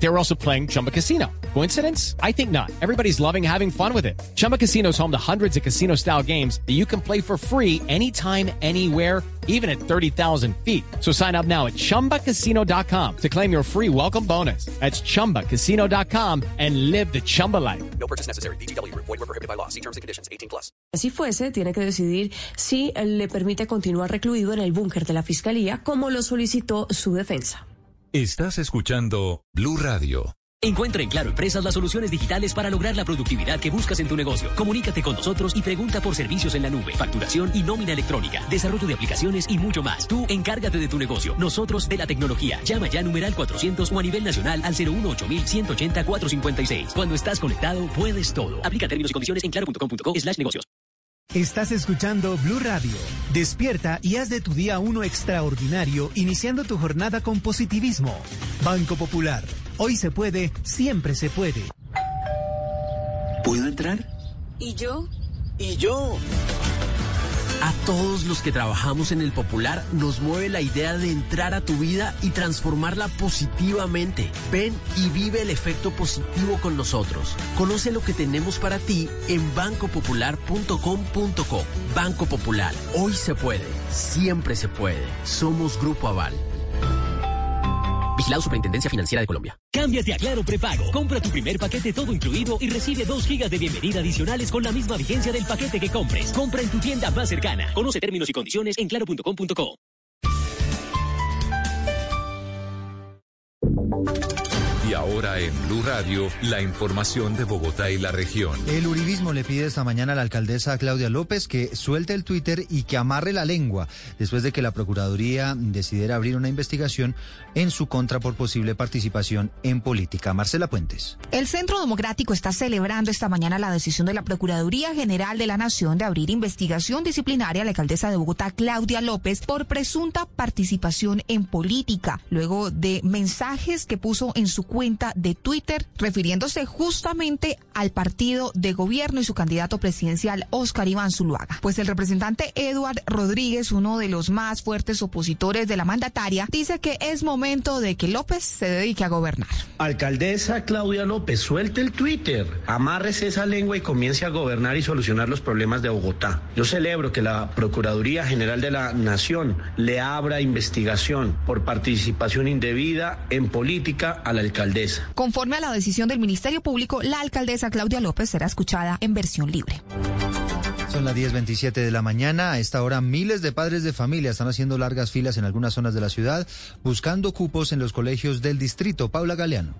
They were also playing Chumba Casino. Coincidence? I think not. Everybody's loving having fun with it. Chumba Casino is home to hundreds of casino style games that you can play for free anytime, anywhere, even at 30,000 feet. So sign up now at chumbacasino.com to claim your free welcome bonus. That's chumbacasino.com and live the Chumba life. No purchase necessary. BGW. Void were prohibited by law. See terms and conditions. 18 plus. Si fuese, tiene que decidir si le permite continuar recluido en el búnker de la fiscalía, como lo solicitó su defensa. Estás escuchando Blue Radio. Encuentra en Claro Empresas las soluciones digitales para lograr la productividad que buscas en tu negocio. Comunícate con nosotros y pregunta por servicios en la nube, facturación y nómina electrónica, desarrollo de aplicaciones y mucho más. Tú encárgate de tu negocio, nosotros de la tecnología. Llama ya numeral 400 o a nivel nacional al 018 180 456. Cuando estás conectado, puedes todo. Aplica términos y condiciones en claro.com.co slash negocios. Estás escuchando Blue Radio. Despierta y haz de tu día uno extraordinario, iniciando tu jornada con positivismo. Banco Popular. Hoy se puede, siempre se puede. ¿Puedo entrar? ¿Y yo? ¿Y yo? A todos los que trabajamos en el Popular nos mueve la idea de entrar a tu vida y transformarla positivamente. Ven y vive el efecto positivo con nosotros. Conoce lo que tenemos para ti en bancopopular.com.co. Banco Popular, hoy se puede, siempre se puede. Somos Grupo Aval. Vigilado Superintendencia Financiera de Colombia. Cámbiate a Claro Prepago. Compra tu primer paquete todo incluido y recibe 2 gigas de bienvenida adicionales con la misma vigencia del paquete que compres. Compra en tu tienda más cercana. Conoce términos y condiciones en claro.com.co. Y ahora en Blue Radio, la información de Bogotá y la región. El uribismo le pide esta mañana a la alcaldesa Claudia López que suelte el Twitter y que amarre la lengua después de que la Procuraduría decidiera abrir una investigación en su contra por posible participación en política. Marcela Puentes. El Centro Democrático está celebrando esta mañana la decisión de la Procuraduría General de la Nación de abrir investigación disciplinaria a la alcaldesa de Bogotá, Claudia López, por presunta participación en política, luego de mensajes que puso en su cuenta de Twitter refiriéndose justamente al partido de gobierno y su candidato presidencial Oscar Iván Zuluaga. Pues el representante Eduard Rodríguez, uno de los más fuertes opositores de la mandataria, dice que es momento de que López se dedique a gobernar. Alcaldesa Claudia López, suelte el Twitter, amárrese esa lengua y comience a gobernar y solucionar los problemas de Bogotá. Yo celebro que la Procuraduría General de la Nación le abra investigación por participación indebida en política a la alcaldesa. Conforme a la decisión del Ministerio Público, la alcaldesa Claudia López será escuchada en versión libre. Son las 10.27 de la mañana. A esta hora miles de padres de familia están haciendo largas filas en algunas zonas de la ciudad buscando cupos en los colegios del distrito. Paula Galeano.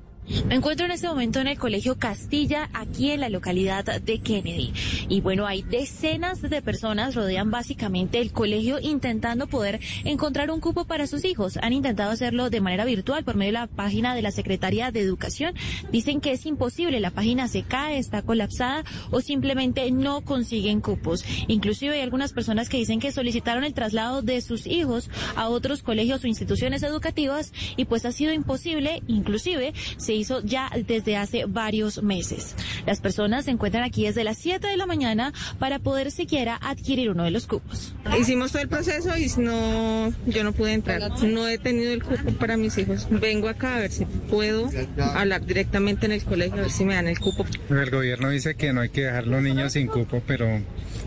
Me encuentro en este momento en el Colegio Castilla, aquí en la localidad de Kennedy. Y bueno, hay decenas de personas rodean básicamente el colegio intentando poder encontrar un cupo para sus hijos. Han intentado hacerlo de manera virtual por medio de la página de la Secretaría de Educación. Dicen que es imposible, la página se cae, está colapsada o simplemente no consiguen cupos. Inclusive hay algunas personas que dicen que solicitaron el traslado de sus hijos a otros colegios o instituciones educativas y pues ha sido imposible, inclusive se hizo ya desde hace varios meses. Las personas se encuentran aquí desde las 7 de la mañana para poder siquiera adquirir uno de los cupos. Hicimos todo el proceso y no, yo no pude entrar. No he tenido el cupo para mis hijos. Vengo acá a ver si puedo hablar directamente en el colegio, a ver si me dan el cupo. El gobierno dice que no hay que dejar los niños sin cupo, pero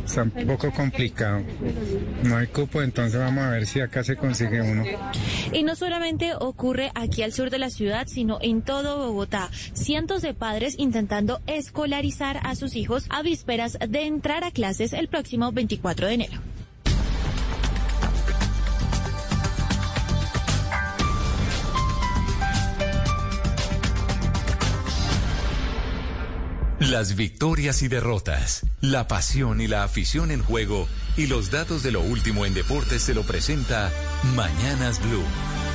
está un poco complicado. No hay cupo, entonces vamos a ver si acá se consigue uno. Y no solamente ocurre aquí al sur de la ciudad, sino en todo Bogotá. Cientos de padres intentando escolarizar a sus hijos a vísperas de entrar a clases el próximo 24 de enero. Las victorias y derrotas, la pasión y la afición en juego y los datos de lo último en deportes se lo presenta Mañanas Blue.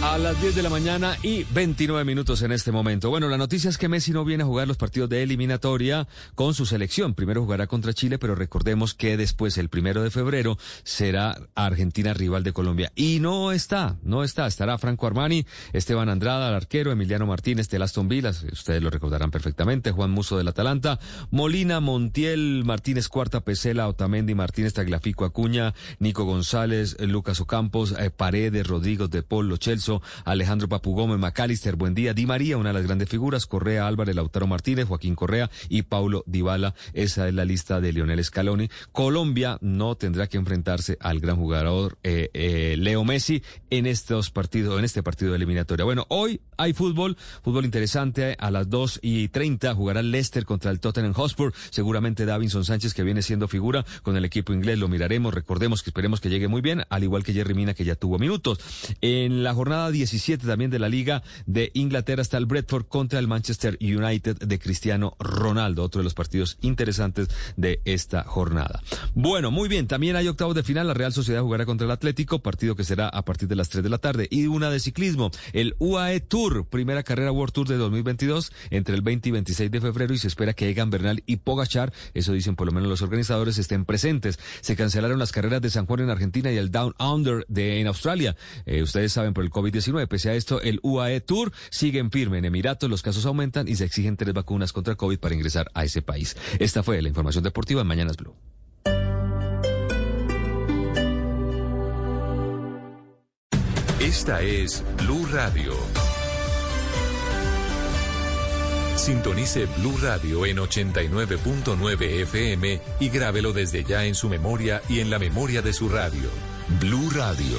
A las 10 de la mañana y 29 minutos en este momento. Bueno, la noticia es que Messi no viene a jugar los partidos de eliminatoria con su selección. Primero jugará contra Chile, pero recordemos que después, el primero de febrero, será Argentina rival de Colombia. Y no está, no está. Estará Franco Armani, Esteban Andrada, el arquero, Emiliano Martínez de Aston ustedes lo recordarán perfectamente, Juan Muso del Atalanta, Molina, Montiel, Martínez Cuarta, Pesela, Otamendi, Martínez Taglafico Acuña, Nico González, Lucas Ocampos, eh, Paredes, Rodrigo de Polo, Chelsea, Alejandro Papu Gómez, Macalister, Buen Día, Di María, una de las grandes figuras, Correa, Álvarez, Lautaro Martínez, Joaquín Correa y Paulo Dybala. Esa es la lista de Lionel Scaloni. Colombia no tendrá que enfrentarse al gran jugador eh, eh, Leo Messi en estos partidos, en este partido de eliminatoria. Bueno, hoy hay fútbol, fútbol interesante. A las 2 y 30 jugará Leicester contra el Tottenham Hotspur. Seguramente Davinson Sánchez, que viene siendo figura con el equipo inglés, lo miraremos. Recordemos que esperemos que llegue muy bien, al igual que Jerry Mina, que ya tuvo minutos. En la jornada 17 también de la Liga de Inglaterra está el Bradford contra el Manchester United de Cristiano Ronaldo, otro de los partidos interesantes de esta jornada. Bueno, muy bien, también hay octavos de final, la Real Sociedad jugará contra el Atlético, partido que será a partir de las 3 de la tarde, y una de ciclismo, el UAE Tour, primera carrera World Tour de 2022, entre el 20 y 26 de febrero, y se espera que Egan Bernal y Pogachar, eso dicen por lo menos los organizadores, estén presentes. Se cancelaron las carreras de San Juan en Argentina y el Down Under de en Australia. Eh, ustedes saben por el COVID-19, Pese a esto, el UAE Tour sigue en firme. En Emiratos los casos aumentan y se exigen tres vacunas contra COVID para ingresar a ese país. Esta fue la información deportiva en Mañanas Blue. Esta es Blue Radio. Sintonice Blue Radio en 89.9 FM y grábelo desde ya en su memoria y en la memoria de su radio. Blue Radio,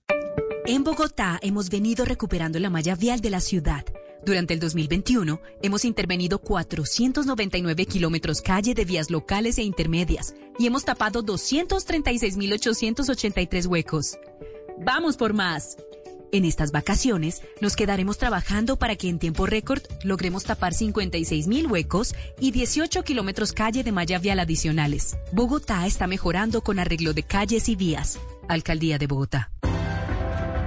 En Bogotá hemos venido recuperando la malla vial de la ciudad. Durante el 2021 hemos intervenido 499 kilómetros calle de vías locales e intermedias y hemos tapado 236.883 huecos. ¡Vamos por más! En estas vacaciones nos quedaremos trabajando para que en tiempo récord logremos tapar 56.000 huecos y 18 kilómetros calle de malla vial adicionales. Bogotá está mejorando con arreglo de calles y vías. Alcaldía de Bogotá.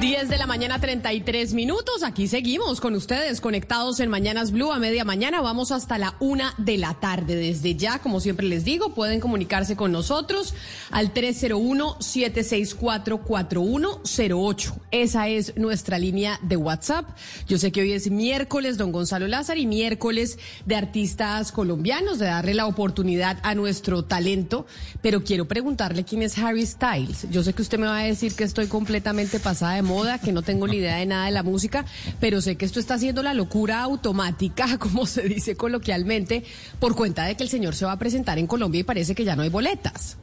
10 de la mañana, 33 minutos. Aquí seguimos con ustedes conectados en Mañanas Blue a media mañana. Vamos hasta la una de la tarde. Desde ya, como siempre les digo, pueden comunicarse con nosotros al 301-764-4108. Esa es nuestra línea de WhatsApp. Yo sé que hoy es miércoles, don Gonzalo Lázaro, y miércoles de artistas colombianos, de darle la oportunidad a nuestro talento. Pero quiero preguntarle quién es Harry Styles. Yo sé que usted me va a decir que estoy completamente pasada de moda, que no tengo ni idea de nada de la música, pero sé que esto está haciendo la locura automática, como se dice coloquialmente, por cuenta de que el señor se va a presentar en Colombia y parece que ya no hay boletas.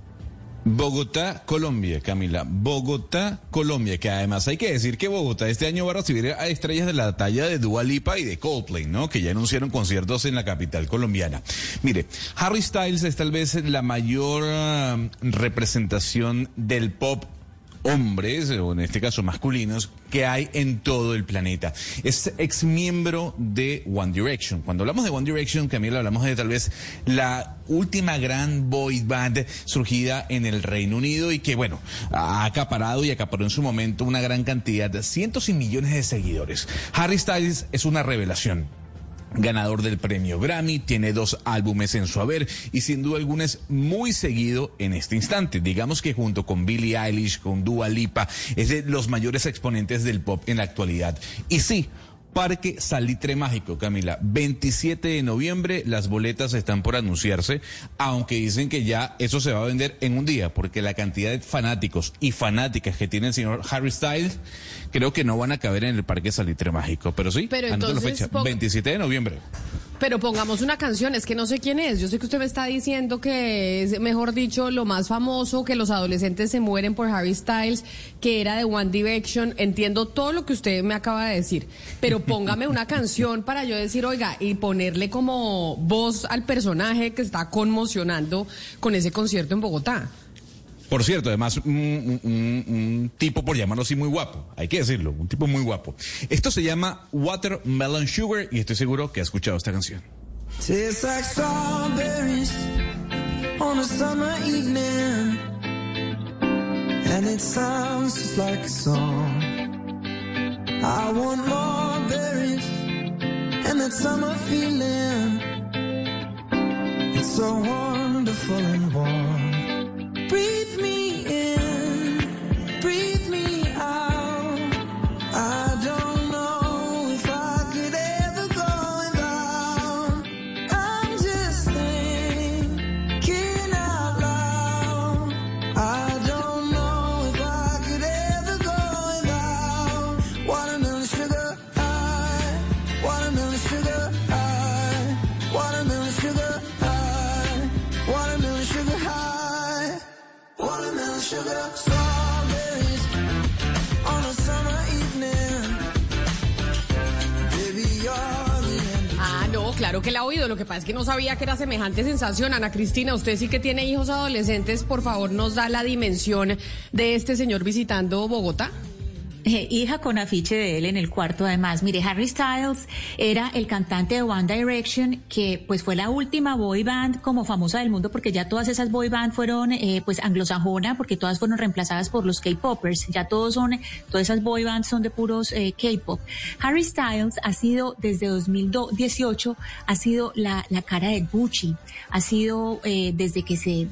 Bogotá, Colombia, Camila. Bogotá, Colombia, que además hay que decir que Bogotá este año va a recibir a estrellas de la talla de Dua Lipa y de Coldplay, ¿no? Que ya anunciaron conciertos en la capital colombiana. Mire, Harry Styles es tal vez la mayor ah, representación del pop hombres, o en este caso masculinos, que hay en todo el planeta. Es ex miembro de One Direction. Cuando hablamos de One Direction, Camila, hablamos de tal vez la última gran boy band surgida en el Reino Unido y que, bueno, ha acaparado y acaparó en su momento una gran cantidad de cientos y millones de seguidores. Harry Styles es una revelación ganador del premio Grammy, tiene dos álbumes en su haber y sin duda alguna es muy seguido en este instante. Digamos que junto con Billie Eilish, con Dua Lipa, es de los mayores exponentes del pop en la actualidad. Y sí, Parque Salitre Mágico, Camila. 27 de noviembre, las boletas están por anunciarse, aunque dicen que ya eso se va a vender en un día, porque la cantidad de fanáticos y fanáticas que tiene el señor Harry Styles, creo que no van a caber en el Parque Salitre Mágico. Pero sí, Pero anoto la entonces, fecha, po- 27 de noviembre. Pero pongamos una canción, es que no sé quién es. Yo sé que usted me está diciendo que es, mejor dicho, lo más famoso, que los adolescentes se mueren por Harry Styles, que era de One Direction. Entiendo todo lo que usted me acaba de decir. Pero póngame una canción para yo decir, oiga, y ponerle como voz al personaje que está conmocionando con ese concierto en Bogotá. Por cierto, además, un, un- un- tipo, por llamarlo así, muy guapo. Hay que decirlo, un tipo muy guapo. Esto se llama Watermelon Sugar y estoy seguro que ha escuchado esta canción. Tastes strawberries and it sounds just like a song. I want more berries and that summer feeling. It's so wonderful and warm. Breathe me que la he oído. Lo que pasa es que no sabía que era semejante sensación. Ana Cristina, usted sí que tiene hijos adolescentes. Por favor, nos da la dimensión de este señor visitando Bogotá. Eh, hija con afiche de él en el cuarto además. Mire, Harry Styles era el cantante de One Direction que pues fue la última boy band como famosa del mundo porque ya todas esas boy band fueron eh, pues anglosajona porque todas fueron reemplazadas por los K-popers. Ya todos son, todas esas boy bands son de puros eh, K-pop. Harry Styles ha sido desde 2018 ha sido la, la cara de Gucci. Ha sido eh, desde que se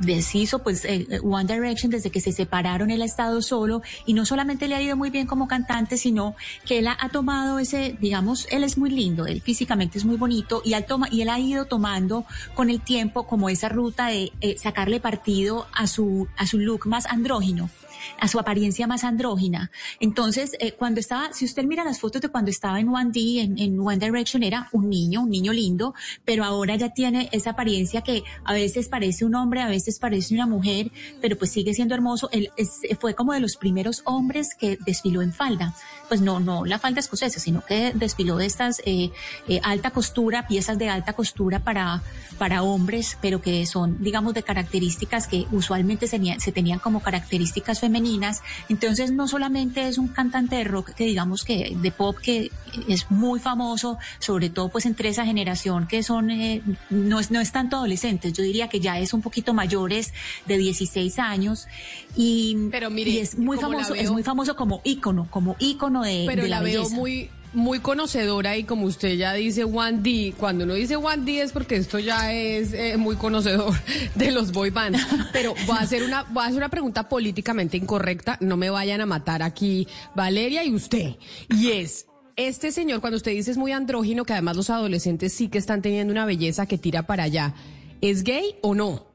deshizo pues eh, One Direction, desde que se separaron él ha estado solo y no solamente le ha ido muy bien como cantante, sino que él ha, tomado ese, digamos, él es muy lindo, él físicamente es muy bonito y él, toma, y él ha ido tomando con el tiempo como esa ruta de eh, sacarle partido a su, a su look más andrógino a su apariencia más andrógina. Entonces, eh, cuando estaba, si usted mira las fotos de cuando estaba en One D, en, One Direction, era un niño, un niño lindo, pero ahora ya tiene esa apariencia que a veces parece un hombre, a veces parece una mujer, pero pues sigue siendo hermoso. Él es- fue como de los primeros hombres que desfiló en falda. Pues no, no la falda escocesa, sino que desfiló de estas eh, eh, alta costura, piezas de alta costura para, para hombres, pero que son, digamos, de características que usualmente se, se tenían como características femeninas. Entonces, no solamente es un cantante de rock que digamos que de pop que es muy famoso, sobre todo pues entre esa generación que son, eh, no, es, no es tanto adolescentes, yo diría que ya es un poquito mayores de 16 años y, y es muy famoso, es muy famoso como ícono, como ícono de, Pero de la, la, veo muy muy conocedora y como usted ya dice One D, cuando uno dice One D es porque esto ya es eh, muy conocedor de los boy bands. Pero voy a hacer una voy a hacer una pregunta políticamente incorrecta, no me vayan a matar aquí Valeria y usted. Y es este señor cuando usted dice es muy andrógino, que además los adolescentes sí que están teniendo una belleza que tira para allá, ¿es gay o no?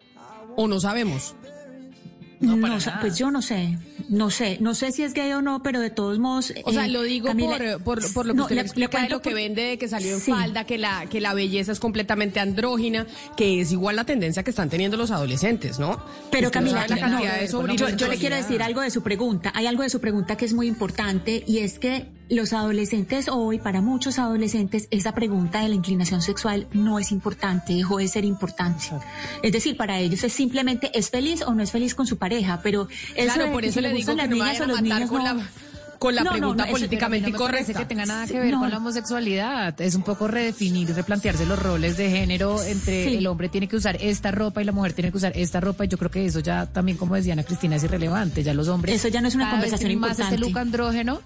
¿O no sabemos? No, sa- pues yo no sé. No sé, no sé si es gay o no, pero de todos modos. O sea, eh, lo digo Camila- por, por, por lo que No, usted le- le explica de cuento lo que por- vende, de que salió en Sí. falda, que la, que la belleza es completamente andrógina, que es igual la tendencia que están teniendo los adolescentes, ¿no? Pero Usted no Camila, sabe la no, de yo, yo le quiero decir algo de su pregunta. Hay algo de su pregunta que es muy importante y es que los adolescentes hoy, para muchos adolescentes, esa pregunta de la inclinación sexual no es importante, dejó de ser importante. Es decir, para ellos es simplemente es feliz o no es feliz con su pareja, pero eso Claro, por que eso si le digo que las no niñas o a los niños con no. la- con la No, no, pregunta no, políticamente no me parece incorrecta. que tenga nada que ver No. con la homosexualidad. Es un poco redefinir, replantearse los roles de género entre Sí. el hombre tiene que usar esta ropa y la mujer tiene que usar esta ropa. Y yo creo que eso ya también, como decía Ana Cristina, es irrelevante. Ya los hombres. Eso ya no es una cada conversación más importante. este look andrógeno.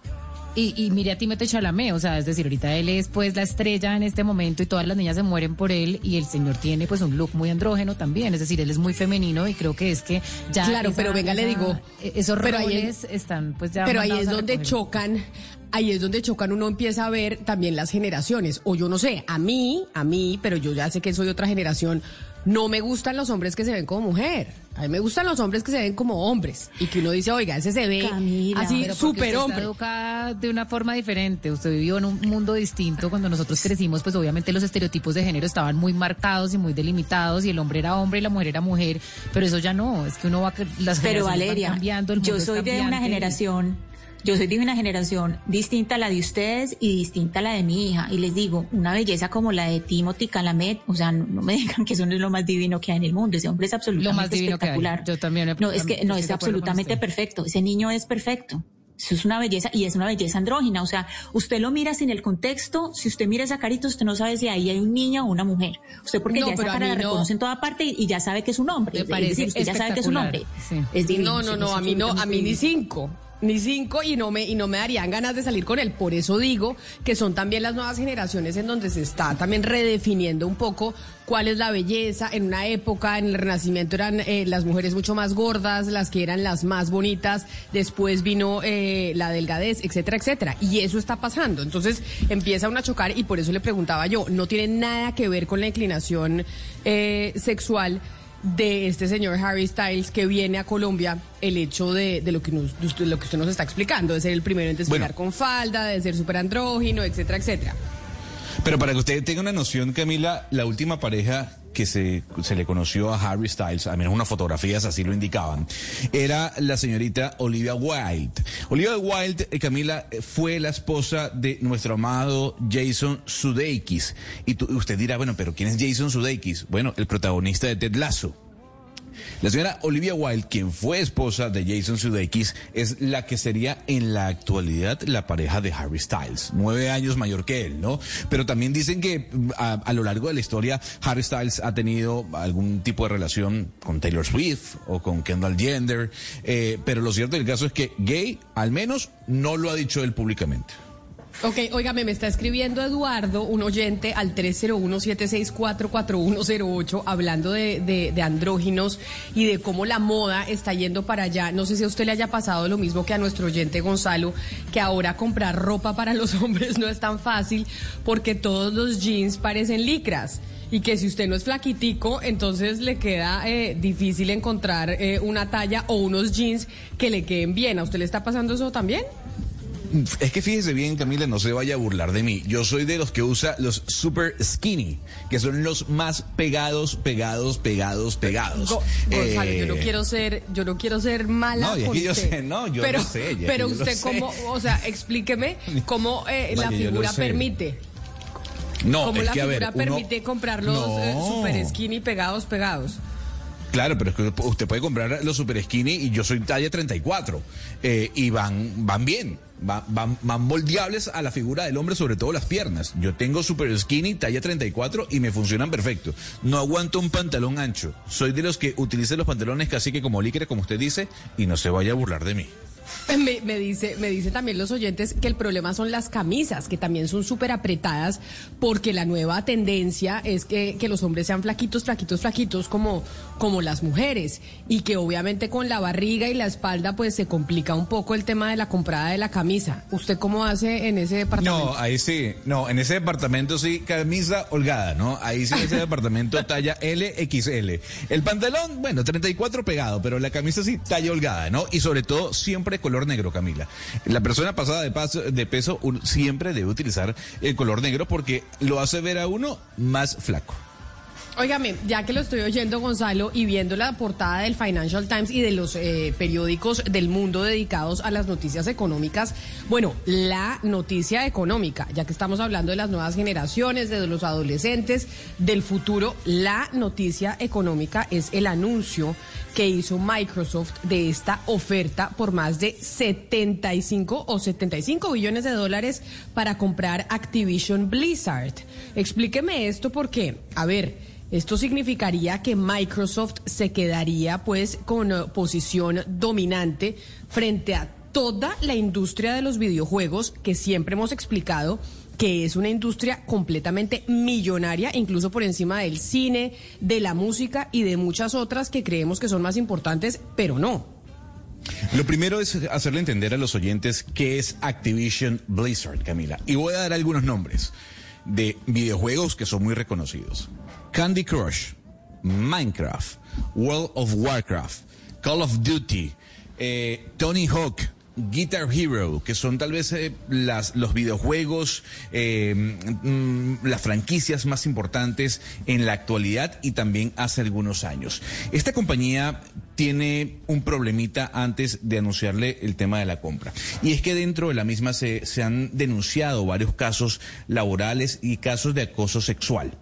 Y, y mire a Timothée Chalamet, o sea, es decir, ahorita él es pues la estrella en este momento y todas las niñas se mueren por él y el señor tiene pues un look muy andrógeno también, es decir, él es muy femenino y creo que es que ya... Claro, pero venga, le digo, Esos pero ahí roles es- están pues ya... Pero ahí es donde chocan, ahí es donde chocan, uno empieza a ver también las generaciones. O yo no sé, a mí, a mí, pero yo ya sé que soy otra generación, no me gustan los hombres que se ven como mujer. A mí me gustan los hombres que se ven como hombres. Y que uno dice, oiga, ese se ve así Pero porque súper usted está hombre. educada de una forma diferente. Usted vivió en un mundo distinto. Cuando nosotros crecimos, pues obviamente los estereotipos de género estaban muy marcados y muy delimitados y el hombre era hombre y la mujer era mujer. Pero eso ya no. Es que uno va, que las Pero generaciones van Valeria, cambiando, el yo mundo es soy de una generación, yo soy de una generación distinta a la de ustedes y distinta a la de mi hija. Y les digo, una belleza como la de Timothy Calamet, o sea, no, no me digan que eso no es lo más divino que hay en el mundo. Ese hombre es absolutamente Lo más divino que hay. espectacular. Yo también. No, es que no es absolutamente perfecto. Ese niño es perfecto. Eso es una belleza y es una belleza andrógina. O sea, usted lo mira sin el contexto. Si usted mira esa carita, usted no sabe si ahí hay un niño o una mujer. Usted porque No, ya esa cara la no. reconoce en toda parte y, y ya sabe que es un hombre. Me Es parece decir, usted ya sabe que es un hombre. sí. Es divino, no, no, no, a mí no, a mí ni cinco. Ni cinco y no me y no me darían ganas de salir con él. Por eso digo que son también las nuevas generaciones en donde se está también redefiniendo un poco cuál es la belleza. En una época, en el Renacimiento eran eh, las mujeres mucho más gordas, las que eran las más bonitas. Después vino eh, la delgadez, etcétera, etcétera. Y eso está pasando. Entonces empieza uno a chocar y por eso le preguntaba yo. No tiene nada que ver con la inclinación eh, sexual de este señor Harry Styles que viene a Colombia, el hecho de, de lo, que nos, de usted- lo que usted nos está explicando, de ser el primero en desfilar con falda, de ser súper andrógino, etcétera, etcétera. Pero para que usted tenga una noción, Camila, la última pareja que se, se le conoció a Harry Styles, al menos unas fotografías así lo indicaban, era la señorita Olivia Wilde. Olivia Wilde, eh, Camila, eh, fue la esposa de nuestro amado Jason Sudeikis. Y tú- usted dirá, bueno, pero ¿quién es Jason Sudeikis? Bueno, el protagonista de Ted Lasso. La señora Olivia Wilde, quien fue esposa de Jason Sudeikis, es la que sería en la actualidad la pareja de Harry Styles. Nueve años mayor que él, ¿no? Pero también dicen que mm, a, lo largo de la historia Harry Styles ha tenido algún tipo de relación con Taylor Swift o con Kendall Jenner. eh, pero lo cierto del caso es que gay, al menos, no lo ha dicho él públicamente. Ok, óigame, me está escribiendo Eduardo, un oyente, al 301-764-4108, hablando de, de, de andróginos y de cómo la moda está yendo para allá. No sé si a usted le haya pasado lo mismo que a nuestro oyente Gonzalo, que ahora comprar ropa para los hombres no es tan fácil porque todos los jeans parecen licras. Y que si usted no es flaquitico, entonces le queda eh, difícil encontrar eh, una talla o unos jeans que le queden bien. ¿A usted le está pasando eso también? Es que fíjese bien, Camila, no se vaya a burlar de mí. Yo soy de los que usa los super skinny, que son los más pegados, pegados, pegados, pegados. Go- Gonzalo, yo no Eh, quiero ser, yo no quiero ser mala No, es que yo usted. sé, no, yo pero, sé, ya pero usted sé. cómo, o sea, explíqueme cómo eh, la figura permite. No, cómo es la que a ver, figura uno- permite comprar los eh, super skinny pegados, pegados. Claro, pero es que usted puede comprar los super skinny y yo soy talla 34 eh, y van, van bien, van, van, moldeables a la figura del hombre, sobre todo las piernas. Yo tengo super skinny talla 34 y me funcionan perfecto. No aguanto un pantalón ancho. Soy de los que utilicen los pantalones casi que como licra, como usted dice, y no se vaya a burlar de mí. Me, dice, me dice también los oyentes que el problema son las camisas, que también son súper apretadas, porque la nueva tendencia es que, que los hombres sean flaquitos, flaquitos, flaquitos como, como las mujeres. Y que obviamente con la barriga y la espalda, pues se complica un poco el tema de la comprada de la camisa. ¿Usted cómo hace en ese departamento? No, ahí sí. No, en ese departamento sí, camisa holgada, ¿no? Ahí sí, ese departamento talla LXL. El pantalón, bueno, 34 pegado, pero la camisa sí, talla holgada, ¿no? Y sobre todo, siempre color negro, Camila. La persona pasada de, paso, de peso siempre debe utilizar el color negro porque lo hace ver a uno más flaco. Óigame, ya que lo estoy oyendo, Gonzalo, y viendo la portada del Financial Times y de los eh, periódicos del mundo dedicados a las noticias económicas, bueno, la noticia económica, ya que estamos hablando de las nuevas generaciones, de los adolescentes, del futuro, la noticia económica es el anuncio que hizo Microsoft de esta oferta por más de 75 o 75 billones de dólares para comprar Activision Blizzard. Explíqueme esto porque, a ver, esto significaría que Microsoft se quedaría pues con eh, posición dominante frente a toda la industria de los videojuegos que siempre hemos explicado que es una industria completamente millonaria, incluso por encima del cine, de la música y de muchas otras que creemos que son más importantes, pero no. Lo primero es hacerle entender a los oyentes qué es Activision Blizzard, Camila. Y voy a dar algunos nombres de videojuegos que son muy reconocidos. Candy Crush, Minecraft, World of Warcraft, Call of Duty, eh, Tony Hawk, Guitar Hero, que son tal vez eh, las, los videojuegos, eh, mm, las franquicias más importantes en la actualidad y también hace algunos años. Esta compañía tiene un problemita antes de anunciarle el tema de la compra. Y es que dentro de la misma se, se han denunciado varios casos laborales y casos de acoso sexual.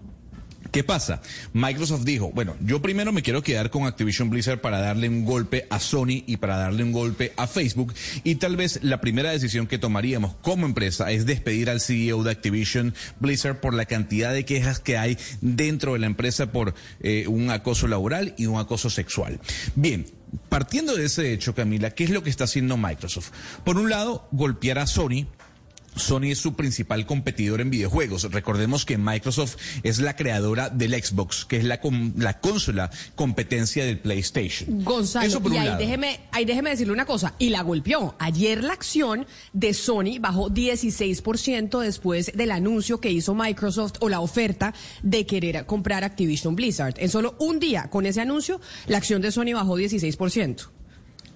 ¿Qué pasa? Microsoft dijo, bueno, yo primero me quiero quedar con Activision Blizzard para darle un golpe a Sony y para darle un golpe a Facebook y tal vez la primera decisión que tomaríamos como empresa es despedir al CEO de Activision Blizzard por la cantidad de quejas que hay dentro de la empresa por eh, un acoso laboral y un acoso sexual. Bien, partiendo de ese hecho, Camila, ¿qué es lo que está haciendo Microsoft? Por un lado, golpear a Sony Sony es su principal competidor en videojuegos. Recordemos que Microsoft es la creadora del Xbox, que es la, com- la consola competencia del PlayStation. Gonzalo, Eso por y ahí lado. déjeme, ahí déjeme decirle una cosa, y la golpeó. Ayer la acción de Sony bajó 16% después del anuncio que hizo Microsoft o la oferta de querer comprar Activision Blizzard. En solo un día con ese anuncio, la acción de Sony bajó 16%.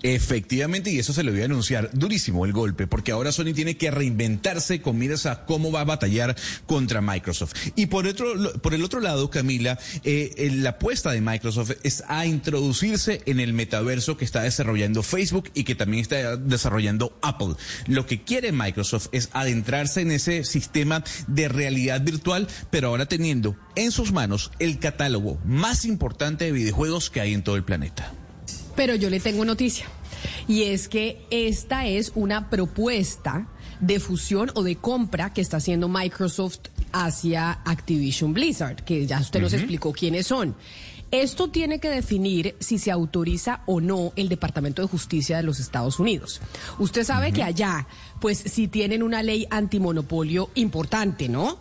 Efectivamente, y eso se le voy a anunciar durísimo el golpe, porque ahora Sony tiene que reinventarse con miras a cómo va a batallar contra Microsoft. Y por otro, por el otro lado, Camila, eh, la apuesta de Microsoft es a introducirse en el metaverso que está desarrollando Facebook y que también está desarrollando Apple. Lo que quiere Microsoft es adentrarse en ese sistema de realidad virtual, pero ahora teniendo en sus manos el catálogo más importante de videojuegos que hay en todo el planeta. Pero yo le tengo noticia. Y es que esta es una propuesta de fusión o de compra que está haciendo Microsoft hacia Activision Blizzard, que ya usted nos explicó quiénes son. Esto tiene que definir si se autoriza o no el Departamento de Justicia de los Estados Unidos. Usted sabe que allá, pues sí tienen una ley antimonopolio importante, ¿no?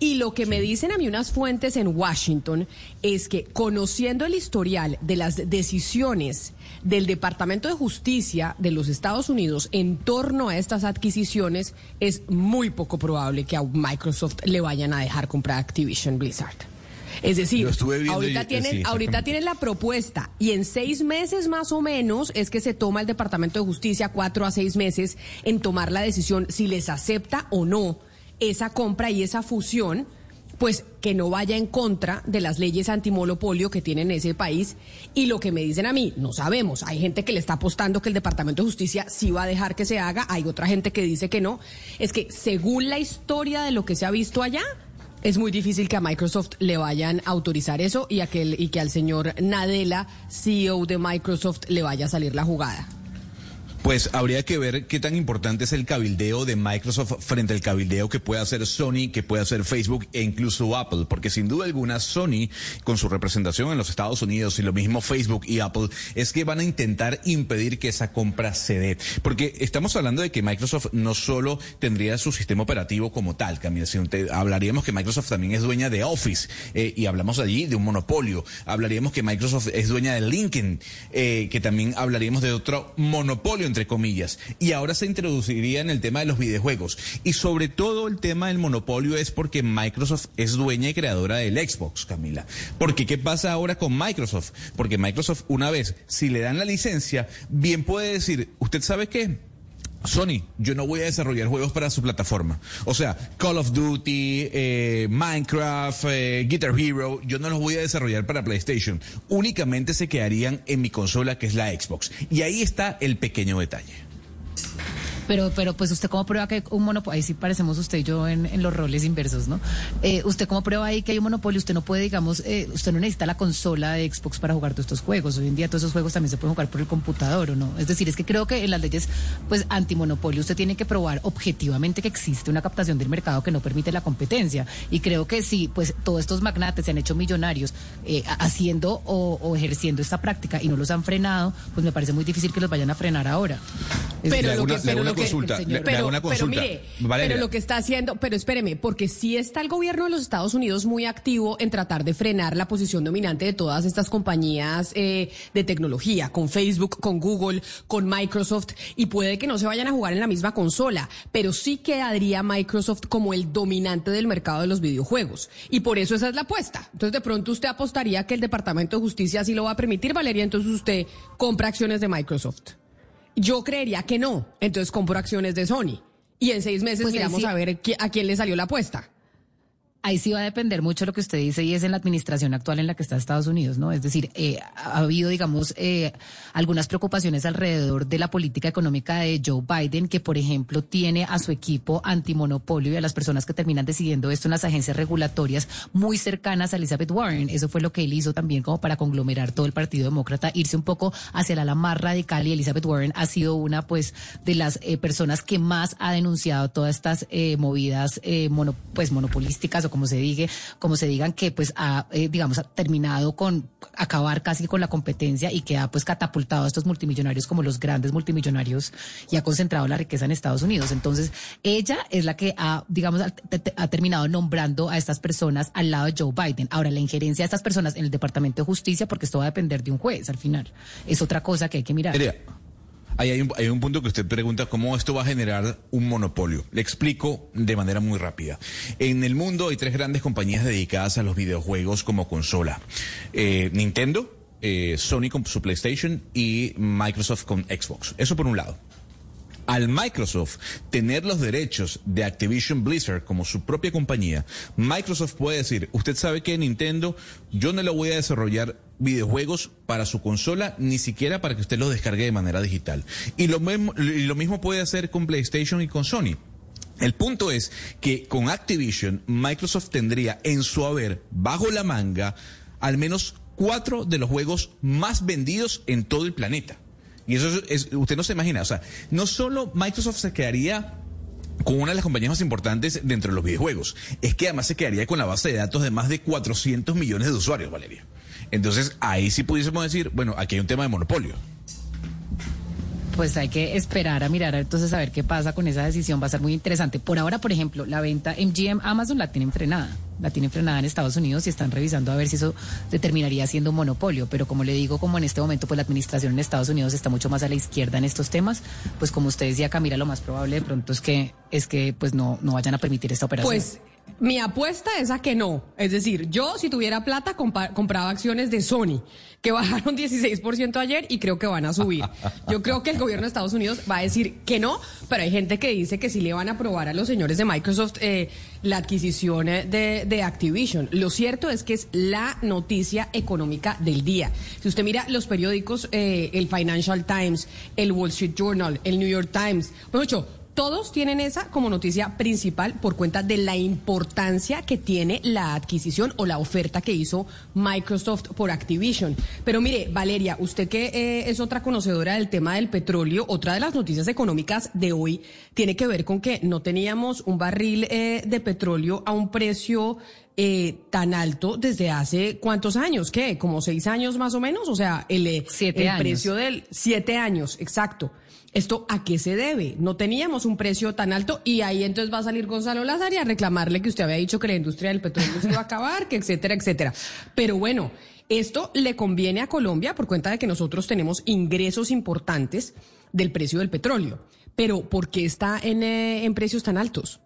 Y lo que me dicen a mí unas fuentes en Washington es que conociendo el historial de las decisiones del Departamento de Justicia de los Estados Unidos en torno a estas adquisiciones, es muy poco probable que a Microsoft le vayan a dejar comprar Activision Blizzard. Es decir, ahorita, y- tienen, sí, ahorita tienen la propuesta y en seis meses más o menos es que se toma el Departamento de Justicia, cuatro a seis meses, en tomar la decisión si les acepta o no esa compra y esa fusión, pues que no vaya en contra de las leyes antimonopolio que tienen ese país. Y lo que me dicen a mí, no sabemos. Hay gente que le está apostando que el Departamento de Justicia sí va a dejar que se haga, hay otra gente que dice que no. Es que según la historia de lo que se ha visto allá, es muy difícil que a Microsoft le vayan a autorizar eso y, a y que al señor Nadella, CEO de Microsoft, le vaya a salir la jugada. Pues habría que ver qué tan importante es el cabildeo de Microsoft frente al cabildeo que puede hacer Sony, que puede hacer Facebook e incluso Apple, porque sin duda alguna Sony, con su representación en los Estados Unidos y lo mismo Facebook y Apple, es que van a intentar impedir que esa compra se dé. Porque estamos hablando de que Microsoft no solo tendría su sistema operativo como tal, Camila, sino hablaríamos que Microsoft también es dueña de Office eh, y hablamos allí de un monopolio. Hablaríamos que Microsoft es dueña de LinkedIn, eh, que también hablaríamos de otro monopolio, comillas. Y ahora se introduciría en el tema de los videojuegos. Y sobre todo el tema del monopolio es porque Microsoft es dueña y creadora del Xbox, Camila. Porque ¿qué pasa ahora con Microsoft? Porque Microsoft, una vez, si le dan la licencia, bien puede decir, ¿usted sabe qué? Sony, yo no voy a desarrollar juegos para su plataforma. O sea, Call of Duty, eh, Minecraft, eh, Guitar Hero, yo no los voy a desarrollar para PlayStation. Únicamente se quedarían en mi consola, que es la Xbox. Y ahí está el pequeño detalle. Pero, pero pues usted cómo prueba que un monopolio, ahí sí parecemos usted y yo en, en los roles inversos, ¿no? Eh, usted cómo prueba ahí que hay un monopolio, usted no puede, digamos, eh, usted no necesita la consola de Xbox para jugar todos estos juegos. Hoy en día todos esos juegos también se pueden jugar por el computador, ¿o no? Es decir, es que creo que en las leyes, pues, antimonopolio, usted tiene que probar objetivamente que existe una captación del mercado que no permite la competencia. Y creo que si, pues, todos estos magnates se han hecho millonarios eh, haciendo o, o ejerciendo esta práctica y no los han frenado, pues me parece muy difícil que los vayan a frenar ahora. Es Pero lo que, pero lo que- consulta, el le- le hago una pero consulta. mire, Valeria. pero lo que está haciendo, pero espéreme, porque sí está el gobierno de los Estados Unidos muy activo en tratar de frenar la posición dominante de todas estas compañías eh, de tecnología, con Facebook, con Google, con Microsoft, y puede que no se vayan a jugar en la misma consola, pero sí quedaría Microsoft como el dominante del mercado de los videojuegos. Y por eso esa es la apuesta. Entonces de pronto usted apostaría que el Departamento de Justicia sí lo va a permitir, Valeria, entonces usted compra acciones de Microsoft. Yo creería que no. Entonces compro acciones de Sony. Y en seis meses Pues miramos sí. a ver a quién le salió la apuesta. Ahí sí va a depender mucho lo que usted dice y es en la administración actual en la que está Estados Unidos, ¿no? Es decir, eh, ha habido, digamos, eh, algunas preocupaciones alrededor de la política económica de Joe Biden, que, por ejemplo, tiene a su equipo antimonopolio y a las personas que terminan decidiendo esto en las agencias regulatorias muy cercanas a Elizabeth Warren. Eso fue lo que él hizo también como para conglomerar todo el Partido Demócrata, irse un poco hacia la ala más radical y Elizabeth Warren ha sido una, pues, de las eh, personas que más ha denunciado todas estas eh, movidas, eh, mono- pues, monopolísticas como se diga, como se digan que, pues, ha, eh, digamos, ha terminado con acabar casi con la competencia y que ha, pues, catapultado a estos multimillonarios como los grandes multimillonarios y ha concentrado la riqueza en Estados Unidos. Entonces, ella es la que ha, digamos, ha terminado nombrando a estas personas al lado de Joe Biden. Ahora, la injerencia de estas personas en el Departamento de Justicia, porque esto va a depender de un juez al final, es otra cosa que hay que mirar. Mira, ahí hay un, hay un punto que usted pregunta cómo esto va a generar un monopolio. Le explico de manera muy rápida. En el mundo hay tres grandes compañías dedicadas a los videojuegos como consola. Eh, Nintendo, eh, Sony con su PlayStation y Microsoft con Xbox. Eso por un lado. Al Microsoft tener los derechos de Activision Blizzard como su propia compañía, Microsoft puede decir, usted sabe que Nintendo, yo no le voy a desarrollar videojuegos para su consola, ni siquiera para que usted los descargue de manera digital. Y lo mismo, y lo mismo puede hacer con PlayStation y con Sony. El punto es que con Activision, Microsoft tendría en su haber, bajo la manga, al menos cuatro de los juegos más vendidos en todo el planeta. Y eso es, usted no se imagina, o sea, no solo Microsoft se quedaría con una de las compañías más importantes dentro de los videojuegos, es que además se quedaría con la base de datos de más de 400 millones de usuarios, Valeria. Entonces, ahí sí pudiésemos decir, bueno, aquí hay un tema de monopolio. Pues hay que esperar a mirar entonces a ver qué pasa con esa decisión. Va a ser muy interesante. Por ahora, por ejemplo, la venta MGM Amazon la tienen frenada. La tienen frenada en Estados Unidos y están revisando a ver si eso determinaría siendo un monopolio. Pero como le digo, como en este momento pues la administración en Estados Unidos está mucho más a la izquierda en estos temas, pues como usted decía, Camila, lo más probable de pronto es que es que pues no, no vayan a permitir esta operación. Pues mi apuesta es a que no. Es decir, yo si tuviera plata compraba acciones de Sony, que bajaron 16% ayer y creo que van a subir. Yo creo que el gobierno de Estados Unidos va a decir que no, pero hay gente que dice que sí le van a aprobar a los señores de Microsoft eh, la adquisición eh, de, Activision. Lo cierto es que es la noticia económica del día. Si usted mira los periódicos, eh, el Financial Times, el Wall Street Journal, el New York Times, pues mucho, todos tienen esa como noticia principal por cuenta de la importancia que tiene la adquisición o la oferta que hizo Microsoft por Activision. Pero mire, Valeria, usted que eh, es otra conocedora del tema del petróleo, otra de las noticias económicas de hoy tiene que ver con que no teníamos un barril eh, de petróleo a un precio eh, tan alto desde hace cuántos años, ¿qué? Como seis años más o menos, o sea, el, eh, Siete el años. precio del siete años, exacto. ¿Esto a qué se debe? No teníamos un precio tan alto y ahí entonces va a salir Gonzalo Lázaro a reclamarle que usted había dicho que la industria del petróleo se iba a acabar, que etcétera, etcétera. Pero bueno, esto le conviene a Colombia por cuenta de que nosotros tenemos ingresos importantes del precio del petróleo. Pero ¿por qué está en, eh, en precios tan altos?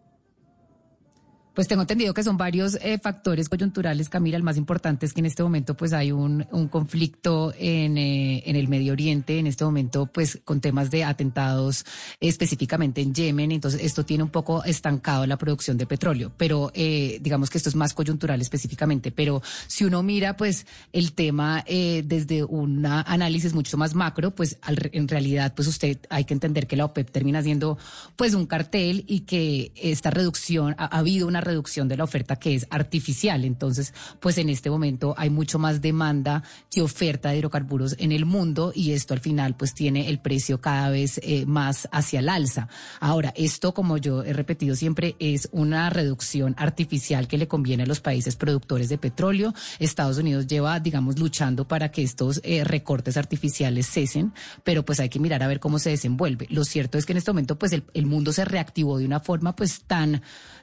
Pues tengo entendido que son varios eh, factores coyunturales, Camila. El más importante es que en este momento pues hay un, un conflicto en, eh, en el Medio Oriente, en este momento pues con temas de atentados específicamente en Yemen. Entonces esto tiene un poco estancado la producción de petróleo, pero eh, digamos que esto es más coyuntural específicamente. Pero si uno mira pues el tema eh, desde un análisis mucho más macro, pues al- en realidad pues usted hay que entender que la OPEP termina siendo pues un cartel y que esta reducción, ha, ha habido una reducción de la oferta que es artificial. Entonces, pues en este momento hay mucho más demanda que oferta de hidrocarburos en el mundo y esto al final pues tiene el precio cada vez eh, más hacia el alza. Ahora, esto como yo he repetido siempre es una reducción artificial que le conviene a los países productores de petróleo. Estados Unidos lleva, digamos, luchando para que estos eh, recortes artificiales cesen, pero pues hay que mirar a ver cómo se desenvuelve. Lo cierto es que en este momento pues el, el mundo se reactivó de una forma pues tan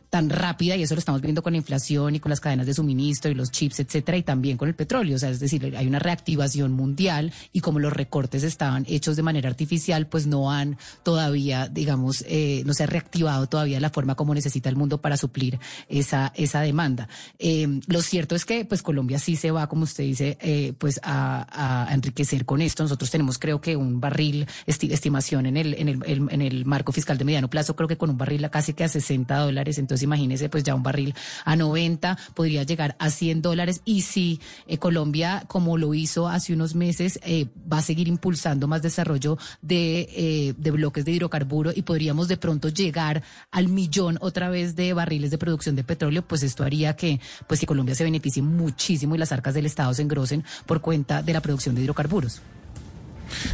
tan rápida y eso lo estamos viendo con la inflación y con las cadenas de suministro y los chips, etcétera, y también con el petróleo. O sea, es decir, hay una reactivación mundial y como los recortes estaban hechos de manera artificial, pues no han todavía, digamos, eh, no se ha reactivado todavía la forma como necesita el mundo para suplir esa, esa demanda. Eh, lo cierto es que, pues Colombia sí se va, como usted dice, eh, pues a, enriquecer con esto. Nosotros tenemos, creo que un barril, esti- estimación en el, en el, el- en el marco fiscal de mediano plazo, creo que con un barril a casi que a 60 dólares. Entonces, imagínese, pues ya un barril a 90 podría llegar a 100 dólares. Y si eh, Colombia, como lo hizo hace unos meses, eh, va a seguir impulsando más desarrollo de, eh, de bloques de hidrocarburo y podríamos de pronto llegar al millón otra vez de barriles de producción de petróleo, pues esto haría que, pues que Colombia se beneficie muchísimo y las arcas del Estado se engrosen por cuenta de la producción de hidrocarburos.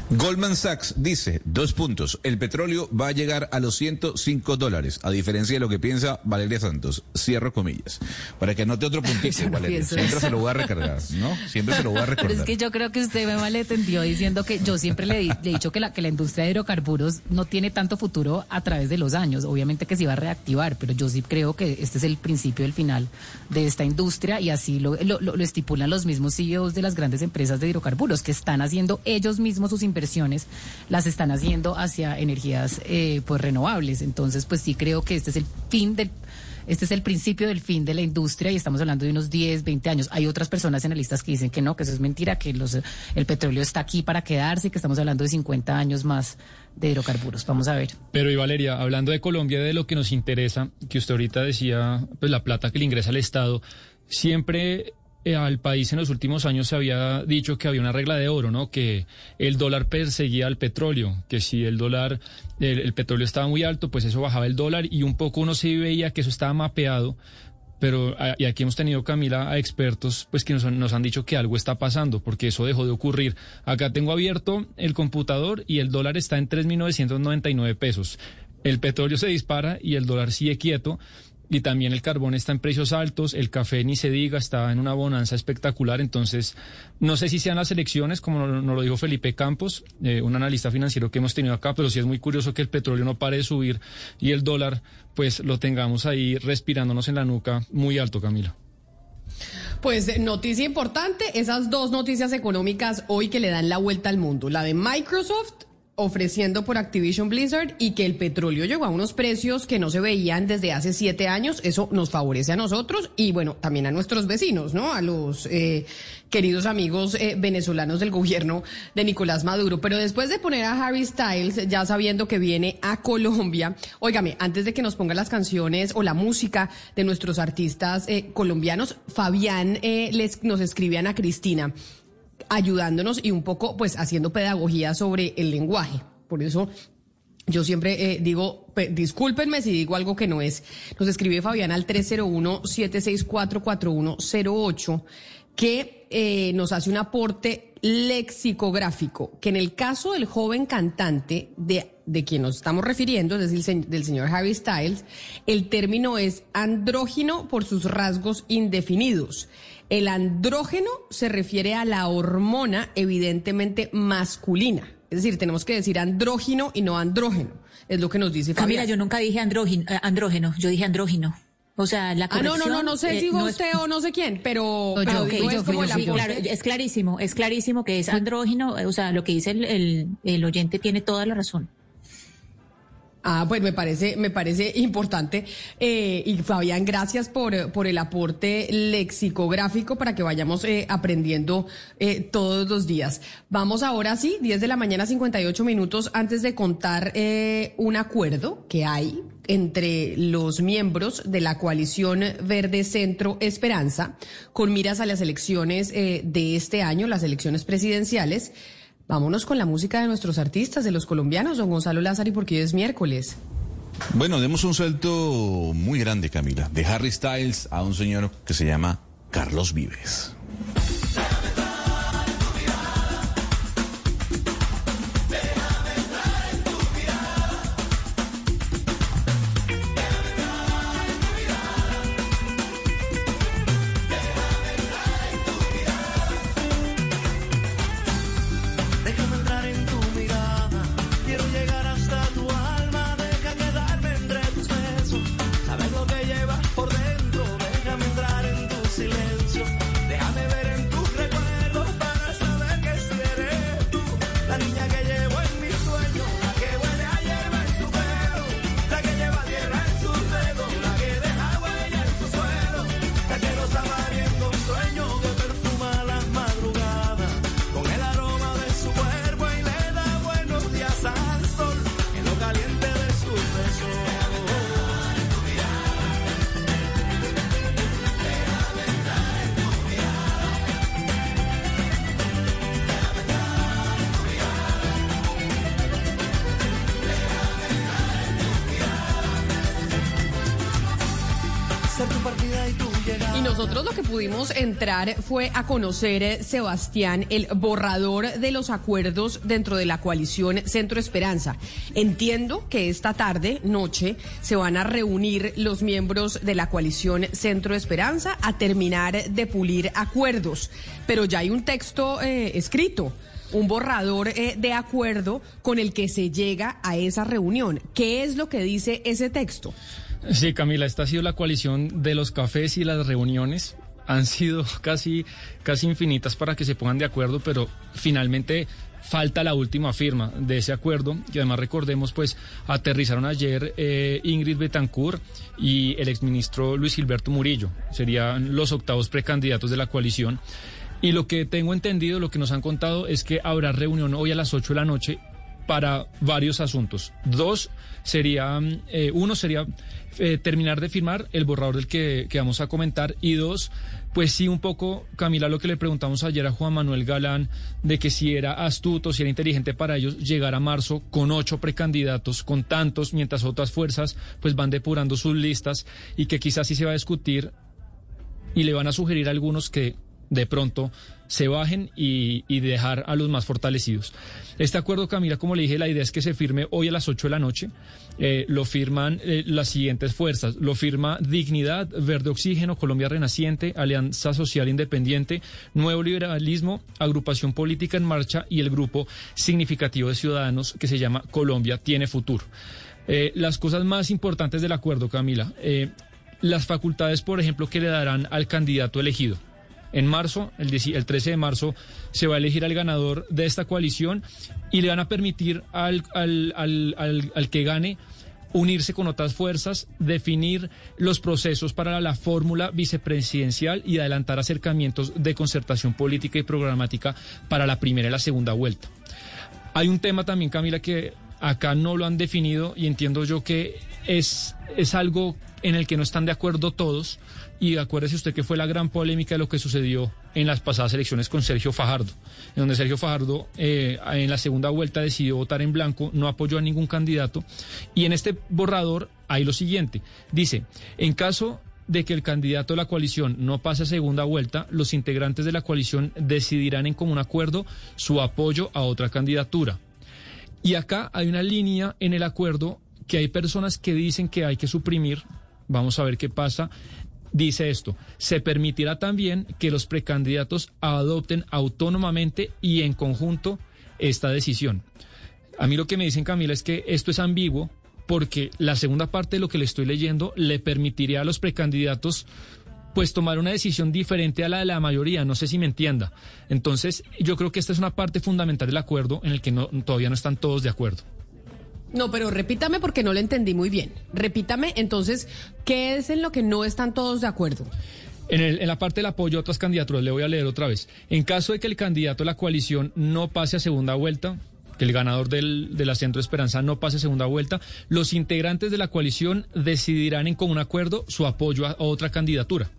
Goldman Sachs dice, dos puntos, el petróleo va a llegar a los 105 dólares, a diferencia de lo que piensa Valeria Santos. Cierro comillas. Para que anote otro puntito, no Valeria. Siempre eso. se lo voy a recargar, ¿no? Siempre se lo voy a Pero recordar. es que yo creo que usted me malentendió diciendo que yo siempre le, he dicho que la, que la industria de hidrocarburos no tiene tanto futuro a través de los años. Obviamente que se va a reactivar, pero yo sí creo que este es el principio del final de esta industria y así lo, lo, lo- lo estipulan los mismos CEOs de las grandes empresas de hidrocarburos que están haciendo ellos mismos sus inversiones, las están haciendo hacia energías eh, pues renovables. Entonces, pues sí creo que este es el fin del este es el principio del fin de la industria y estamos hablando de unos 10, 20 años. Hay otras personas analistas que dicen que no, que eso es mentira, que los, el petróleo está aquí para quedarse y que estamos hablando de 50 años más de hidrocarburos. Vamos a ver. Pero y Valeria, hablando de Colombia, de lo que nos interesa, que usted ahorita decía, pues la plata que le ingresa al Estado, siempre al país en los últimos años se había dicho que había una regla de oro, ¿no? Que el dólar perseguía al petróleo, que si el dólar, el, petróleo estaba muy alto, pues eso bajaba el dólar y un poco uno sí veía que eso estaba mapeado. Pero y aquí hemos tenido, Camila, a expertos pues que nos, han- nos han dicho que algo está pasando, porque eso dejó de ocurrir. Acá tengo abierto el computador y el dólar está en 3.999 pesos. El petróleo se dispara y el dólar sigue quieto. Y también el carbón está en precios altos, el café ni se diga, está en una bonanza espectacular. Entonces, no sé si sean las elecciones, como nos lo dijo Felipe Campos, eh, un analista financiero que hemos tenido acá, pero sí es muy curioso que el petróleo no pare de subir y el dólar, pues lo tengamos ahí respirándonos en la nuca muy alto, Camila. Pues eh, noticia importante, esas dos noticias económicas hoy que le dan la vuelta al mundo. La de Microsoft ofreciendo por Activision Blizzard y que el petróleo llegó a unos precios que no se veían desde hace siete años. Eso nos favorece a nosotros y bueno, también a nuestros vecinos, ¿no? A los eh, queridos amigos eh, venezolanos del gobierno de Nicolás Maduro. Pero después de poner a Harry Styles, ya sabiendo que viene a Colombia, óigame, antes de que nos ponga las canciones o la música de nuestros artistas eh, colombianos, Fabián eh, les, nos escribe a Cristina ayudándonos y un poco pues haciendo pedagogía sobre el lenguaje. Por eso Yo siempre eh, digo, pe- discúlpenme si digo algo que no es. Nos escribe Fabián al 301-764-4108 que eh, nos hace un aporte lexicográfico, que en el caso del joven cantante de, de quien nos estamos refiriendo, es decir, del señor Harry Styles, el término es andrógino por sus rasgos indefinidos. El andrógeno se refiere a la hormona evidentemente masculina. Es decir, tenemos que decir andrógino y no andrógeno. Es lo que nos dice Fabián. Camila, yo nunca dije andrógino, eh, andrógeno, yo dije andrógino. O sea, la Ah, no, corrección... no, no, no sé eh, si fue no es- usted o no sé quién, pero, No, pero yo, digo, ok, es como sí, claro, clarísimo, es clarísimo que es andrógino, eh, o sea, lo que dice el, el, el oyente tiene toda la razón. Ah, pues me parece, me parece importante. Eh, y Fabián, gracias por, por el aporte lexicográfico para que vayamos eh, aprendiendo eh, todos los días. Vamos ahora sí, 10 de la mañana, 58 minutos, antes de contar eh, un acuerdo que hay entre los miembros de la coalición Verde Centro Esperanza con miras a las elecciones eh, de este año, las elecciones presidenciales. Vámonos con la música de nuestros artistas, de los colombianos, don Gonzalo Lázari, porque es miércoles. Bueno, demos un salto muy grande, Camila, de Harry Styles a un señor que se llama Carlos Vives. Entrar fue a conocer, eh, Sebastián, el borrador de los acuerdos dentro de la coalición Centro Esperanza. Entiendo que esta tarde, noche, se van a reunir los miembros de la coalición Centro Esperanza a terminar de pulir acuerdos. Pero ya hay un texto eh, escrito. Un borrador eh, de acuerdo con el que se llega a esa reunión. ¿Qué es lo que dice ese texto? Sí, Camila, esta ha sido la coalición de los cafés y las reuniones. Han sido casi, casi infinitas para que se pongan de acuerdo, pero finalmente falta la última firma de ese acuerdo, que además recordemos, pues aterrizaron ayer eh, Ingrid Betancourt y el exministro Luis Gilberto Murillo. Serían los octavos precandidatos de la coalición. Y lo que tengo entendido, lo que nos han contado, es que habrá reunión hoy a las 8 de la noche para varios asuntos. Dos sería, eh, uno sería eh, terminar de firmar el borrador del que, que vamos a comentar. Y dos, pues sí un poco, Camila, lo que le preguntamos ayer a Juan Manuel Galán de que si era astuto, si era inteligente para ellos llegar a marzo con ocho precandidatos, con tantos, mientras otras fuerzas pues van depurando sus listas y que quizás sí se va a discutir y le van a sugerir algunos que de pronto se bajen y, dejar a los más fortalecidos. Este acuerdo, Camila, como le dije, la idea es que se firme hoy a las 8 de la noche. Eh, lo firman eh, las siguientes fuerzas. Lo firma Dignidad, Verde Oxígeno, Colombia Renaciente, Alianza Social Independiente, Nuevo Liberalismo, Agrupación Política en Marcha y el grupo significativo de ciudadanos que se llama Colombia Tiene Futuro. Eh, las cosas más importantes del acuerdo, Camila. las facultades, por ejemplo, que le darán al candidato elegido. En marzo, el, 10 el 13 de marzo, se va a elegir al ganador de esta coalición y le van a permitir al, al, al, al, al que gane unirse con otras fuerzas, definir los procesos para la fórmula vicepresidencial y adelantar acercamientos de concertación política y programática para la primera y la segunda vuelta. Hay un tema también, Camila, que acá no lo han definido y entiendo yo que es, es algo en el que no están de acuerdo todos. Y acuérdese usted que fue la gran polémica de lo que sucedió en las pasadas elecciones con Sergio Fajardo, en donde Sergio Fajardo eh, en la segunda vuelta decidió votar en blanco, no apoyó a ningún candidato. Y en este borrador hay lo siguiente. Dice, en caso de que el candidato de la coalición no pase a segunda vuelta, los integrantes de la coalición decidirán en común acuerdo su apoyo a otra candidatura. Y acá hay una línea en el acuerdo que hay personas que dicen que hay que suprimir. Vamos a ver qué pasa. Dice esto, se permitirá también que los precandidatos adopten autónomamente y en conjunto esta decisión. A mí lo que me dicen, Camila, es que esto es ambiguo porque la segunda parte de lo que le estoy leyendo le permitiría a los precandidatos pues tomar una decisión diferente a la de la mayoría, no sé si me entienda. Entonces, yo creo que esta es una parte fundamental del acuerdo en el que no, todavía no están todos de acuerdo. No, pero repítame porque no lo entendí muy bien. Repítame, entonces, ¿qué es en lo que no están todos de acuerdo? En, el- la parte del apoyo a otras candidaturas, le voy a leer otra vez. En caso de que el candidato de la coalición no pase a segunda vuelta, que el ganador del, de la Centro Esperanza no pase a segunda vuelta, los integrantes de la coalición decidirán en común acuerdo su apoyo a, a otra candidatura.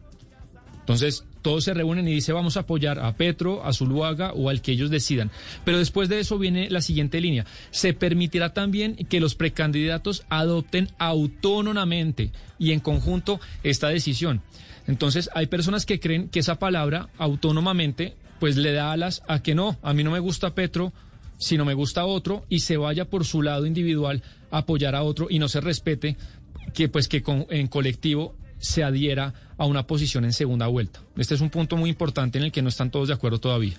Entonces, todos se reúnen y dice vamos a apoyar a Petro, a Zuluaga o al que ellos decidan. Pero después de eso viene la siguiente línea. Se permitirá también que los precandidatos adopten autónomamente y en conjunto esta decisión. Entonces, hay personas que creen que esa palabra autónomamente pues le da alas a que no, a mí no me gusta Petro, sino me gusta otro y se vaya por su lado individual a apoyar a otro y no se respete que pues que en colectivo se adhiera a una posición en segunda vuelta. Este es un punto muy importante en el que no están todos de acuerdo todavía.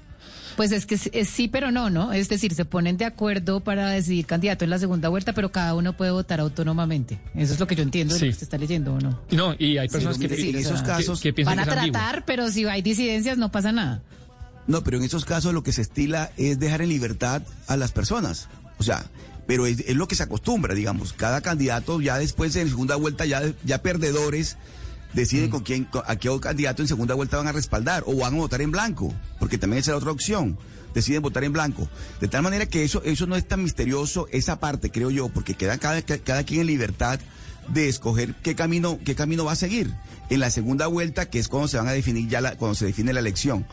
Pues es que es, es sí, pero no, ¿no? Es decir, se ponen de acuerdo para decidir candidato en la segunda vuelta, pero cada uno puede votar autónomamente. Eso es lo que yo entiendo de Sí. lo que usted está leyendo, ¿o no? No, y hay personas Sí, que, sí, que- en esos que- casos que piensan Van a que tratar, pero si hay disidencias no pasa nada. No, pero en esos casos lo que se estila es dejar en libertad a las personas. O sea, pero es, es lo que se acostumbra, digamos. Cada candidato ya después en segunda vuelta, ya, ya perdedores, deciden con quién, a qué candidato en segunda vuelta van a respaldar o van a votar en blanco, porque también esa es la otra opción. Deciden votar en blanco. De tal manera que eso, eso no es tan misterioso, esa parte, creo yo, porque queda cada, cada quien en libertad de escoger qué camino, qué camino va a seguir. En la segunda vuelta, que es cuando se van a definir ya la, cuando se define la elección.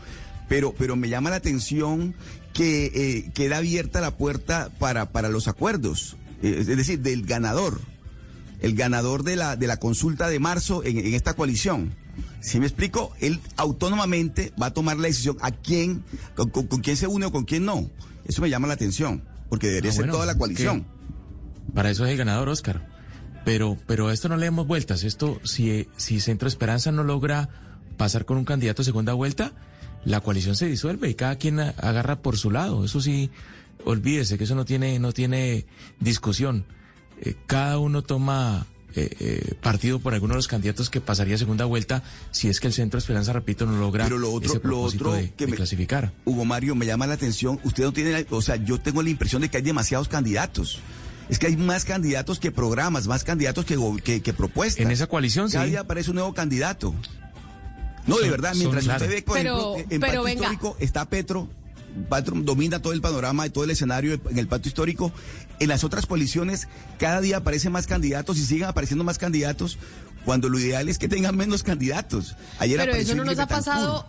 Pero, pero me llama la atención que eh, queda abierta la puerta para, para los acuerdos, eh, es decir, del ganador, el ganador de la, de la consulta de marzo en, en esta coalición. Si me explico, él autónomamente va a tomar la decisión a quién, con, con- con quién se une o con quién no. Eso me llama la atención, porque debería Ah, ser toda la coalición. Para eso es el ganador, Oscar. Pero, pero a esto no le demos vueltas. Esto, si, si Centro Esperanza no logra pasar con un candidato a segunda vuelta, la coalición se disuelve y cada quien agarra por su lado. Eso sí, olvídese que eso no tiene, no tiene discusión. Eh, cada uno toma eh, eh, partido por alguno de los candidatos que pasaría a segunda vuelta si es que el Centro Esperanza, repito, no logra Pero lo otro, ese lo propósito otro de, que de me, clasificar. Hugo Mario, me llama la atención, usted no tiene, la- o sea, yo tengo la impresión de que hay demasiados candidatos. Es que hay más candidatos que programas, más candidatos que, que, que propuestas. En esa coalición, Cada sí. día aparece un nuevo candidato. No, de verdad, son- mientras claro. usted ve, por Pero- ejemplo, en pero venga. Histórico está Petro, Petro domina todo el panorama, todo el escenario en el Pacto Histórico. En las otras coaliciones, cada día aparecen más candidatos y siguen apareciendo más candidatos, cuando lo ideal es que tengan menos candidatos. Ayer Pero eso no nos ha pasado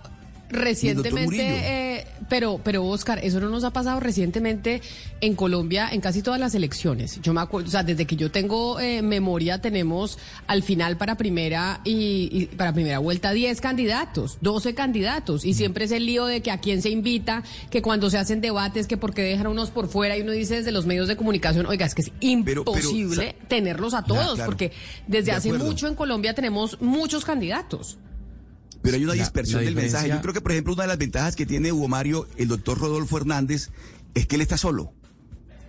Recientemente, eh, pero, pero Oscar, eso no nos ha pasado recientemente en Colombia en casi todas las elecciones. Yo me acuerdo, o sea, desde que yo tengo eh, memoria tenemos al final para primera y, y para primera vuelta 10 candidatos, 12 candidatos y siempre es el lío de que a quién se invita, que cuando se hacen debates que porque dejan unos por fuera y uno dice desde los medios de comunicación, oiga, es que es imposible tenerlos a Ya, todos claro. porque desde De hace mucho en Colombia tenemos muchos candidatos. Pero hay una dispersión la del mensaje. Yo creo que, por ejemplo, una de las ventajas que tiene Hugo Mario, el doctor Rodolfo Hernández, es que él está solo.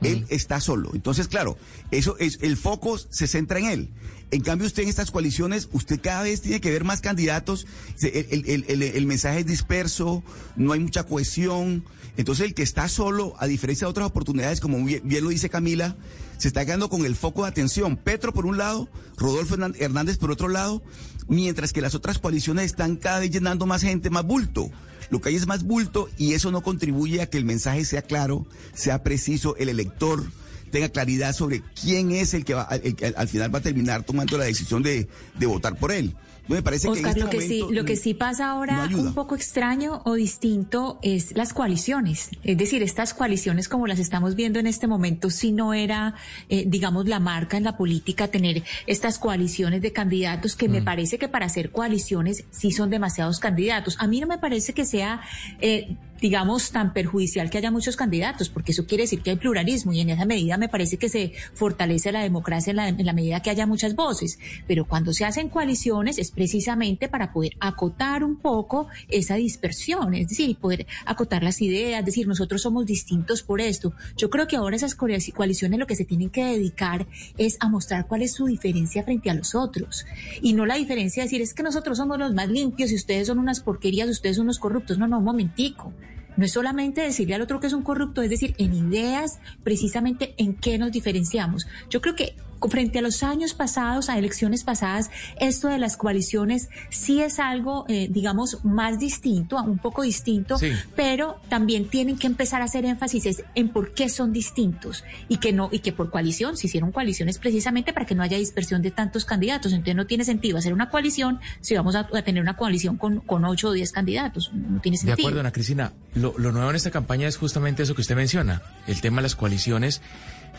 Él está solo. Entonces, claro, eso es, el foco se centra en él. En cambio, usted en estas coaliciones, usted cada vez tiene que ver más candidatos. El, el- el- el- el mensaje es disperso, no hay mucha cohesión. Entonces, el que está solo, a diferencia de otras oportunidades, como bien, bien lo dice Camila, se está quedando con el foco de atención. Petro por un lado, Rodolfo Hernández por otro lado, mientras que las otras coaliciones están cada vez llenando más gente, más bulto. Lo que hay es más bulto y eso no contribuye a que el mensaje sea claro, sea preciso, el elector tenga claridad sobre quién es el que, va, el que al final va a terminar tomando la decisión de, de votar por él. Me parece Oscar, que en lo este que sí, lo que sí pasa ahora no un poco extraño o distinto es las coaliciones. Es decir, estas coaliciones como las estamos viendo en este momento, si no era, eh, digamos, la marca en la política tener estas coaliciones de candidatos que me parece que para hacer coaliciones sí son demasiados candidatos. A mí no me parece que sea eh, digamos, tan perjudicial que haya muchos candidatos, porque eso quiere decir que hay pluralismo y en esa medida me parece que se fortalece la democracia en la, medida que haya muchas voces. Pero cuando se hacen coaliciones es precisamente para poder acotar un poco esa dispersión, es decir, poder acotar las ideas, decir, nosotros somos distintos por esto. Yo creo que ahora esas coali- coaliciones lo que se tienen que dedicar es a mostrar cuál es su diferencia frente a los otros y no la diferencia de decir es que nosotros somos los más limpios y ustedes son unas porquerías, ustedes son unos corruptos. No, no, un momentico. No es solamente decirle al otro que es un corrupto, es decir, en ideas, precisamente en qué nos diferenciamos. Yo creo que frente a los años pasados, a elecciones pasadas, esto de las coaliciones sí es algo, eh, digamos, más distinto, un poco distinto, Sí. pero también tienen que empezar a hacer énfasis en por qué son distintos y que no y que por coalición se hicieron coaliciones precisamente para que no haya dispersión de tantos candidatos. Entonces no tiene sentido hacer una coalición si vamos a, a tener una coalición con, con ocho o diez candidatos. No tiene De sentido. acuerdo, Ana Cristina. Lo, lo nuevo en esta campaña es justamente eso que usted menciona, el tema de las coaliciones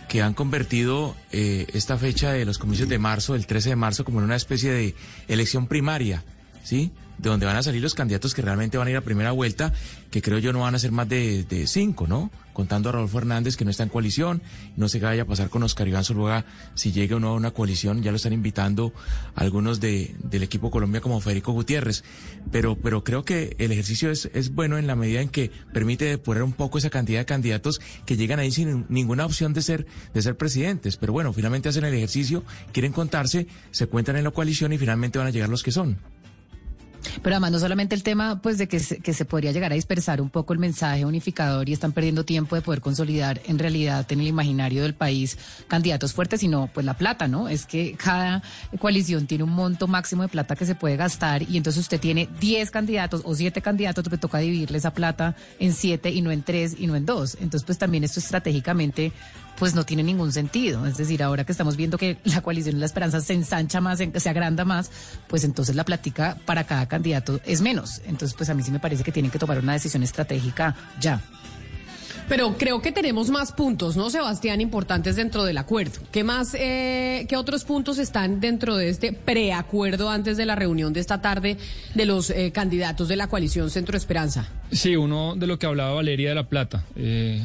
que han convertido eh, esta fecha de los comicios de marzo, el 13 de marzo, como en una especie de elección primaria, ¿sí? De donde van a salir los candidatos que realmente van a ir a primera vuelta, que creo yo no van a ser más de, de cinco, ¿no? Contando a Rodolfo Hernández, que no está en coalición, no qué vaya a pasar con Oscar Iván Zuluaga, si llega o no a una coalición, ya lo están invitando algunos de, del equipo Colombia como Federico Gutiérrez, pero, pero creo que el ejercicio es, es bueno en la medida en que permite depurar un poco esa cantidad de candidatos que llegan ahí sin ninguna opción de ser, de ser presidentes, pero bueno, finalmente hacen el ejercicio, quieren contarse, se cuentan en la coalición y finalmente van a llegar los que son. Pero además no solamente el tema pues de que se, que se podría llegar a dispersar un poco el mensaje unificador y están perdiendo tiempo de poder consolidar en realidad en el imaginario del país candidatos fuertes, sino pues la plata, ¿no? Es que cada coalición tiene un monto máximo de plata que se puede gastar y entonces usted tiene 10 candidatos o 7 candidatos, que toca dividirle esa plata en 7 y no en 3 y no en 2. Entonces pues también esto estratégicamente pues no tiene ningún sentido. Es decir, ahora que estamos viendo que la coalición de la esperanza se ensancha más, se agranda más, pues entonces la plática para cada candidato es menos. Entonces, pues a mí sí me parece que tienen que tomar una decisión estratégica ya. Pero creo que tenemos más puntos, ¿no, Sebastián? Importantes dentro del acuerdo. ¿Qué más, eh, qué otros puntos están dentro de este preacuerdo antes de la reunión de esta tarde de los eh, candidatos de la coalición Centro Esperanza? Sí, uno de lo que hablaba Valeria de la Plata. eh,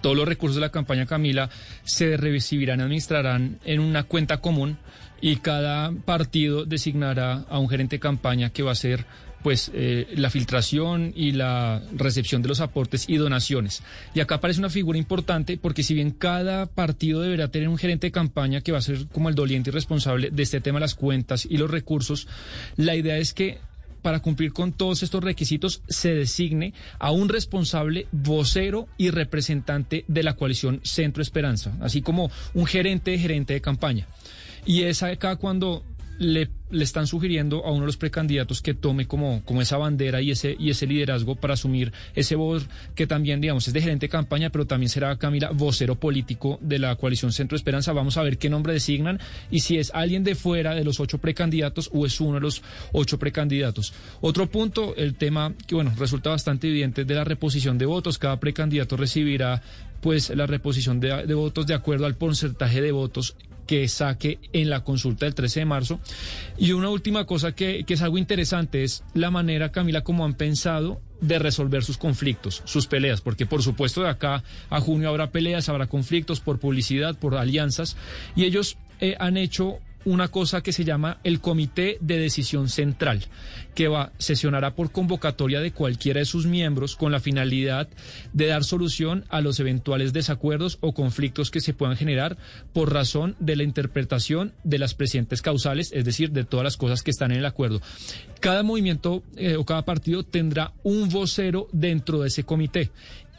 todos los recursos de la campaña Camila se recibirán y administrarán en una cuenta común y cada partido designará a un gerente de campaña que va a ser pues eh, la filtración y la recepción de los aportes y donaciones. Y acá aparece una figura importante porque si bien cada partido deberá tener un gerente de campaña que va a ser como el doliente y responsable de este tema de las cuentas y los recursos, la idea es que para cumplir con todos estos requisitos se designe a un responsable vocero y representante de la coalición Centro Esperanza, así como un gerente de gerente de campaña. Y es acá cuando le, están sugiriendo a uno de los precandidatos que tome como, como esa bandera y ese, y ese liderazgo para asumir ese voz que también, digamos, es de gerente de campaña, pero también será Camila vocero político de la coalición Centro Esperanza. Vamos a ver qué nombre designan y si es alguien de fuera de los ocho precandidatos o es uno de los ocho precandidatos. Otro punto, el tema que, bueno, resulta bastante evidente de la reposición de votos. Cada precandidato recibirá pues la reposición de, de votos de acuerdo al porcentaje de votos que saque en la consulta del 13 de marzo. Y una última cosa que, es algo interesante es la manera, Camila, como han pensado de resolver sus conflictos, sus peleas, porque por supuesto de acá a junio habrá peleas, habrá conflictos por publicidad, por alianzas, y ellos eh, han hecho una cosa que se llama el Comité de Decisión Central, que va, sesionará por convocatoria de cualquiera de sus miembros con la finalidad de dar solución a los eventuales desacuerdos o conflictos que se puedan generar por razón de la interpretación de las presentes causales, es decir, de todas las cosas que están en el acuerdo. Cada movimiento eh, o cada partido tendrá un vocero dentro de ese comité.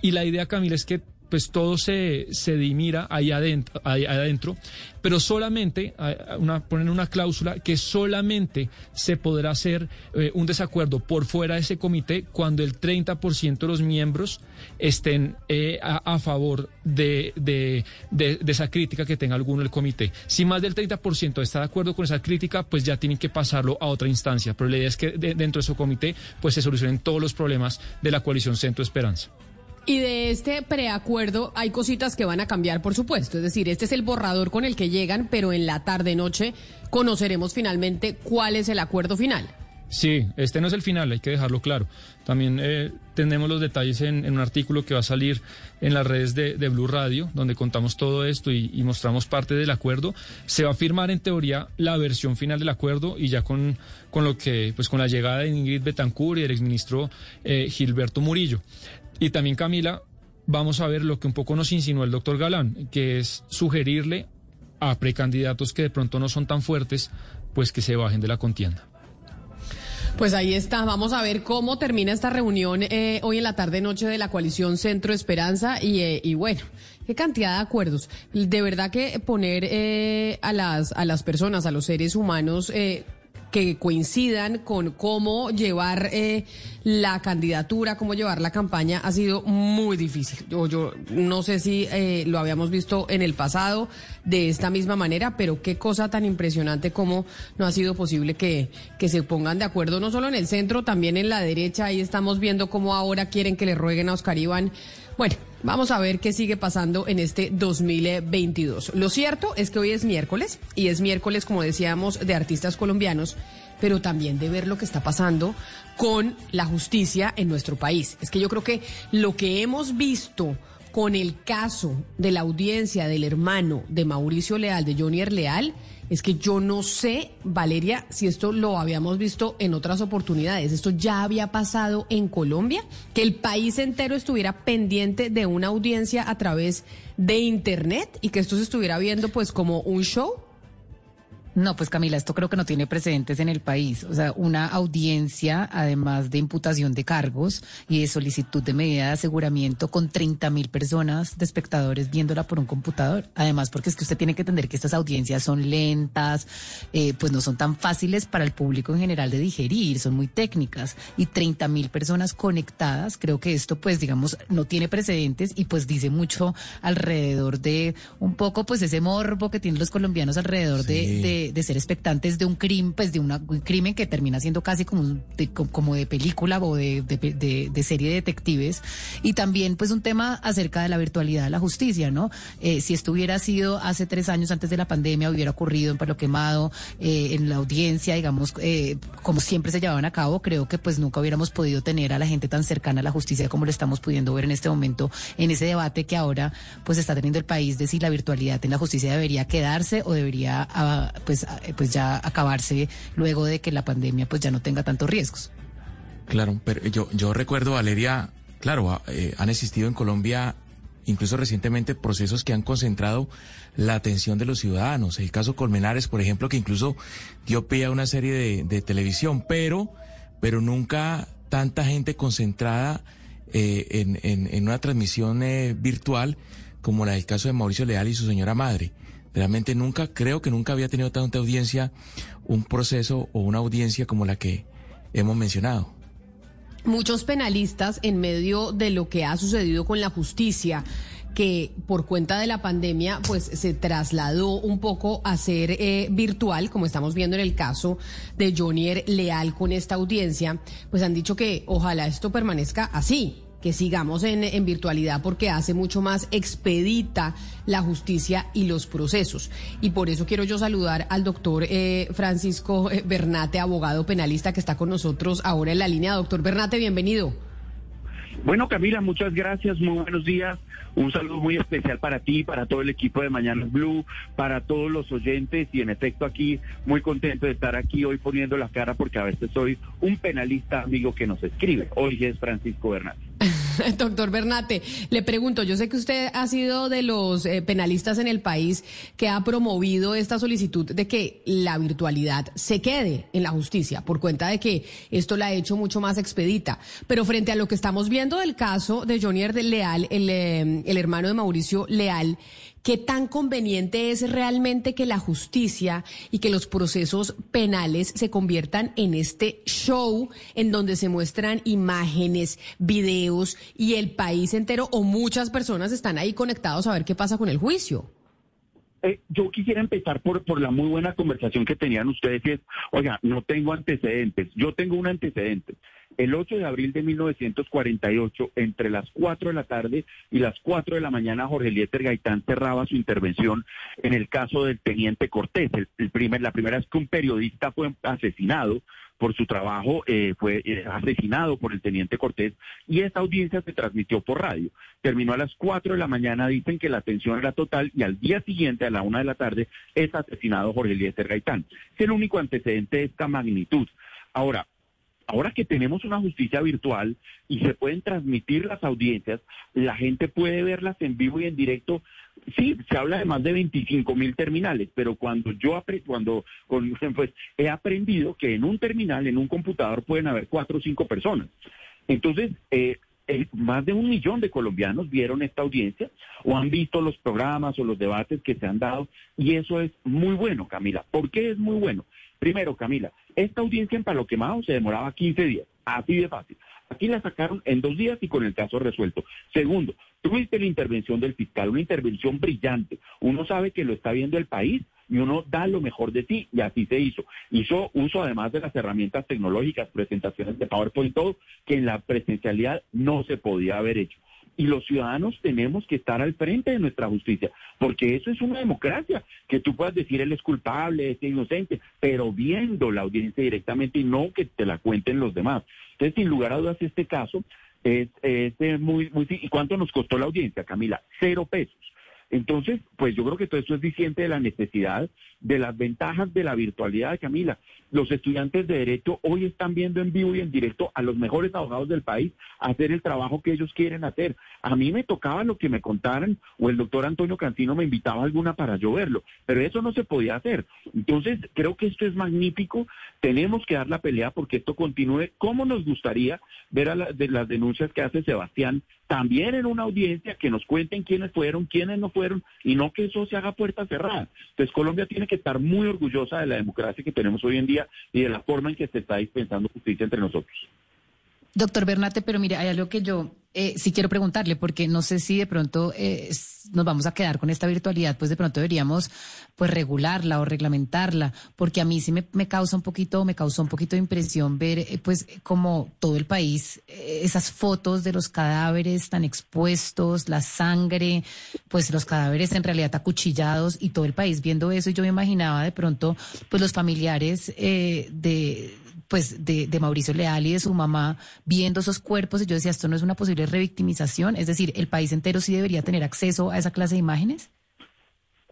Y la idea, Camila, es que pues todo se, se dimira ahí adentro, ahí adentro pero solamente, una, ponen una cláusula que solamente se podrá hacer eh, un desacuerdo por fuera de ese comité cuando el 30% de los miembros estén eh, a, favor de, de, de, esa crítica que tenga alguno del comité. Si más del 30% está de acuerdo con esa crítica, pues ya tienen que pasarlo a otra instancia. Pero la idea es que dentro de su comité pues se solucionen todos los problemas de la coalición Centro Esperanza. Y de este preacuerdo hay cositas que van a cambiar, por supuesto. Es decir, este es el borrador con el que llegan, pero en la tarde-noche conoceremos finalmente cuál es el acuerdo final. Sí, este no es el final, hay que dejarlo claro. También eh, tenemos los detalles en, un artículo que va a salir en las redes de, Blue Radio, donde contamos todo esto y, mostramos parte del acuerdo. Se va a firmar en teoría la versión final del acuerdo y ya con, con lo que, pues con la llegada de Ingrid Betancourt y del exministro eh, Gilberto Murillo. Y también, Camila, vamos a ver lo que un poco nos insinuó el doctor Galán, que es sugerirle a precandidatos que de pronto no son tan fuertes, pues que se bajen de la contienda. Pues ahí está, vamos a ver cómo termina esta reunión eh, hoy en la tarde-noche de la coalición Centro Esperanza y, eh, y bueno. Qué cantidad de acuerdos. De verdad que poner eh, a las a las personas, a los seres humanos que coincidan con cómo llevar eh, la candidatura, cómo llevar la campaña, ha sido muy difícil. Yo, yo no sé si eh, lo habíamos visto en el pasado de esta misma manera, pero qué cosa tan impresionante como no ha sido posible que, que se pongan de acuerdo, no solo en el centro, también en la derecha. Ahí estamos viendo cómo ahora quieren que le rueguen a Oscar Iván. Bueno, Vamos a ver qué sigue pasando en este 2022. Lo cierto es que hoy es miércoles y es miércoles, como decíamos, de artistas colombianos, pero también de ver lo que está pasando con la justicia en nuestro país. Es que yo creo que lo que hemos visto con el caso de la audiencia del hermano de Mauricio Leal, de Johnny Leal, es que yo no sé, Valeria, si esto lo habíamos visto en otras oportunidades. ¿Esto ya había pasado en Colombia? Que el país entero estuviera pendiente de una audiencia a través de Internet y que esto se estuviera viendo pues como un show. No, pues Camila, esto creo que no tiene precedentes en el país. O sea, una audiencia, además de imputación de cargos y de solicitud de medida de aseguramiento con 30 mil personas de espectadores viéndola por un computador. Además, porque es que usted tiene que entender que estas audiencias son lentas, eh, pues no son tan fáciles para el público en general de digerir, son muy técnicas. Y 30 mil personas conectadas, creo que esto, pues, digamos, no tiene precedentes y pues dice mucho alrededor de un poco, pues, ese morbo que tienen los colombianos alrededor sí. de, de de, ser expectantes de un crimen, pues de un crimen que termina siendo casi como, de, como de película o de, de, serie de detectives. Y también pues un tema acerca de la virtualidad de la justicia, ¿no? Eh, si esto hubiera sido hace tres años antes de la pandemia, hubiera ocurrido en Palo Quemado, eh, en la audiencia, digamos, eh, como siempre se llevaban a cabo, creo que pues nunca hubiéramos podido tener a la gente tan cercana a la justicia como lo estamos pudiendo ver en este momento, en ese debate que ahora pues está teniendo el país de si la virtualidad en la justicia debería quedarse o debería pues, pues, pues ya acabarse luego de que la pandemia pues ya no tenga tantos riesgos. Claro, pero yo, yo recuerdo, Valeria, claro, eh, han existido en Colombia incluso recientemente procesos que han concentrado la atención de los ciudadanos. El caso Colmenares, por ejemplo, que incluso dio pie a una serie de, de televisión, pero, pero nunca tanta gente concentrada eh, en, en, en, una transmisión eh, virtual como la del caso de Mauricio Leal y su señora madre. Realmente nunca, creo que nunca había tenido tanta audiencia un proceso o una audiencia como la que hemos mencionado. Muchos penalistas en medio de lo que ha sucedido con la justicia que por cuenta de la pandemia pues se trasladó un poco a ser eh, virtual, como estamos viendo en el caso de Jonier Leal con esta audiencia, pues han dicho que ojalá esto permanezca así, que sigamos en, virtualidad porque hace mucho más expedita la justicia y los procesos. Y por eso quiero yo saludar al doctor eh, Francisco eh, Bernate, abogado penalista que está con nosotros ahora en la línea. Doctor Bernate, bienvenido. Bueno, Camila, muchas gracias, muy buenos días. Un saludo muy especial para ti, para todo el equipo de Mañanas Blue, para todos los oyentes y en efecto aquí muy contento de estar aquí hoy poniendo la cara porque a veces soy un penalista amigo que nos escribe. Hoy es Francisco Bernal. Doctor Bernate, le pregunto, yo sé que usted ha sido de los eh, penalistas en el país que ha promovido esta solicitud de que la virtualidad se quede en la justicia por cuenta de que esto la ha hecho mucho más expedita. Pero frente a lo que estamos viendo del caso de Johnny Leal, el, eh, el hermano de Mauricio Leal, ¿Qué tan conveniente es realmente que la justicia y que los procesos penales se conviertan en este show en donde se muestran imágenes, videos y el país entero o muchas personas están ahí conectados a ver qué pasa con el juicio? Eh, yo quisiera empezar por, por la muy buena conversación que tenían ustedes y es, oiga, no tengo antecedentes, yo tengo un antecedente. El 8 de abril de 1948, entre las 4 de la tarde y las 4 de la mañana, Jorge Eliezer Gaitán cerraba su intervención en el caso del teniente Cortés. El, primer, la primera vez que un periodista fue asesinado por su trabajo, eh, fue eh, asesinado por el teniente Cortés y esta audiencia se transmitió por radio. Terminó a las 4 de la mañana, dicen que la atención era total y al día siguiente, a la 1 de la tarde, es asesinado Jorge Eliezer Gaitán. Es el único antecedente de esta magnitud. Ahora, Ahora que tenemos una justicia virtual y se pueden transmitir las audiencias, la gente puede verlas en vivo y en directo. Sí, se habla de más de 25 mil terminales, pero cuando yo cuando pues, he aprendido que en un terminal, en un computador, pueden haber cuatro o cinco personas. Entonces, eh, más de un millón de colombianos vieron esta audiencia o han visto los programas o los debates que se han dado y eso es muy bueno, Camila. ¿Por qué es muy bueno? Primero, Camila, esta audiencia en Palo Quemado se demoraba 15 días, así de fácil. Aquí la sacaron en dos días y con el caso resuelto. Segundo, tuviste la intervención del fiscal, una intervención brillante. Uno sabe que lo está viendo el país y uno da lo mejor de ti y así se hizo. Hizo uso además de las herramientas tecnológicas, presentaciones de PowerPoint, todo, que en la presencialidad no se podía haber hecho y los ciudadanos tenemos que estar al frente de nuestra justicia, porque eso es una democracia, que tú puedas decir él es culpable, es inocente, pero viendo la audiencia directamente y no que te la cuenten los demás. Entonces, sin lugar a dudas, este caso es, es muy, muy... ¿Y cuánto nos costó la audiencia, Camila? Cero pesos. Entonces, pues yo creo que todo eso es diciente de la necesidad, de las ventajas de la virtualidad, Camila. Los estudiantes de Derecho hoy están viendo en vivo y en directo a los mejores abogados del país hacer el trabajo que ellos quieren hacer. A mí me tocaba lo que me contaran o el doctor Antonio Cantino me invitaba a alguna para yo verlo, pero eso no se podía hacer. Entonces, creo que esto es magnífico. Tenemos que dar la pelea porque esto continúe. ¿Cómo nos gustaría ver a de las denuncias que hace Sebastián también en una audiencia que nos cuenten quiénes fueron, quiénes no fueron y no que eso se haga puerta cerrada? Entonces, Colombia tiene que estar muy orgullosa de la democracia que tenemos hoy en día y de la forma en que se está dispensando justicia entre nosotros. Doctor Bernate, pero mire, hay algo que yo eh, sí quiero preguntarle, porque no sé si de pronto eh, nos vamos a quedar con esta virtualidad, pues de pronto deberíamos pues regularla o reglamentarla, porque a mí sí me, causa un poquito, me causó un poquito de impresión ver eh, pues como todo el país, esas fotos de los cadáveres tan expuestos, la sangre, pues los cadáveres en realidad acuchillados y todo el país viendo eso. Y yo me imaginaba de pronto pues los familiares de pues de, de, Mauricio Leal y de su mamá viendo esos cuerpos y yo decía, esto no es una posible revictimización, es decir, el país entero sí debería tener acceso a esa clase de imágenes.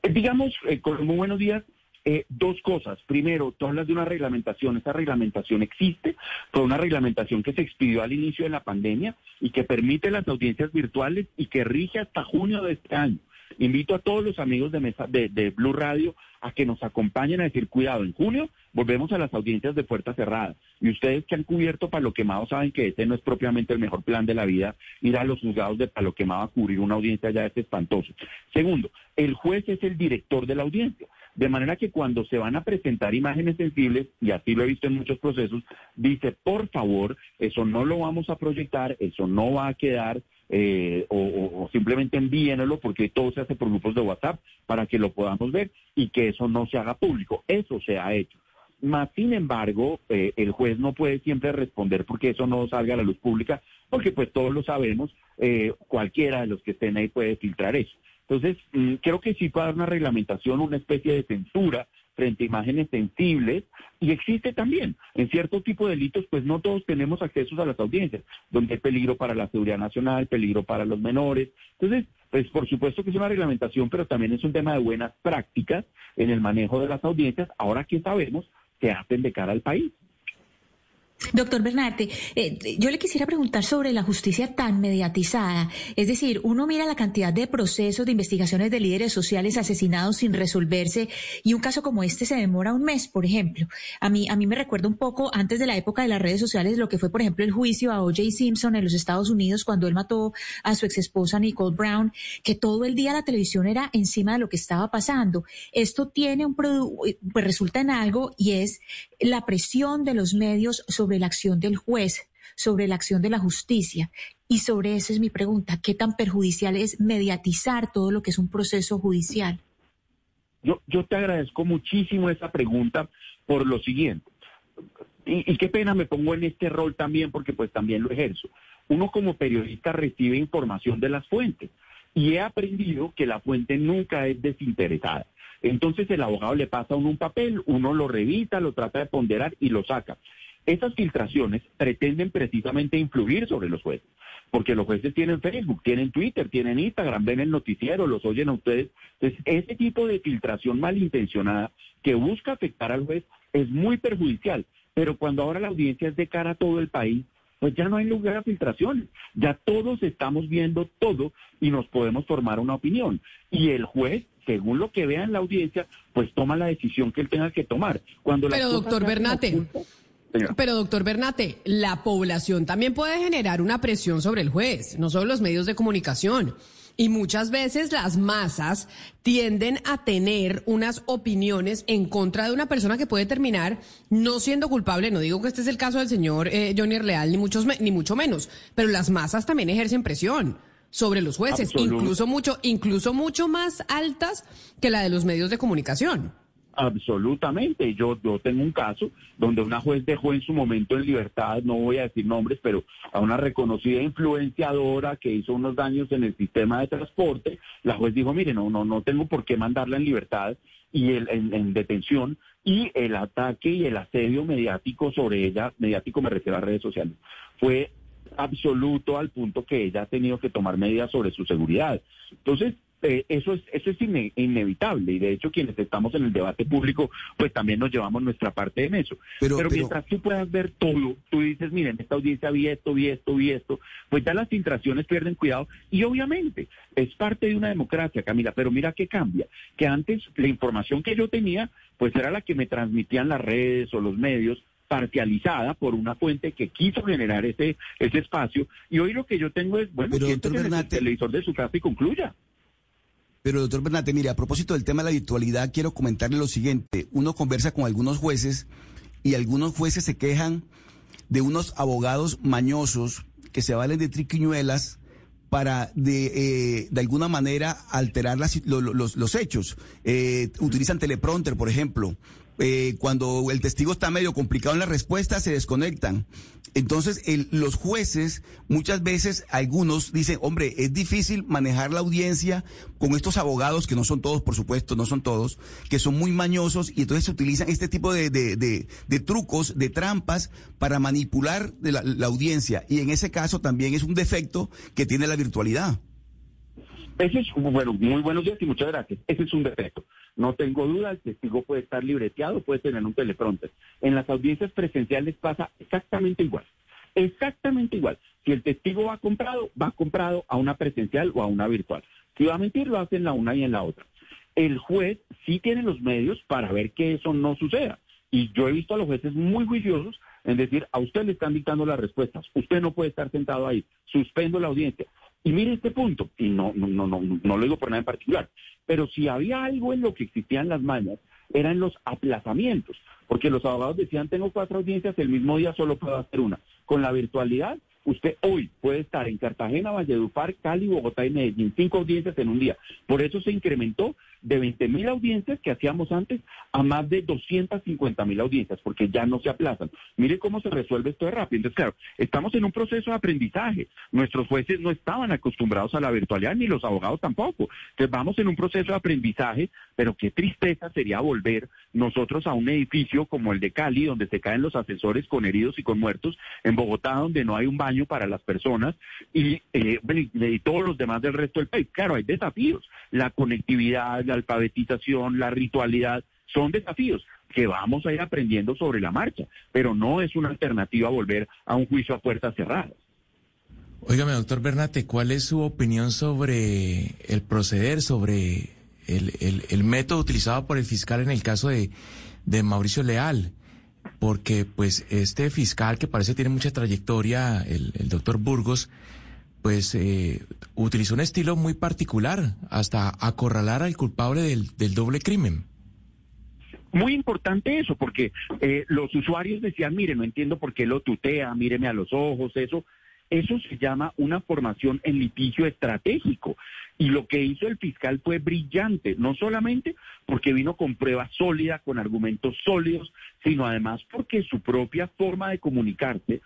Eh, digamos, eh, con muy buenos días, eh, dos cosas. Primero, tú hablas de una reglamentación. Esa reglamentación existe. Fue una reglamentación que se expidió al inicio de la pandemia y que permite las audiencias virtuales y que rige hasta junio de este año. Invito a todos los amigos de, mesa, de, Blue Radio a que nos acompañen a decir, cuidado, en junio volvemos a las audiencias de puerta cerrada. Y ustedes que han cubierto Palo Quemado saben que ese no es propiamente el mejor plan de la vida, ir a los juzgados de Palo Quemado a cubrir una audiencia ya es espantoso. Segundo, el juez es el director de la audiencia. De manera que cuando se van a presentar imágenes sensibles, y así lo he visto en muchos procesos, dice, por favor, eso no lo vamos a proyectar, eso no va a quedar, eh, o, simplemente envíenlo porque todo se hace por grupos de WhatsApp para que lo podamos ver y que eso no se haga público. Eso se ha hecho. Más sin embargo, eh, el juez no puede siempre responder porque eso no salga a la luz pública, porque pues todos lo sabemos, eh, cualquiera de los que estén ahí puede filtrar eso. Entonces, mm, creo que sí puede haber una reglamentación, una especie de censura frente a imágenes sensibles y existe también en cierto tipo de delitos, pues no todos tenemos acceso a las audiencias, donde hay peligro para la seguridad nacional, peligro para los menores. Entonces, pues por supuesto que es una reglamentación, pero también es un tema de buenas prácticas en el manejo de las audiencias, ahora que sabemos que hacen de cara al país. Doctor Bernarte, eh, yo le quisiera preguntar sobre la justicia tan mediatizada. Es decir, uno mira la cantidad de procesos, de investigaciones de líderes sociales asesinados sin resolverse y un caso como este se demora un mes, por ejemplo. A mí, a mí me recuerda un poco antes de la época de las redes sociales lo que fue, por ejemplo, el juicio a O.J. Simpson en los Estados Unidos cuando él mató a su ex esposa Nicole Brown, que todo el día la televisión era encima de lo que estaba pasando. Esto tiene un pues resulta en algo y es la presión de los medios sobre la acción del juez, sobre la acción de la justicia. Y sobre eso es mi pregunta, ¿qué tan perjudicial es mediatizar todo lo que es un proceso judicial? Yo, yo te agradezco muchísimo esa pregunta por lo siguiente. Y, y, qué pena me pongo en este rol también porque pues también lo ejerzo. Uno como periodista recibe información de las fuentes y he aprendido que la fuente nunca es desinteresada. Entonces el abogado le pasa a uno un papel, uno lo revisa, lo trata de ponderar y lo saca. Esas filtraciones pretenden precisamente influir sobre los jueces, porque los jueces tienen Facebook, tienen Twitter, tienen Instagram, ven el noticiero, los oyen a ustedes. Entonces, ese tipo de filtración malintencionada que busca afectar al juez es muy perjudicial, pero cuando ahora la audiencia es de cara a todo el país, pues ya no hay lugar a filtraciones. Ya todos estamos viendo todo y nos podemos formar una opinión. Y el juez, según lo que vea en la audiencia, pues toma la decisión que él tenga que tomar. Cuando Pero doctor Bernate. Pero doctor Bernate, la población también puede generar una presión sobre el juez, no solo los medios de comunicación. Y muchas veces las masas tienden a tener unas opiniones en contra de una persona que puede terminar no siendo culpable. No digo que este es el caso del señor eh, Johnny Leal, ni, muchos, ni mucho menos, pero las masas también ejercen presión sobre los jueces, incluso mucho, incluso mucho más altas que la de los medios de comunicación. Absolutamente. Yo, yo tengo un caso donde una juez dejó en su momento en libertad, no voy a decir nombres, pero a una reconocida influenciadora que hizo unos daños en el sistema de transporte. La juez dijo, mire, no, no, no tengo por qué mandarla en libertad y el, en, detención y el ataque y el asedio mediático sobre ella, mediático me refiero a redes sociales, fue absoluto al punto que ella ha tenido que tomar medidas sobre su seguridad. Entonces, eh, eso es eso es inevitable y de hecho quienes estamos en el debate público pues también nos llevamos nuestra parte en eso. Pero, mientras tú puedas ver todo tú dices miren esta audiencia vi esto vi esto vi esto pues ya las filtraciones pierden cuidado y obviamente es parte de una democracia Camila pero mira qué cambia que antes la información que yo tenía pues era la que me transmitían las redes o los medios parcializada por una fuente que quiso generar ese ese espacio y hoy lo que yo tengo es bueno que el televisor de su casa y concluya pero doctor Bernate, mire, a propósito del tema de la virtualidad, quiero comentarle lo siguiente. Uno conversa con algunos jueces y algunos jueces se quejan de unos abogados mañosos que se valen de triquiñuelas para de, eh, de alguna manera alterar las, los, hechos. Eh, utilizan teleprompter, por ejemplo. Eh, cuando el testigo está medio complicado en la respuesta, se desconectan. Entonces, los jueces, muchas veces, algunos dicen, hombre, es difícil manejar la audiencia con estos abogados, que no son todos, por supuesto, no son todos, que son muy mañosos y entonces se utilizan este tipo de, de, trucos, de trampas para manipular la, la audiencia. Y en ese caso también es un defecto que tiene la virtualidad. Ese es, bueno, muy buenos días y muchas gracias. Ese es un defecto. No tengo duda, el testigo puede estar libreteado, puede tener un teleprompter. En las audiencias presenciales pasa exactamente igual. Exactamente igual. Si el testigo va comprado, va comprado a una presencial o a una virtual. Si va a mentir, lo hace en la una y en la otra. El juez sí tiene los medios para ver que eso no suceda. Y yo he visto a los jueces muy juiciosos en decir, a usted le están dictando las respuestas, usted no puede estar sentado ahí, suspendo la audiencia. Y mire este punto, y no, no, no, no, no lo digo por nada en particular, pero si había algo en lo que existían las mañas, eran los aplazamientos, porque los abogados decían, tengo cuatro audiencias, el mismo día solo puedo hacer una. Con la virtualidad, usted hoy puede estar en Cartagena, Valledupar, Cali, Bogotá y Medellín, cinco audiencias en un día. Por eso se incrementó de 20 mil audiencias que hacíamos antes a más de 250 mil audiencias, porque ya no se aplazan. Mire cómo se resuelve esto de rápido. Entonces, claro, estamos en un proceso de aprendizaje. Nuestros jueces no estaban acostumbrados a la virtualidad, ni los abogados tampoco. Entonces, vamos en un proceso de aprendizaje, pero qué tristeza sería volver nosotros a un edificio como el de Cali, donde se caen los asesores con heridos y con muertos, en Bogotá, donde no hay un baño para las personas, y, eh, todos los demás del resto del país. Claro, hay desafíos. La conectividad, la alfabetización, la ritualidad, son desafíos, que vamos a ir aprendiendo sobre la marcha, pero no es una alternativa volver a un juicio a puertas cerradas. Óigame, doctor Bernate, ¿cuál es su opinión sobre el proceder, sobre el, el- el método utilizado por el fiscal en el caso de, de Mauricio Leal? Porque, pues, este fiscal que parece tiene mucha trayectoria, el, doctor Burgos, pues, eh, utilizó un estilo muy particular, hasta acorralar al culpable del, del doble crimen. Muy importante eso, porque eh, los usuarios decían, mire, no entiendo por qué lo tutea, míreme a los ojos, eso. Eso se llama una formación en litigio estratégico. Y lo que hizo el fiscal fue brillante, no solamente porque vino con pruebas sólidas, con argumentos sólidos, sino además porque su propia forma de comunicarse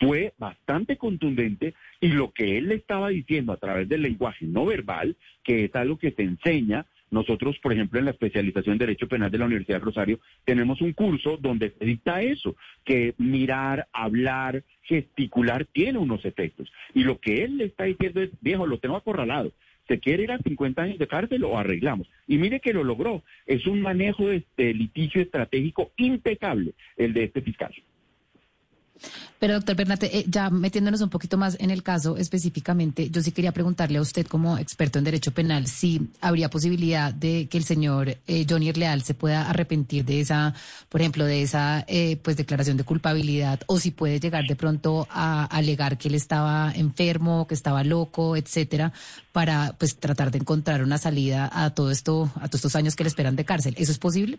fue bastante contundente y lo que él le estaba diciendo a través del lenguaje no verbal, que es algo que se enseña, nosotros, por ejemplo, en la especialización en Derecho Penal de la Universidad de Rosario, tenemos un curso donde se dicta eso, que mirar, hablar, gesticular tiene unos efectos. Y lo que él le está diciendo es, viejo, lo tengo acorralado. ¿Se quiere ir a 50 años de cárcel o arreglamos? Y mire que lo logró. Es un manejo de litigio estratégico impecable el de este fiscal. Pero, doctor Bernate, eh, ya metiéndonos un poquito más en el caso específicamente, yo sí quería preguntarle a usted como experto en derecho penal si habría posibilidad de que el señor eh, Johnny Leal se pueda arrepentir de esa, por ejemplo, de esa eh, pues declaración de culpabilidad o si puede llegar de pronto a alegar que él estaba enfermo, que estaba loco, etcétera, para pues tratar de encontrar una salida a todo esto, a todos estos años que le esperan de cárcel. ¿Eso es posible?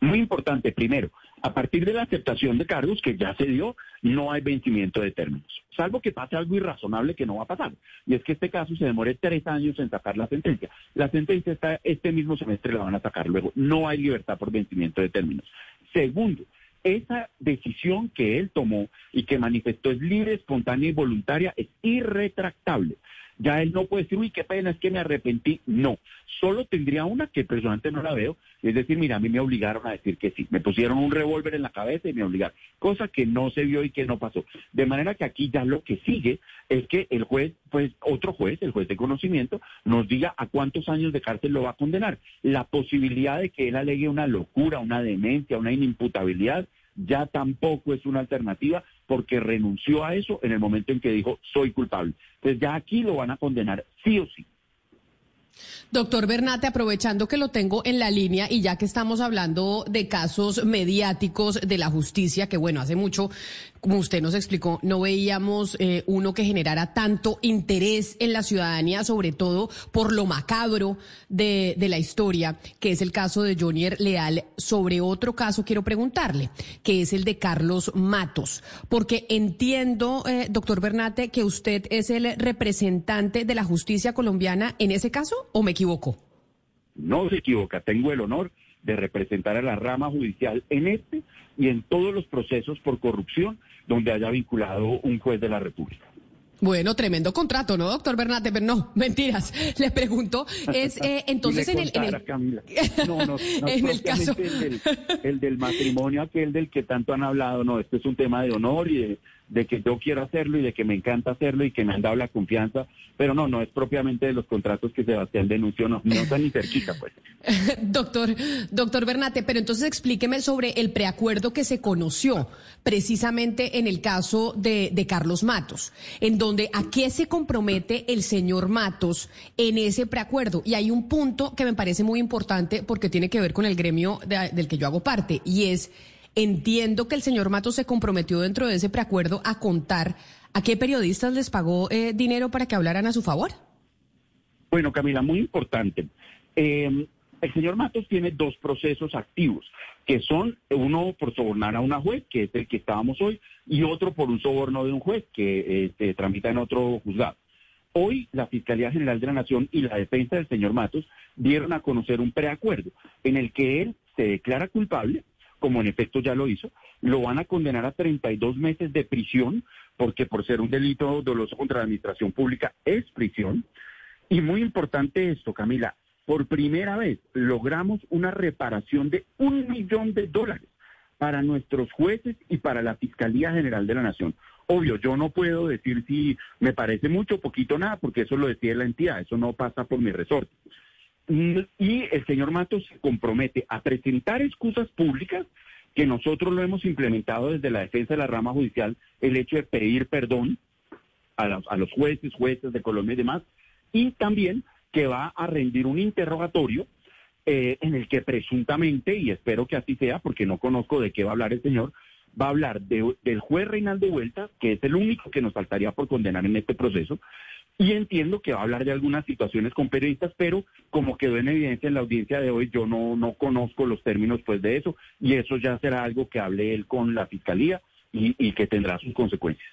Muy importante, primero, a partir de la aceptación de cargos que ya se dio, no hay vencimiento de términos, salvo que pase algo irrazonable que no va a pasar. Y es que este caso se demore tres años en sacar la sentencia. La sentencia está este mismo semestre la van a sacar luego. No hay libertad por vencimiento de términos. Segundo, esa decisión que él tomó y que manifestó es libre, espontánea y voluntaria, es irretractable. Ya él no puede decir, uy, qué pena, es que me arrepentí. No, solo tendría una que personalmente no la veo, es decir, mira, a mí me obligaron a decir que sí. Me pusieron un revólver en la cabeza y me obligaron, cosa que no se vio y que no pasó. De manera que aquí ya lo que sigue es que el juez, pues otro juez, el juez de conocimiento, nos diga a cuántos años de cárcel lo va a condenar. La posibilidad de que él alegue una locura, una demencia, una inimputabilidad, ya tampoco es una alternativa porque renunció a eso en el momento en que dijo soy culpable. Entonces ya aquí lo van a condenar sí o sí. Doctor Bernate, aprovechando que lo tengo en la línea y ya que estamos hablando de casos mediáticos de la justicia, que bueno, hace mucho, como usted nos explicó, no veíamos eh, uno que generara tanto interés en la ciudadanía, sobre todo por lo macabro de, de la historia, que es el caso de Johnny Leal. Sobre otro caso quiero preguntarle, que es el de Carlos Matos, porque entiendo, eh, doctor Bernate, que usted es el representante de la justicia colombiana en ese caso, ¿o me equivoco? No se equivoca, tengo el honor de representar a la rama judicial en este y en todos los procesos por corrupción donde haya vinculado un juez de la República. Bueno, tremendo contrato, ¿no, doctor Bernate? Pero no, mentiras. Le pregunto, es eh, entonces en el, en el- Camila. No, no, no En el caso- el, del, el del matrimonio aquel del que tanto han hablado, no, este es un tema de honor y de, de que yo quiero hacerlo y de que me encanta hacerlo y que me han dado la confianza, pero no, no es propiamente de los contratos que Sebastián denunció, no, no están ni cerquita, pues. doctor, doctor Bernate, pero entonces explíqueme sobre el preacuerdo que se conoció precisamente en el caso de, de Carlos Matos, en donde a qué se compromete el señor Matos en ese preacuerdo. Y hay un punto que me parece muy importante porque tiene que ver con el gremio de- del que yo hago parte y es Entiendo que el señor Matos se comprometió dentro de ese preacuerdo a contar a qué periodistas les pagó eh, dinero para que hablaran a su favor. Bueno, Camila, muy importante. Eh, el señor Matos tiene dos procesos activos, que son uno por sobornar a una juez, que es el que estábamos hoy, y otro por un soborno de un juez que este, tramita en otro juzgado. Hoy la Fiscalía General de la Nación y la defensa del señor Matos dieron a conocer un preacuerdo en el que él se declara culpable, como en efecto ya lo hizo, lo van a condenar a 32 meses de prisión, porque por ser un delito doloso contra la administración pública es prisión. Y muy importante esto, Camila, por primera vez logramos una reparación de un millón de dólares para nuestros jueces y para la Fiscalía General de la Nación. Obvio, yo no puedo decir si me parece mucho, poquito, nada, porque eso lo decide la entidad, eso no pasa por mi resorte. Y el señor Matos se compromete a presentar excusas públicas que nosotros lo hemos implementado desde la defensa de la rama judicial, el hecho de pedir perdón a los, a los jueces, jueces de Colombia y demás, y también que va a rendir un interrogatorio eh, en el que presuntamente, y espero que así sea, porque no conozco de qué va a hablar el señor, va a hablar de- del juez Reinaldo Vuelta, que es el único que nos faltaría por condenar en este proceso, y entiendo que va a hablar de algunas situaciones con periodistas, pero como quedó en evidencia en la audiencia de hoy, yo no, no conozco los términos pues de eso, y eso ya será algo que hable él con la fiscalía y, y que tendrá sus consecuencias.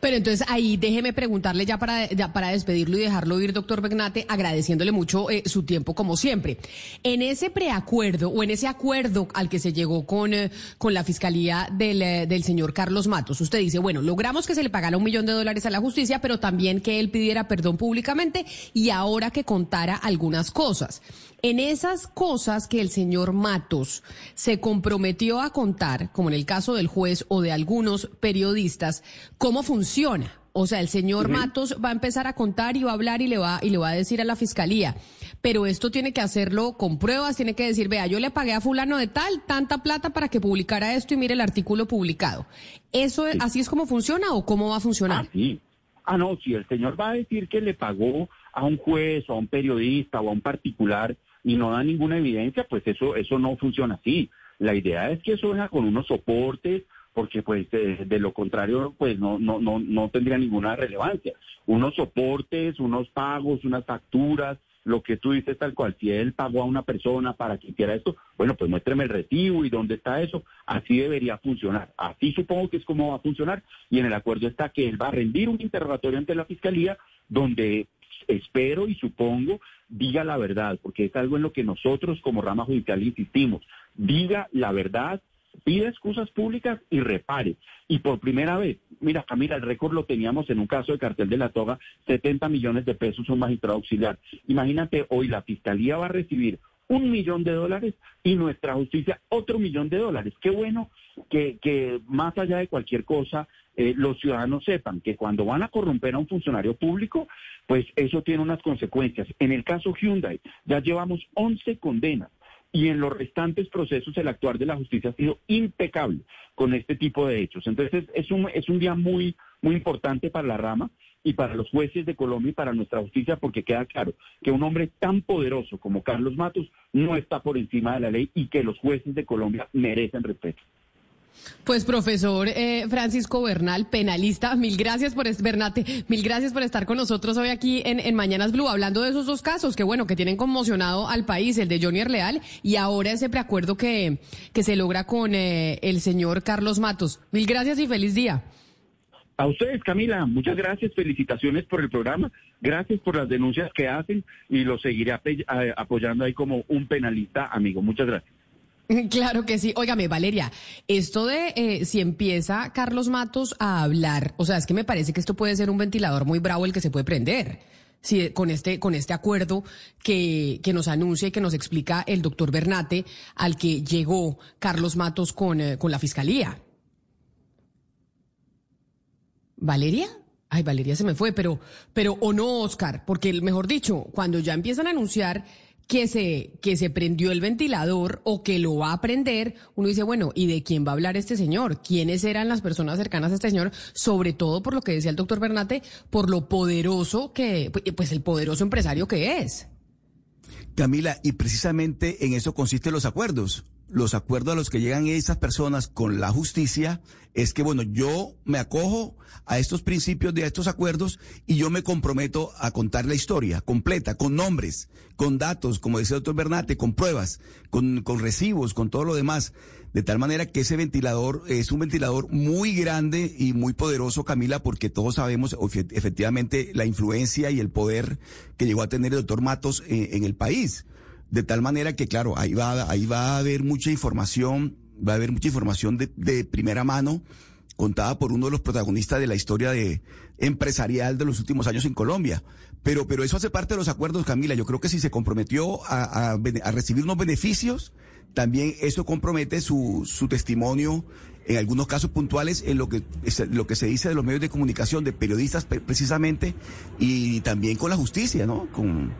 Pero entonces ahí déjeme preguntarle ya para, para despedirlo y dejarlo ir, doctor Begnate, agradeciéndole mucho eh, su tiempo como siempre. En ese preacuerdo o en ese acuerdo al que se llegó con, eh, con la fiscalía del, eh, del señor Carlos Matos, usted dice, bueno, logramos que se le pagara un millón de dólares a la justicia, pero también que él pidiera perdón públicamente y ahora que contara algunas cosas. En esas cosas que el señor Matos se comprometió a contar, como en el caso del juez o de algunos periodistas, ¿cómo funciona? O sea, el señor Matos va a empezar a contar y va a hablar y le va y le va a decir a la fiscalía, pero esto tiene que hacerlo con pruebas, tiene que decir, vea, yo le pagué a fulano de tal tanta plata para que publicara esto y mire el artículo publicado. ¿Eso es- así es como funciona o cómo va a funcionar? Sí. Ah, no, si el señor va a decir que le pagó a un juez o a un periodista o a un particular y no da ninguna evidencia, pues eso, eso no funciona así. La idea es que eso venga con unos soportes, porque pues de, lo contrario, pues no, no, no, no tendría ninguna relevancia. Unos soportes, unos pagos, unas facturas, lo que tú dices tal cual, si él pagó a una persona para que hiciera esto, bueno, pues muéstreme el recibo y dónde está eso. Así debería funcionar. Así supongo que es como va a funcionar. Y en el acuerdo está que él va a rendir un interrogatorio ante la fiscalía donde espero y supongo diga la verdad, porque es algo en lo que nosotros como rama judicial insistimos. Diga la verdad, pida excusas públicas y repare. Y por primera vez, mira Camila, el récord lo teníamos en un caso de cartel de la toga, 70 millones de pesos un magistrado auxiliar. Imagínate, hoy la fiscalía va a recibir un millón de dólares y nuestra justicia otro millón de dólares. Qué bueno que, que más allá de cualquier cosa, eh, los ciudadanos sepan que cuando van a corromper a un funcionario público, pues eso tiene unas consecuencias. En el caso Hyundai ya llevamos 11 condenas y en los restantes procesos el actuar de la justicia ha sido impecable con este tipo de hechos. Entonces es un, es un día muy, muy importante para la rama y para los jueces de Colombia y para nuestra justicia porque queda claro que un hombre tan poderoso como Carlos Matos no está por encima de la ley y que los jueces de Colombia merecen respeto. Pues profesor eh, Francisco Bernal, penalista, mil gracias por Bernate, mil gracias por estar con nosotros hoy aquí en, Mañanas Blue, hablando de esos dos casos que bueno, que tienen conmocionado al país, el de Johnny Leal y ahora ese preacuerdo que, que se logra con eh, el señor Carlos Matos. Mil gracias y feliz día. A ustedes, Camila, muchas gracias, felicitaciones por el programa, gracias por las denuncias que hacen y lo seguiré apoyando ahí como un penalista amigo. Muchas gracias. Claro que sí. Óigame, Valeria, esto de eh, si empieza Carlos Matos a hablar, o sea, es que me parece que esto puede ser un ventilador muy bravo el que se puede prender. Si, con este, con este acuerdo que, que nos anuncia y que nos explica el doctor Bernate, al que llegó Carlos Matos con, eh, con la fiscalía. ¿Valeria? Ay, Valeria se me fue, pero, pero o no, Oscar, porque mejor dicho, cuando ya empiezan a anunciar que se, que se prendió el ventilador o que lo va a prender, uno dice, bueno, ¿y de quién va a hablar este señor? ¿Quiénes eran las personas cercanas a este señor? Sobre todo por lo que decía el doctor Bernate, por lo poderoso que, pues el poderoso empresario que es. Camila, y precisamente en eso consisten los acuerdos. Los acuerdos a los que llegan esas personas con la justicia es que, bueno, yo me acojo a estos principios de estos acuerdos y yo me comprometo a contar la historia completa, con nombres, con datos, como decía el doctor Bernate, con pruebas, con, con recibos, con todo lo demás. De tal manera que ese ventilador es un ventilador muy grande y muy poderoso, Camila, porque todos sabemos efe- efectivamente la influencia y el poder que llegó a tener el doctor Matos en, en el país. De tal manera que, claro, ahí va, ahí va a haber mucha información, va a haber mucha información de, de primera mano contada por uno de los protagonistas de la historia de empresarial de los últimos años en Colombia. Pero, pero eso hace parte de los acuerdos, Camila. Yo creo que si se comprometió a, a recibir unos beneficios, también eso compromete su, su testimonio en algunos casos puntuales en lo que, es- lo que se dice de los medios de comunicación, de periodistas pe- precisamente, y también con la justicia, ¿no? Con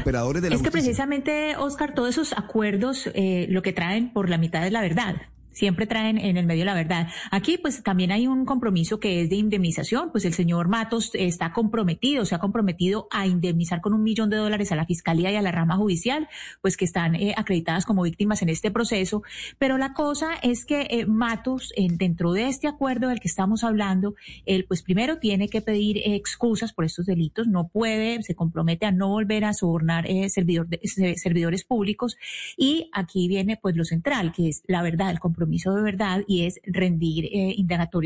operadores de la Es que justicia. precisamente, Oscar, todos esos acuerdos eh, lo que traen por la mitad es la verdad. Siempre traen en el medio la verdad. Aquí, pues también hay un compromiso que es de indemnización. Pues el señor Matos está comprometido, se ha comprometido a indemnizar con un millón de dólares a la fiscalía y a la rama judicial, pues que están eh, acreditadas como víctimas en este proceso. Pero la cosa es que eh, Matos, en- dentro de este acuerdo del que estamos hablando, él, pues primero tiene que pedir excusas por estos delitos. No puede, se compromete a no volver a sobornar eh, servidor de- se- servidores públicos. Y aquí viene pues lo central, que es la verdad, el compromiso de verdad y es rendir eh,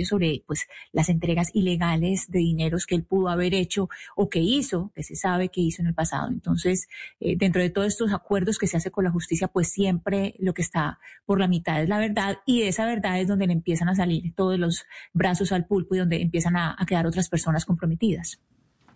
sobre pues las entregas ilegales de dineros que él pudo haber hecho o que hizo, que se sabe que hizo en el pasado. Entonces, eh, dentro de todos estos acuerdos que se hace con la justicia, pues siempre lo que está por la mitad es la verdad y esa verdad es donde le empiezan a salir todos los brazos al pulpo y donde empiezan a quedar otras personas comprometidas.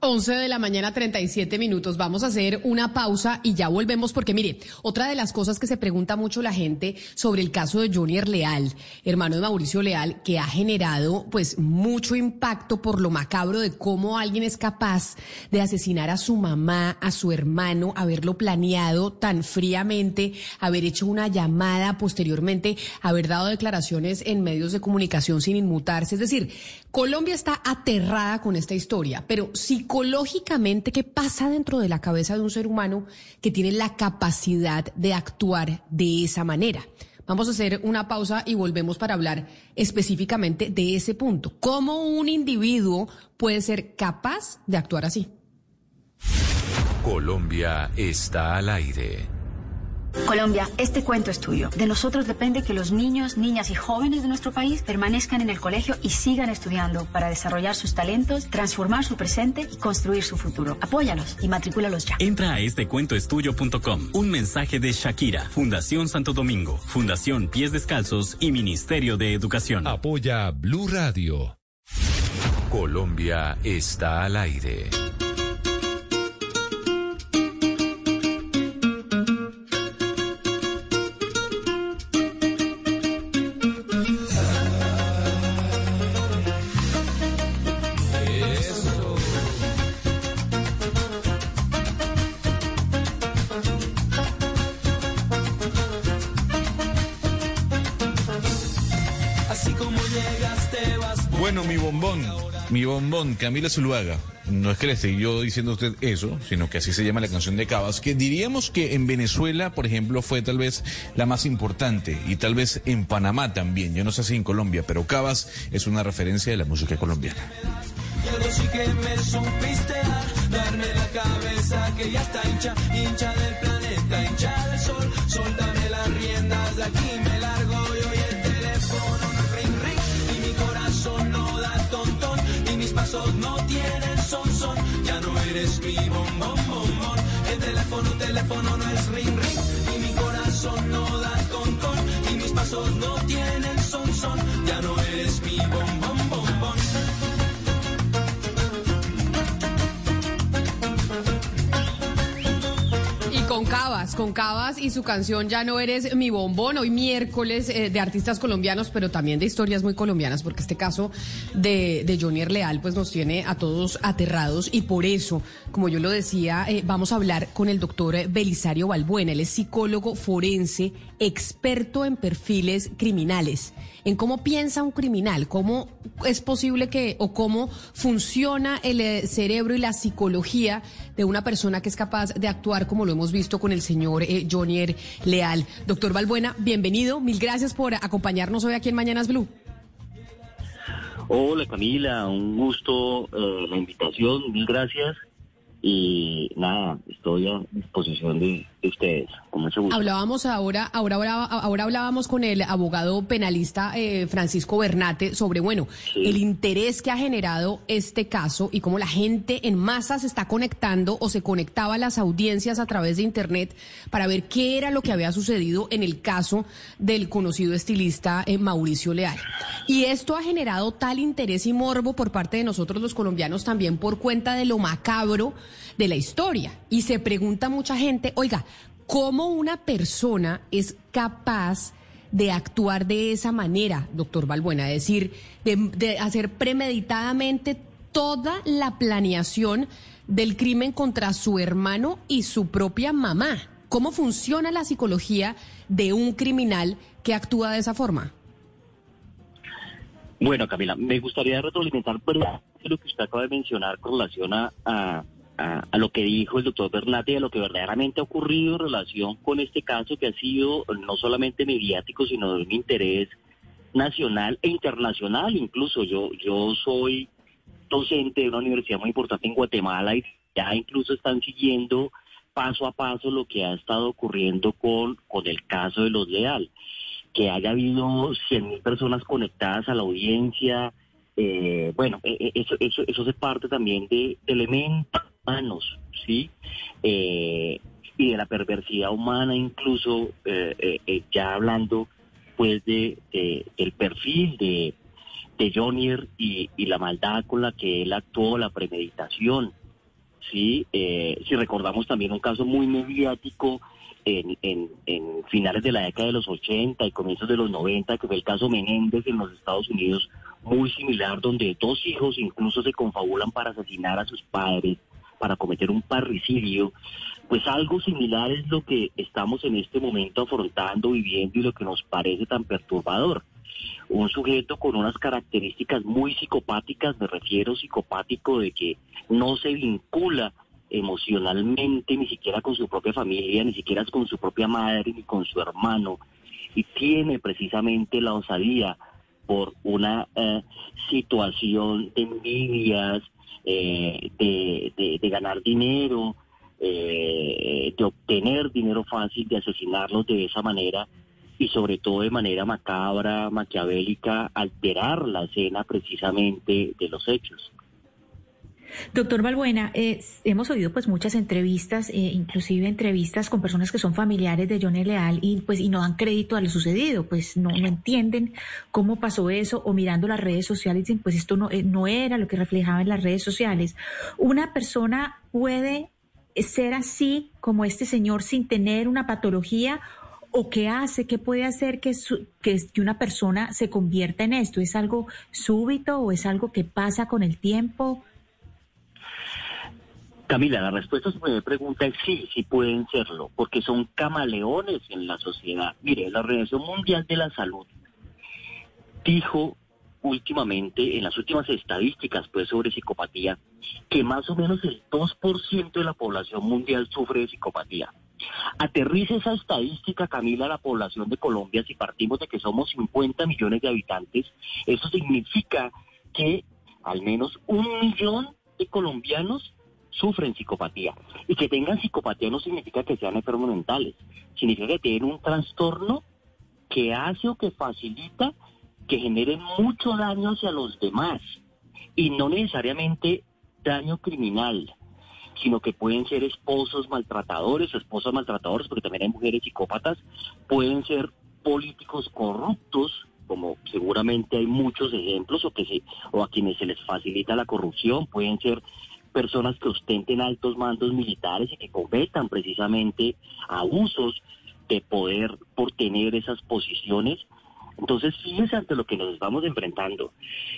11 de la mañana, 37 minutos. Vamos a hacer una pausa y ya volvemos porque mire, otra de las cosas que se pregunta mucho la gente sobre el caso de Johnny Leal, hermano de Mauricio Leal, que ha generado pues mucho impacto por lo macabro de cómo alguien es capaz de asesinar a su mamá, a su hermano, haberlo planeado tan fríamente, haber hecho una llamada posteriormente, haber dado declaraciones en medios de comunicación sin inmutarse. Es decir, Colombia está aterrada con esta historia, pero psicológicamente, ¿qué pasa dentro de la cabeza de un ser humano que tiene la capacidad de actuar de esa manera? Vamos a hacer una pausa y volvemos para hablar específicamente de ese punto. ¿Cómo un individuo puede ser capaz de actuar así? Colombia está al aire. Colombia, este cuento es tuyo. De nosotros depende que los niños, niñas y jóvenes de nuestro país permanezcan en el colegio y sigan estudiando para desarrollar sus talentos, transformar su presente y construir su futuro. Apóyalos y matricúlalos ya. Entra a estecuentoestudio.com. Un mensaje de Shakira, Fundación Santo Domingo, Fundación Pies Descalzos y Ministerio de Educación. Apoya Blue Radio. Colombia está al aire. Mi bombón, Camila Zuluaga. No es que le esté yo diciendo a usted eso, sino que así se llama la canción de Cabas, que diríamos que en Venezuela, por ejemplo, fue tal vez la más importante y tal vez en Panamá también. Yo no sé si en Colombia, pero Cabas es una referencia de la música colombiana. No tienen son son, ya no eres mi bombón bombón, el teléfono, teléfono no es ring ring, y mi corazón no da tontón, y mis pasos no tienen son son, ya no eres mi bombón. Con Cabas, con Cabas y su canción Ya no eres mi bombón, hoy miércoles eh, de artistas colombianos, pero también de historias muy colombianas, porque este caso de, de Johnny Leal pues nos tiene a todos aterrados. Y por eso, como yo lo decía, eh, vamos a hablar con el doctor Belisario Balbuena, él es psicólogo forense, experto en perfiles criminales, en cómo piensa un criminal, cómo es posible que o cómo funciona el eh, cerebro y la psicología de una persona que es capaz de actuar como lo hemos visto con el señor eh, Johnny Leal. Doctor Balbuena, bienvenido. Mil gracias por acompañarnos hoy aquí en Mañanas Blue. Hola Camila, un gusto eh, la invitación, mil gracias. Y nada, estoy a disposición de, de ustedes, con mucho gusto. Hablábamos ahora, ahora, ahora, ahora hablábamos con el abogado penalista eh, Francisco Bernate sobre, bueno, el interés que ha generado este caso y cómo la gente en masa se está conectando o se conectaba a las audiencias a través de internet para ver qué era lo que había sucedido en el caso del conocido estilista eh, Mauricio Leal. Y esto ha generado tal interés y morbo por parte de nosotros los colombianos también por cuenta de lo macabro de la historia. Y se pregunta mucha gente, oiga, ¿cómo una persona es capaz de actuar de esa manera, doctor Balbuena? Es decir, de, hacer premeditadamente toda la planeación del crimen contra su hermano y su propia mamá. ¿Cómo funciona la psicología de un criminal que actúa de esa forma? Bueno, Camila, me gustaría retroalimentar lo que usted acaba de mencionar con relación a, a, a- a lo que dijo el doctor Bernat y a lo que verdaderamente ha ocurrido en relación con este caso que ha sido no solamente mediático, sino de un interés nacional e internacional. Incluso yo, yo soy docente de una universidad muy importante en Guatemala y ya incluso están siguiendo paso a paso lo que ha estado ocurriendo con, con el caso de los Leal. Que haya habido 100.000 personas conectadas a la audiencia, eh, bueno, eh, eh, eso, eso, eso hace parte también de elementos humanos, ¿sí? Eh, y de la perversidad humana incluso, eh, eh, eh, ya hablando pues de, de- del perfil de, de Jonier y, la maldad con la que él actuó, la premeditación, ¿sí? Eh, si recordamos también un caso muy mediático en, en, en finales de la década de los 80 y comienzos de los 90, que fue el caso Menéndez en los Estados Unidos, muy similar, donde dos hijos incluso se confabulan para asesinar a sus padres, para cometer un parricidio, pues algo similar es lo que estamos en este momento afrontando, viviendo y lo que nos parece tan perturbador. Un sujeto con unas características muy psicopáticas, me refiero psicopático de que no se vincula emocionalmente ni siquiera con su propia familia, ni siquiera con su propia madre, ni con su hermano, y tiene precisamente la osadía por una eh, situación de envidias, eh, de, de- ganar dinero, eh, de obtener dinero fácil, de asesinarlos de esa manera y sobre todo de manera macabra, maquiavélica, alterar la escena precisamente de los hechos. Doctor Balbuena, eh, hemos oído pues muchas entrevistas, eh, inclusive entrevistas con personas que son familiares de Johnny Leal y pues y no dan crédito a lo sucedido, pues no, entienden cómo pasó eso o mirando las redes sociales dicen pues esto no, eh, no era lo que reflejaba en las redes sociales. Una persona puede ser así como este señor sin tener una patología o qué hace, qué puede hacer que, su- que una persona se convierta en esto. ¿Es algo súbito o es algo que pasa con el tiempo? Camila, la respuesta a su primera pregunta es sí, sí pueden serlo, porque son camaleones en la sociedad. Mire, la Organización Mundial de la Salud dijo últimamente, en las últimas estadísticas pues sobre psicopatía, que más o menos el 2% de la población mundial sufre de psicopatía. Aterriza esa estadística, Camila, a la población de Colombia, si partimos de que somos 50 millones de habitantes, eso significa que al menos un millón de colombianos sufren psicopatía. Y que tengan psicopatía no significa que sean enfermos mentales, significa que tienen un trastorno que hace o que facilita que genere mucho daño hacia los demás y no necesariamente daño criminal, sino que pueden ser esposos maltratadores o esposas maltratadores, porque también hay mujeres psicópatas, pueden ser políticos corruptos, como seguramente hay muchos ejemplos, o, que se, o a quienes se les facilita la corrupción, pueden ser personas que ostenten altos mandos militares y que cometan precisamente abusos de poder por tener esas posiciones. Entonces, fíjense ante lo que nos estamos enfrentando.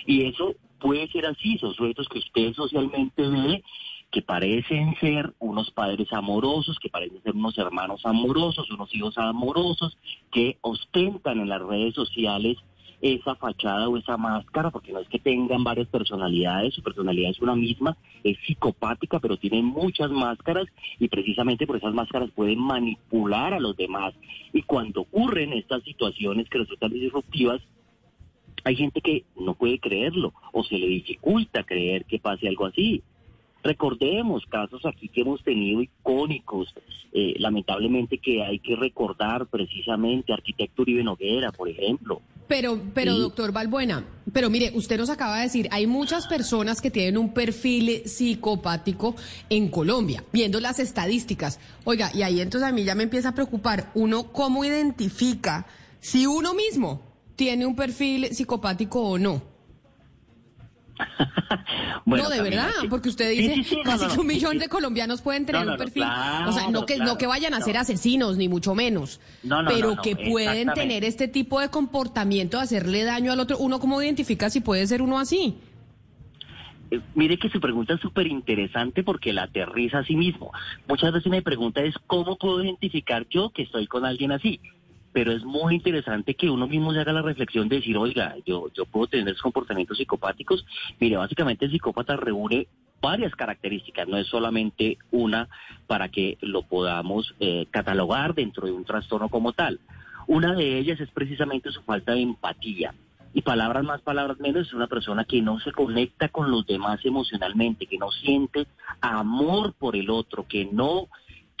Y eso puede ser así, son sujetos que usted socialmente ve que parecen ser unos padres amorosos, que parecen ser unos hermanos amorosos, unos hijos amorosos, que ostentan en las redes sociales esa fachada o esa máscara, porque no es que tengan varias personalidades, su personalidad es una misma, es psicopática, pero tiene muchas máscaras y precisamente por esas máscaras pueden manipular a los demás. Y cuando ocurren estas situaciones que resultan disruptivas, hay gente que no puede creerlo o se le dificulta creer que pase algo así. Recordemos casos aquí que hemos tenido icónicos, eh, lamentablemente que hay que recordar precisamente arquitecto Uribe Noguera, por ejemplo. Pero, pero Sí. doctor Balbuena, pero mire, usted nos acaba de decir, hay muchas personas que tienen un perfil psicopático en Colombia, viendo las estadísticas. Oiga, y ahí entonces a mí ya me empieza a preocupar, uno cómo identifica si uno mismo tiene un perfil psicopático o no. Bueno, no, de verdad, sí. porque usted dice sí, casi no, que no, un millón de colombianos pueden tener un perfil. claro, o sea, no que, no que vayan a ser no. asesinos, ni mucho menos. No, no, pero que pueden tener este tipo de comportamiento, de hacerle daño al otro. ¿Uno cómo identifica si puede ser uno así? Eh, Mire que su pregunta es súper interesante porque la aterriza a sí mismo. Muchas veces me pregunta es cómo puedo identificar yo que estoy con alguien así. Pero es muy interesante que uno mismo se haga la reflexión de decir, oiga, yo, yo puedo tener comportamientos psicopáticos. Mire, básicamente el psicópata reúne varias características, no es solamente una para que lo podamos eh, catalogar dentro de un trastorno como tal. Una de ellas es precisamente su falta de empatía. Y palabras más, palabras menos, es una persona que no se conecta con los demás emocionalmente, que no siente amor por el otro, que no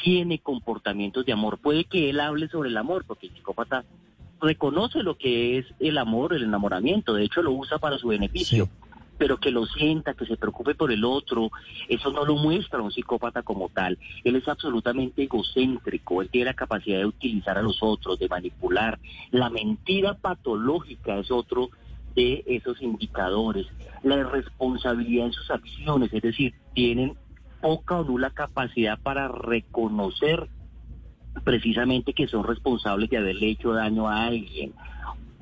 tiene comportamientos de amor. Puede que él hable sobre el amor, porque el psicópata reconoce lo que es el amor, el enamoramiento, de hecho lo usa para su beneficio. Pero que lo sienta, que se preocupe por el otro, eso no lo muestra un psicópata como tal. Él es absolutamente egocéntrico, él tiene la capacidad de utilizar a los otros, de manipular. La mentira patológica es otro de esos indicadores. La irresponsabilidad en sus acciones, es decir, tienen poca o nula capacidad para reconocer precisamente que son responsables de haberle hecho daño a alguien.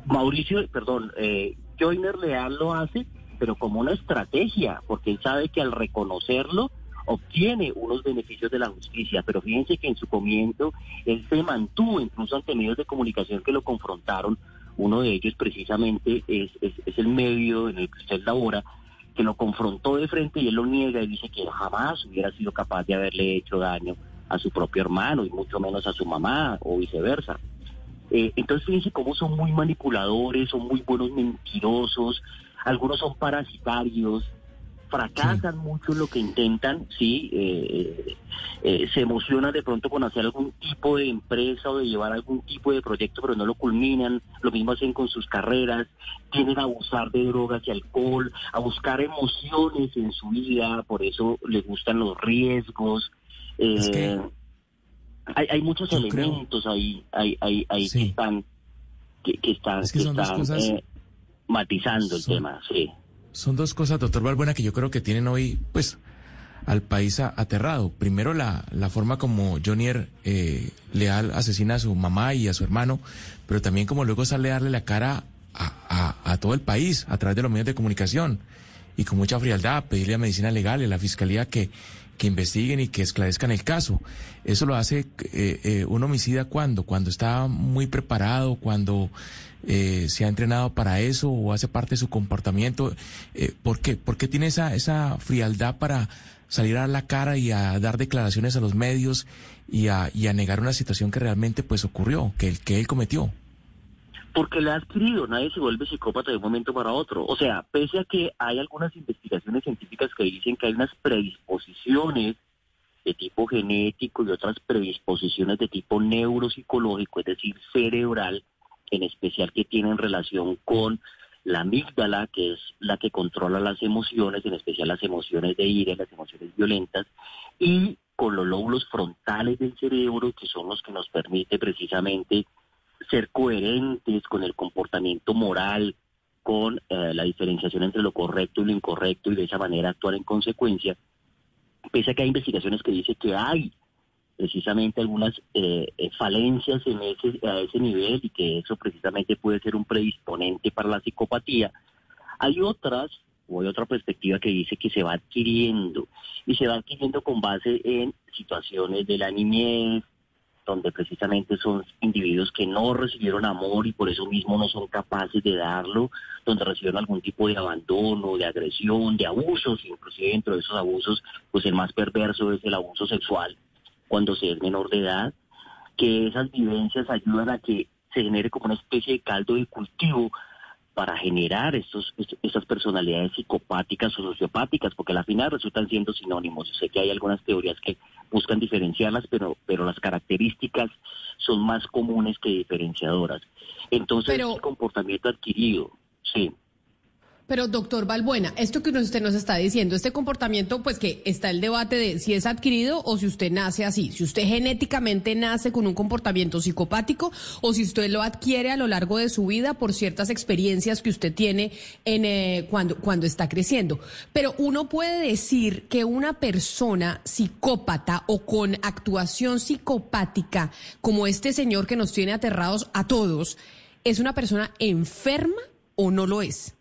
Mauricio, perdón, eh, Joyner Leal lo hace, pero como una estrategia, porque él sabe que al reconocerlo obtiene unos beneficios de la justicia, pero fíjense que en su comienzo él se mantuvo incluso ante medios de comunicación que lo confrontaron, uno de ellos precisamente es, es, el medio en el que usted labora, que lo confrontó de frente y él lo niega y dice que jamás hubiera sido capaz de haberle hecho daño a su propio hermano y mucho menos a su mamá o viceversa. Eh, entonces fíjense cómo son muy manipuladores, son muy buenos mentirosos, algunos son parasitarios, fracasan mucho en lo que intentan, sí, eh, eh, se emocionan de pronto con hacer algún tipo de empresa o de llevar algún tipo de proyecto, pero no lo culminan, lo mismo hacen con sus carreras, tienden a abusar de drogas y alcohol, a buscar emociones en su vida, por eso les gustan los riesgos. Es que eh, hay, hay muchos creo- elementos ahí, ahí, ahí, ahí que están, que, que están, Es que están, cosas- eh, matizando el tema, sí. Son dos cosas, doctor Balbuena, que yo creo que tienen hoy, pues, al país aterrado. Primero, la, la forma como Jonier eh, Leal asesina a su mamá y a su hermano, pero también como luego sale a darle la cara a, a- a todo el país a través de los medios de comunicación y con mucha frialdad, pedirle a medicina legal y a la fiscalía que, que investiguen y que esclarezcan el caso. Eso lo hace eh, eh, un homicida cuando, cuando está muy preparado, cuando eh, se ha entrenado para eso o hace parte de su comportamiento. Eh, ¿Por qué? ¿Por qué tiene esa, esa frialdad para salir a la cara y a dar declaraciones a los medios y a, y a negar una situación que realmente pues ocurrió, que, él- que él cometió? Porque le ha adquirido, nadie se vuelve psicópata de un momento para otro. O sea, pese a que hay algunas investigaciones científicas que dicen que hay unas predisposiciones de tipo genético y otras predisposiciones de tipo neuropsicológico, es decir, cerebral, en especial que tienen relación con la amígdala, que es la que controla las emociones, en especial las emociones de ira, las emociones violentas, y con los lóbulos frontales del cerebro, que son los que nos permite precisamente ser coherentes con el comportamiento moral, con eh, la diferenciación entre lo correcto y lo incorrecto y de esa manera actuar en consecuencia, pese a que hay investigaciones que dicen que hay precisamente algunas eh, eh, falencias en ese, a ese nivel y que eso precisamente puede ser un predisponente para la psicopatía, hay otras o hay otra perspectiva que dice que se va adquiriendo y se va adquiriendo con base en situaciones de la niñez, donde precisamente son individuos que no recibieron amor y por eso mismo no son capaces de darlo, donde recibieron algún tipo de abandono, de agresión, de abusos, inclusive dentro de esos abusos, pues el más perverso es el abuso sexual cuando se es menor de edad, que esas vivencias ayudan a que se genere como una especie de caldo de cultivo para generar estos, est- estas personalidades psicopáticas o sociopáticas, porque al final resultan siendo sinónimos. Yo sé que hay algunas teorías que buscan diferenciarlas, pero, pero las características son más comunes que diferenciadoras. Entonces, Pero- el comportamiento adquirido, sí. Pero doctor Balbuena, esto que usted nos está diciendo, este comportamiento, pues que está el debate de si es adquirido o si usted nace así, si usted genéticamente nace con un comportamiento psicopático o si usted lo adquiere a lo largo de su vida por ciertas experiencias que usted tiene en, eh, cuando, cuando está creciendo. Pero uno puede decir que una persona psicópata o con actuación psicopática, como este señor que nos tiene aterrados a todos, ¿es una persona enferma o no lo es?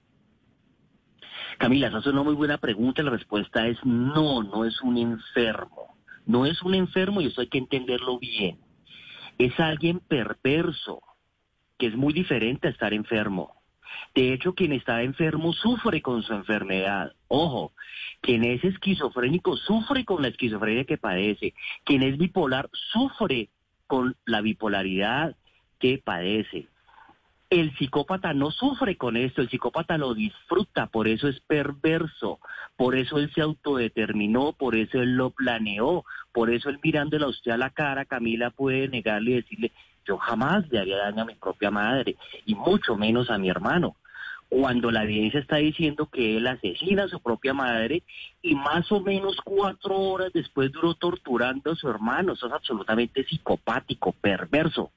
Camila, esa es una muy buena pregunta. La respuesta es no, no es un enfermo. No es un enfermo y eso hay que entenderlo bien. Es alguien perverso, que es muy diferente a estar enfermo. De hecho, quien está enfermo sufre con su enfermedad. Ojo, quien es esquizofrénico sufre con la esquizofrenia que padece. Quien es bipolar sufre con la bipolaridad que padece. El psicópata no sufre con esto, el psicópata lo disfruta, por eso es perverso, por eso él se autodeterminó, por eso él lo planeó, por eso él mirándole a usted a la cara, Camila puede negarle y decirle, yo jamás le haría daño a mi propia madre, y mucho menos a mi hermano. Cuando la evidencia está diciendo que él asesina a su propia madre y más o menos cuatro horas después duró torturando a su hermano, eso es absolutamente psicopático, perverso.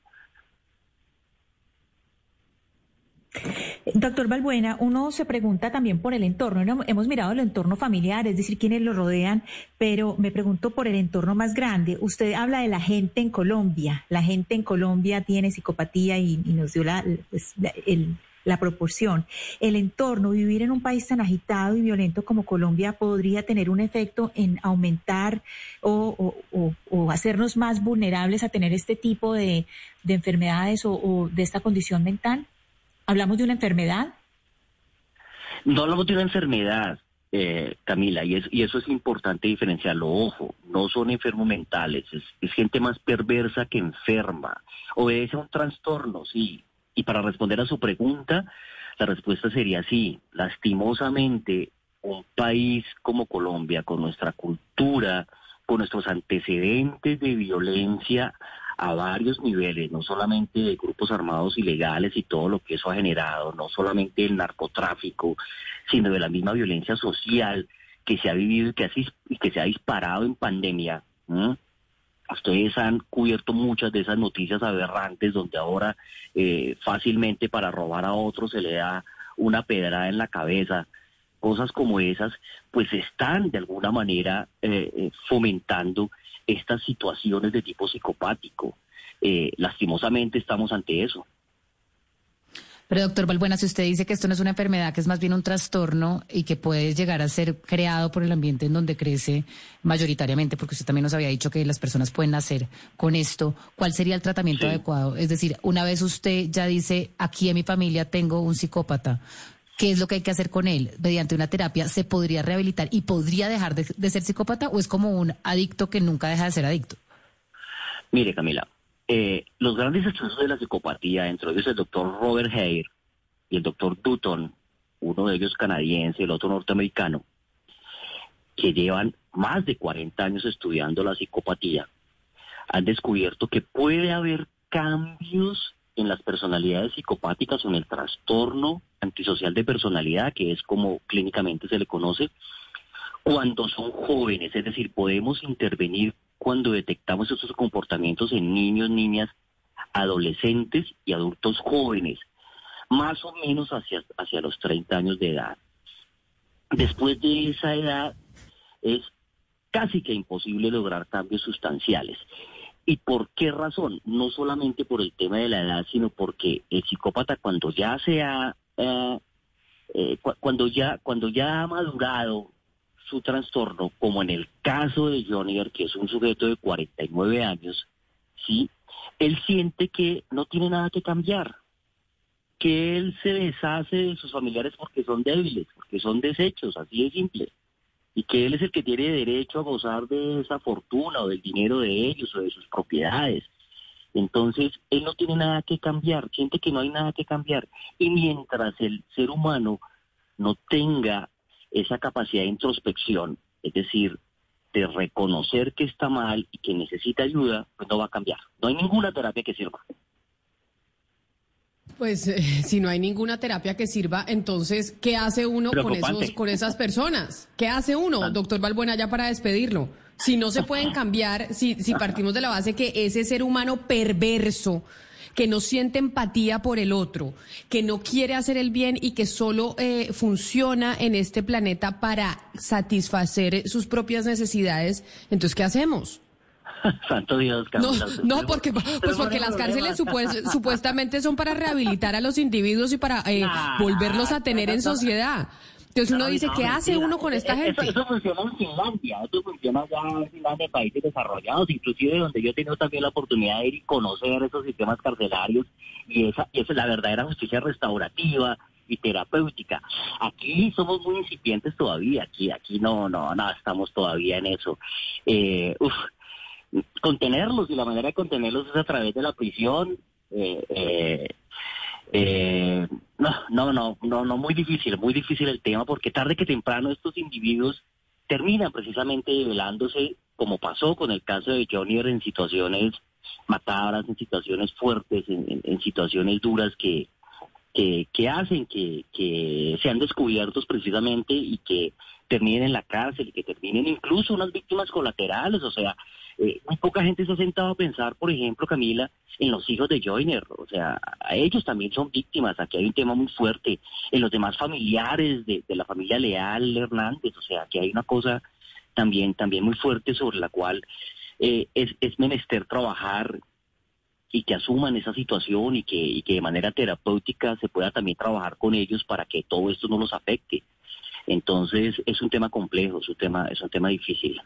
Doctor Balbuena, uno se pregunta también por el entorno. ¿no? Hemos mirado el entorno familiar, es decir, quienes lo rodean, pero me pregunto por el entorno más grande. Usted habla de la gente en Colombia. La gente en Colombia tiene psicopatía y, nos dio la, pues, la, proporción. El entorno, vivir en un país tan agitado y violento como Colombia podría tener un efecto en aumentar o hacernos más vulnerables a tener este tipo de, de enfermedades o de esta condición mental. ¿Hablamos de una enfermedad? No hablamos de una enfermedad, eh, Camila, y, es, y eso es importante diferenciarlo. Ojo, no son enfermos mentales, es, es gente más perversa que enferma. Obedece a un trastorno, sí. Y para responder a su pregunta, la respuesta sería sí. Lastimosamente, un país como Colombia, con nuestra cultura, con nuestros antecedentes de violencia, a varios niveles, no solamente de grupos armados ilegales y todo lo que eso ha generado, no solamente el narcotráfico, sino de la misma violencia social que se ha vivido y que, que se ha disparado en pandemia. Ustedes han cubierto muchas de esas noticias aberrantes donde ahora eh, fácilmente para robar a otro se le da una pedrada en la cabeza. Cosas como esas, pues están de alguna manera eh, eh, fomentando estas situaciones de tipo psicopático. Eh, lastimosamente estamos ante eso. Pero doctor Balbuena, si usted dice que esto no es una enfermedad, que es más bien un trastorno y que puede llegar a ser creado por el ambiente en donde crece mayoritariamente, porque usted también nos había dicho que las personas pueden nacer con esto, ¿cuál sería el tratamiento sí. adecuado? Es decir, una vez usted ya dice, aquí en mi familia tengo un psicópata, ¿qué es lo que hay que hacer con él? Mediante una terapia, ¿se podría rehabilitar y podría dejar de, de ser psicópata o es como un adicto que nunca deja de ser adicto? Mire, Camila, eh, los grandes estudios de la psicopatía, entre ellos el doctor Robert Hare y el doctor Dutton, uno de ellos canadiense, el otro norteamericano, que llevan más de 40 años estudiando la psicopatía, han descubierto que puede haber cambios en las personalidades psicopáticas o en el trastorno antisocial de personalidad, que es como clínicamente se le conoce, cuando son jóvenes, es decir, podemos intervenir cuando detectamos estos comportamientos en niños, niñas, adolescentes y adultos jóvenes, más o menos hacia, hacia los 30 años de edad. Después de esa edad es casi que imposible lograr cambios sustanciales. ¿Y por qué razón? No solamente por el tema de la edad, sino porque el psicópata cuando ya se ha, eh, eh, cu cuando ya cuando ya ha madurado su trastorno, como en el caso de Johnny, que es un sujeto de 49 años, sí, él siente que no tiene nada que cambiar, que él se deshace de sus familiares porque son débiles, porque son desechos, así de simple y que él es el que tiene derecho a gozar de esa fortuna o del dinero de ellos o de sus propiedades. Entonces, él no tiene nada que cambiar, siente que no hay nada que cambiar. Y mientras el ser humano no tenga esa capacidad de introspección, es decir, de reconocer que está mal y que necesita ayuda, pues no va a cambiar. No hay ninguna terapia que sirva. Pues eh, si no hay ninguna terapia que sirva, entonces, ¿qué hace uno con, esos, con esas personas? ¿Qué hace uno, doctor Balbuena, ya para despedirlo? Si no se pueden cambiar, si, si partimos de la base que ese ser humano perverso, que no siente empatía por el otro, que no quiere hacer el bien y que solo eh, funciona en este planeta para satisfacer sus propias necesidades, entonces, ¿qué hacemos? Santo Dios, No, Camila. no, porque, pues porque las cárceles supue- supuestamente son para rehabilitar a los individuos y para eh, volverlos a tener en sociedad. Entonces uno No, dice, ¿qué hace uno con esta Eso- gente? Eso, funciona en Finlandia, eso funciona ya en Finlandia, en países desarrollados, inclusive donde yo he tenido también la oportunidad de ir y conocer esos sistemas carcelarios y esa, esa es la verdadera justicia restaurativa y terapéutica. Aquí somos muy incipientes todavía, aquí, aquí no, no, no, estamos todavía en eso. Eh, uf, contenerlos y la manera de contenerlos es a través de la prisión. Eh, eh, eh, no, no, no, no, no, muy difícil, muy difícil el tema porque tarde que temprano estos individuos terminan precisamente develándose, como pasó con el caso de Johnny en situaciones macabras, en situaciones fuertes, en, situaciones duras que, que, que hacen que, que sean descubiertos precisamente y que terminen en la cárcel y que terminen incluso unas víctimas colaterales. O sea, eh, muy poca gente se ha sentado a pensar, por ejemplo, Camila, en los hijos de Joyner. O sea, a ellos también son víctimas. Aquí hay un tema muy fuerte. En los demás familiares de, la familia Leal Hernández. O sea, aquí hay una cosa también, también muy fuerte sobre la cual eh, es, es menester trabajar y que asuman esa situación y que, y que de manera terapéutica se pueda también trabajar con ellos para que todo esto no los afecte. Entonces es un tema complejo, es un tema, es un tema difícil.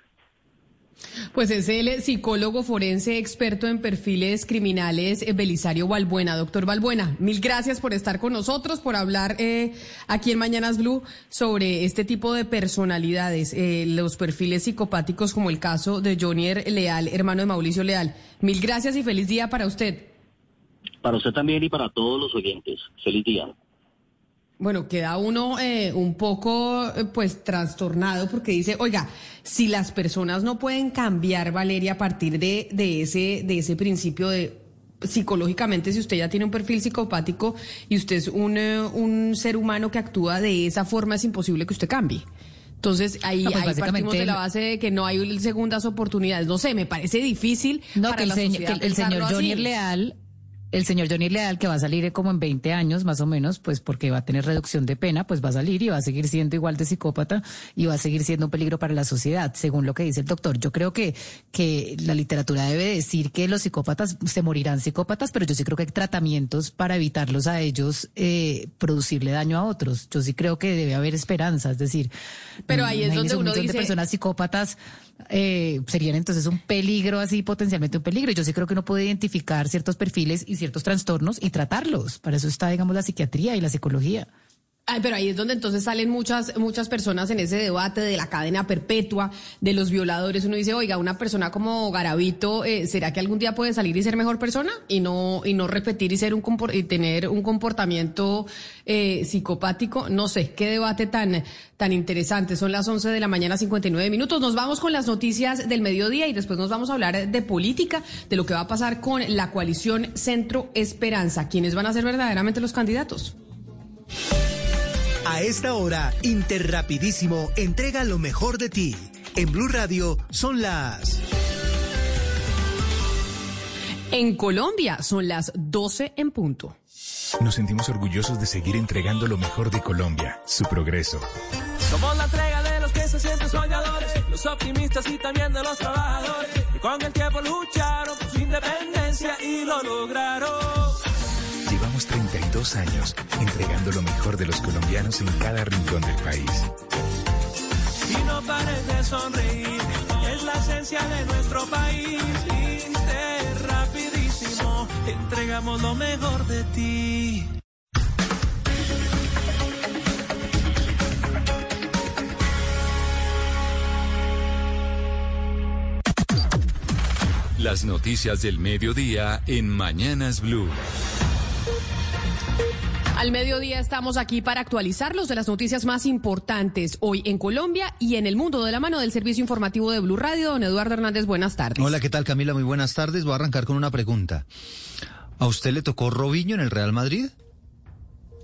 Pues es el psicólogo forense experto en perfiles criminales, eh, Belisario Balbuena. Doctor Balbuena, mil gracias por estar con nosotros, por hablar eh, aquí en Mañanas Blue sobre este tipo de personalidades, eh, los perfiles psicopáticos como el caso de Johnny Leal, hermano de Mauricio Leal. Mil gracias y feliz día para usted. Para usted también y para todos los oyentes. Feliz día. Bueno, queda uno eh, un poco eh, pues trastornado porque dice, oiga, si las personas no pueden cambiar, Valeria, a partir de, de ese, de ese principio de psicológicamente, si usted ya tiene un perfil psicopático y usted es un, eh, un ser humano que actúa de esa forma, es imposible que usted cambie. Entonces ahí, No, pues, ahí partimos de la base de que no hay segundas oportunidades. No sé, me parece difícil. No, para que el, la señor, sociedad que el- el señor Johnny así. Leal, el señor Johnny Leal, que va a salir como en 20 años más o menos, pues porque va a tener reducción de pena, pues va a salir y va a seguir siendo igual de psicópata y va a seguir siendo un peligro para la sociedad, según lo que dice el doctor. Yo creo que, que la literatura debe decir que los psicópatas se morirán psicópatas, pero yo sí creo que hay tratamientos para evitarlos a ellos eh, producirle daño a otros. Yo sí creo que debe haber esperanza, es decir, Pero ahí es donde un uno dice- de personas psicópatas eh, serían entonces un peligro, así potencialmente un peligro. Yo sí creo que uno puede identificar ciertos perfiles y ciertos trastornos y tratarlos. Para eso está, digamos, la psiquiatría y la psicología. Ay, pero ahí es donde entonces salen muchas, muchas personas en ese debate de la cadena perpetua, de los violadores. Uno dice, oiga, una persona como Garavito, eh, ¿será que algún día puede salir y ser mejor persona? Y no, y no repetir y ser un y tener un comportamiento eh, psicopático. No sé, qué debate tan, tan interesante. Son las 11 de la mañana, 59 minutos. Nos vamos con las noticias del mediodía y después nos vamos a hablar de política, de lo que va a pasar con la coalición Centro Esperanza. ¿Quiénes van a ser verdaderamente los candidatos? A esta hora, Interrapidísimo entrega lo mejor de ti. En Blue Radio son las... En Colombia son las 12 en punto. Nos sentimos orgullosos de seguir entregando lo mejor de Colombia, su progreso. Somos la entrega de los que se sienten soñadores, los optimistas y también de los trabajadores, que con el tiempo lucharon por su independencia y lo lograron. Llevamos 32 años entregando lo mejor de los colombianos en cada rincón del país. Y no pares de sonreír, es la esencia de nuestro país. Inter rapidísimo, entregamos lo mejor de ti. Las noticias del mediodía en Mañanas Blue. Al mediodía estamos aquí para actualizarlos de las noticias más importantes hoy en Colombia y en el mundo de la mano del servicio informativo de Blue Radio. Don Eduardo Hernández, buenas tardes. Hola, ¿qué tal Camila? Muy buenas tardes. Voy a arrancar con una pregunta. ¿A usted le tocó Robinho en el Real Madrid?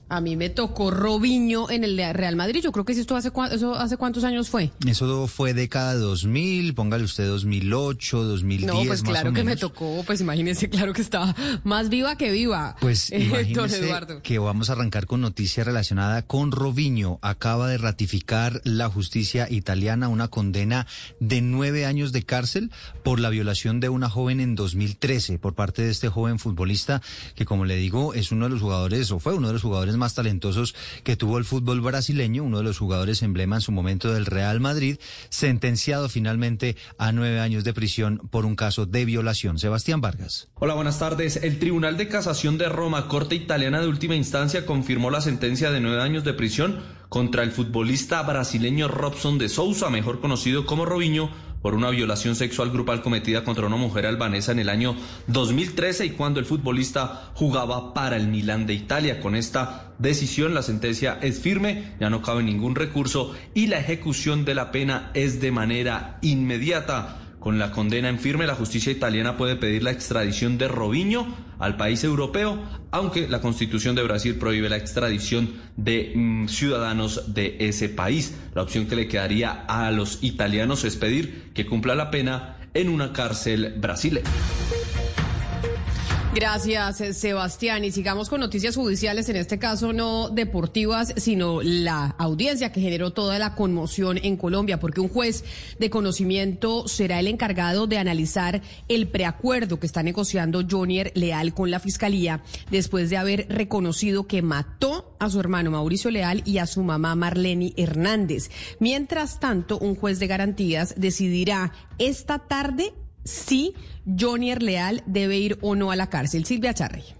A mí me tocó Robinho en el Real Madrid. Yo creo que si esto hace, eso hace cuántos años fue. Eso fue década 2000, póngale usted 2008, 2010, No, pues más claro o que me tocó, pues imagínese, claro que estaba más viva que viva. Pues eh, imagínese Eduardo. que vamos a arrancar con noticia relacionada con Robinho. Acaba de ratificar la justicia italiana una condena de nueve años de cárcel por la violación de una joven en 2013 por parte de este joven futbolista que, como le digo, es uno de los jugadores o fue uno de los jugadores más talentosos que tuvo el fútbol brasileño, uno de los jugadores emblema en su momento del Real Madrid, sentenciado finalmente a nueve años de prisión por un caso de violación. Sebastián Vargas. Hola, buenas tardes. El Tribunal de Casación de Roma, Corte Italiana de Última Instancia, confirmó la sentencia de nueve años de prisión contra el futbolista brasileño Robson de Sousa, mejor conocido como Robinho, por una violación sexual grupal cometida contra una mujer albanesa en el año 2013 y cuando el futbolista jugaba para el Milán de Italia. Con esta decisión la sentencia es firme, ya no cabe ningún recurso y la ejecución de la pena es de manera inmediata. Con la condena en firme, la justicia italiana puede pedir la extradición de Robinho al país europeo, aunque la constitución de Brasil prohíbe la extradición de mm, ciudadanos de ese país. La opción que le quedaría a los italianos es pedir que cumpla la pena en una cárcel brasileña. Gracias, eh, Sebastián. Y sigamos con noticias judiciales, en este caso no deportivas, sino la audiencia que generó toda la conmoción en Colombia, porque un juez de conocimiento será el encargado de analizar el preacuerdo que está negociando Jonier Leal con la Fiscalía después de haber reconocido que mató a su hermano Mauricio Leal y a su mamá Marlene Hernández. Mientras tanto, un juez de garantías decidirá esta tarde si Jonier Leal debe ir o no a la cárcel. Silvia Charrey.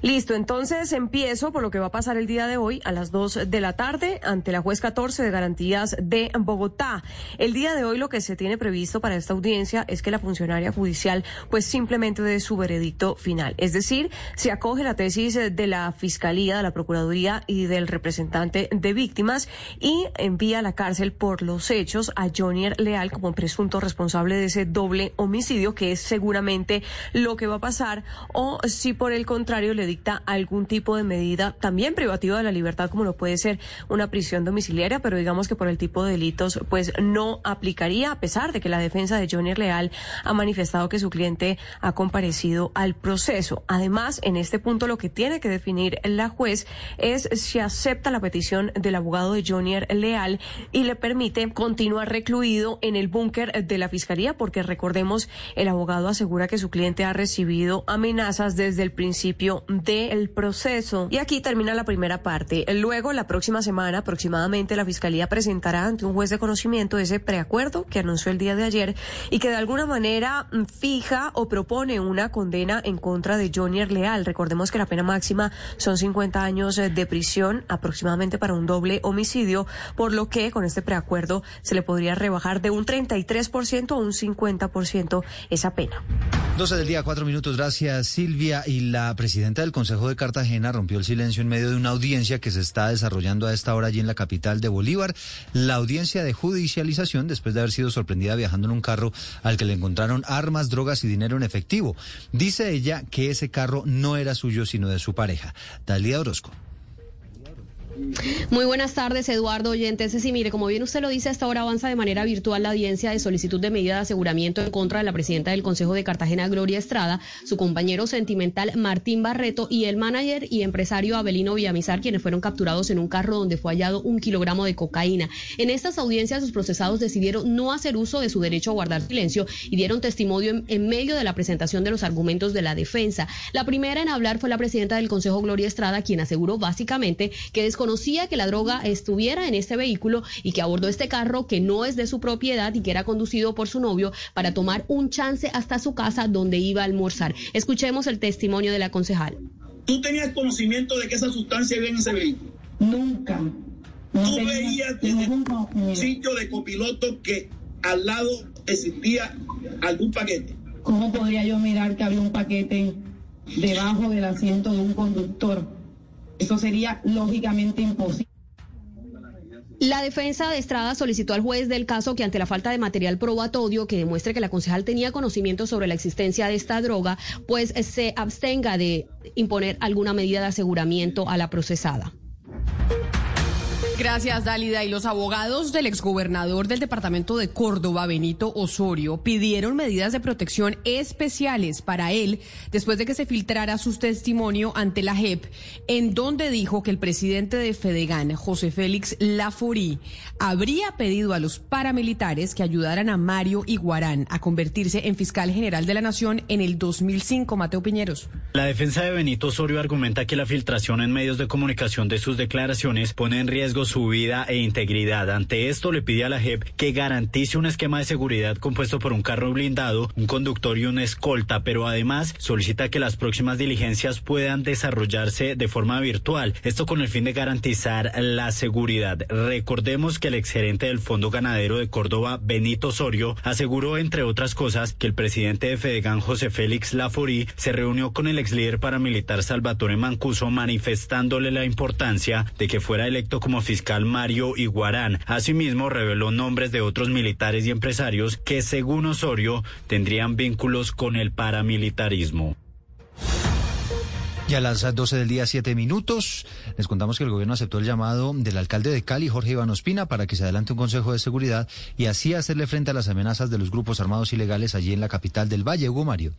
Listo, entonces empiezo por lo que va a pasar el día de hoy a las 2 de la tarde ante la juez 14 de garantías de Bogotá. El día de hoy lo que se tiene previsto para esta audiencia es que la funcionaria judicial pues simplemente dé su veredicto final. Es decir, se acoge la tesis de la Fiscalía, de la Procuraduría y del representante de víctimas y envía a la cárcel por los hechos a Jonier Leal como presunto responsable de ese doble homicidio que es seguramente lo que va a pasar o si por el contrario le dicta algún tipo de medida también privativa de la libertad como lo puede ser una prisión domiciliaria, pero digamos que por el tipo de delitos pues no aplicaría a pesar de que la defensa de Johnny Leal ha manifestado que su cliente ha comparecido al proceso. Además, en este punto lo que tiene que definir la juez es si acepta la petición del abogado de Johnny Leal y le permite continuar recluido en el búnker de la fiscalía porque recordemos el abogado asegura que su cliente ha recibido amenazas desde el principio del proceso. Y aquí termina la primera parte. Luego, la próxima semana aproximadamente, la Fiscalía presentará ante un juez de conocimiento ese preacuerdo que anunció el día de ayer y que de alguna manera mm, fija o propone una condena en contra de Johnny Leal. Recordemos que la pena máxima son 50 años eh, de prisión aproximadamente para un doble homicidio, por lo que con este preacuerdo se le podría rebajar de un 33% a un 50% esa pena. 12 del día, cuatro minutos. Gracias, Silvia. Y la presidenta del Consejo de Cartagena rompió el silencio en medio de una audiencia que se está desarrollando a esta hora allí en la capital de Bolívar. La audiencia de judicialización después de haber sido sorprendida viajando en un carro al que le encontraron armas, drogas y dinero en efectivo. Dice ella que ese carro no era suyo, sino de su pareja. Dalia Orozco. Muy buenas tardes, Eduardo Oyentes. Sí, mire, como bien usted lo dice, hasta ahora avanza de manera virtual la audiencia de solicitud de medida de aseguramiento en contra de la presidenta del Consejo de Cartagena, Gloria Estrada, su compañero sentimental Martín Barreto y el manager y empresario Abelino Villamizar, quienes fueron capturados en un carro donde fue hallado un kilogramo de cocaína. En estas audiencias, los procesados decidieron no hacer uso de su derecho a guardar silencio y dieron testimonio en, medio de la presentación de los argumentos de la defensa. La primera en hablar fue la presidenta del Consejo, Gloria Estrada, quien aseguró básicamente que desconocía que la droga estuviera en este vehículo y que abordó este carro que no es de su propiedad y que era conducido por su novio para tomar un chance hasta su casa donde iba a almorzar. Escuchemos el testimonio de la concejal. ¿Tú tenías conocimiento de que esa sustancia había en ese vehículo? Nunca. ¿Tú veías desde el sitio de copiloto que al lado existía algún paquete? ¿Cómo podría yo mirar que había un paquete debajo del asiento de un conductor? Eso sería lógicamente imposible. La defensa de Estrada solicitó al juez del caso que ante la falta de material probatorio que demuestre que la concejal tenía conocimiento sobre la existencia de esta droga, pues se abstenga de imponer alguna medida de aseguramiento a la procesada. Gracias, Dálida. Y los abogados del exgobernador del departamento de Córdoba, Benito Osorio, pidieron medidas de protección especiales para él después de que se filtrara su testimonio ante la JEP, en donde dijo que el presidente de Fedegan, José Félix Laforí, habría pedido a los paramilitares que ayudaran a Mario Iguarán a convertirse en fiscal general de la Nación en el 2005. Mateo Piñeros. La defensa de Benito Osorio argumenta que la filtración en medios de comunicación de sus declaraciones pone en riesgo su vida e integridad. Ante esto le pide a la JEP que garantice un esquema de seguridad compuesto por un carro blindado, un conductor y una escolta, pero además solicita que las próximas diligencias puedan desarrollarse de forma virtual. Esto con el fin de garantizar la seguridad. Recordemos que el exgerente del Fondo Ganadero de Córdoba, Benito Osorio, aseguró, entre otras cosas, que el presidente de Fedegan, José Félix Laforí, se reunió con el ex líder paramilitar Salvatore Mancuso manifestándole la importancia de que fuera electo como fiscal Mario Iguarán. Asimismo, reveló nombres de otros militares y empresarios que, según Osorio, tendrían vínculos con el paramilitarismo. Y a las 12 del día, 7 minutos, les contamos que el gobierno aceptó el llamado del alcalde de Cali, Jorge Iván Ospina, para que se adelante un consejo de seguridad y así hacerle frente a las amenazas de los grupos armados ilegales allí en la capital del Valle, Hugo Mario.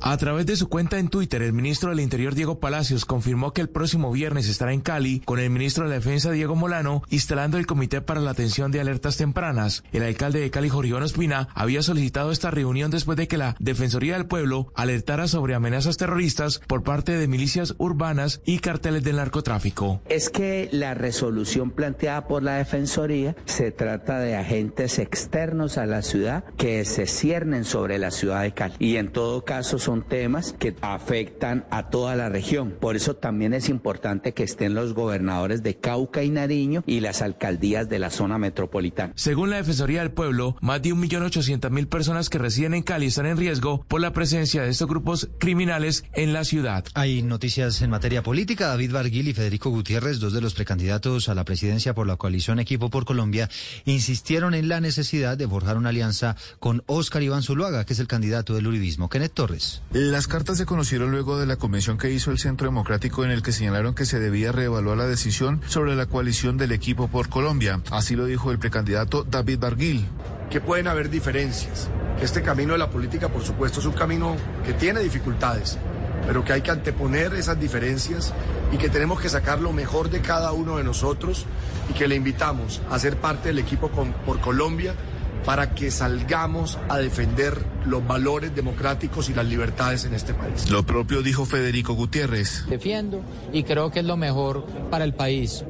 A través de su cuenta en Twitter, el ministro del Interior Diego Palacios confirmó que el próximo viernes estará en Cali con el ministro de la Defensa Diego Molano instalando el Comité para la Atención de Alertas Tempranas. El alcalde de Cali, Jorge Iván Ospina, había solicitado esta reunión después de que la Defensoría del Pueblo alertara sobre amenazas terroristas por parte de milicias urbanas y carteles del narcotráfico. Es que la resolución planteada por la Defensoría se trata de agentes externos a la ciudad que se ciernen sobre la ciudad de Cali y en todo caso son temas que afectan a toda la región. Por eso también es importante que estén los gobernadores de Cauca y Nariño y las alcaldías de la zona metropolitana. Según la Defensoría del Pueblo, más de 1.800.000 personas que residen en Cali están en riesgo por la presencia de estos grupos criminales en la ciudad. Hay noticias en materia política. David Barguil y Federico Gutiérrez, dos de los precandidatos a la presidencia por la coalición Equipo por Colombia, insistieron en la necesidad de forjar una alianza con Óscar Iván Zuluaga, que es el candidato del Uribismo. Kenneth Torres. Las cartas se conocieron luego de la convención que hizo el Centro Democrático en el que señalaron que se debía reevaluar la decisión sobre la coalición del equipo por Colombia. Así lo dijo el precandidato David Barguil. Que pueden haber diferencias, que este camino de la política, por supuesto, es un camino que tiene dificultades, pero que hay que anteponer esas diferencias y que tenemos que sacar lo mejor de cada uno de nosotros y que le invitamos a ser parte del equipo por Colombia para que salgamos a defender los valores democráticos y las libertades en este país. Lo propio dijo Federico Gutiérrez. Defiendo y creo que es lo mejor para el país.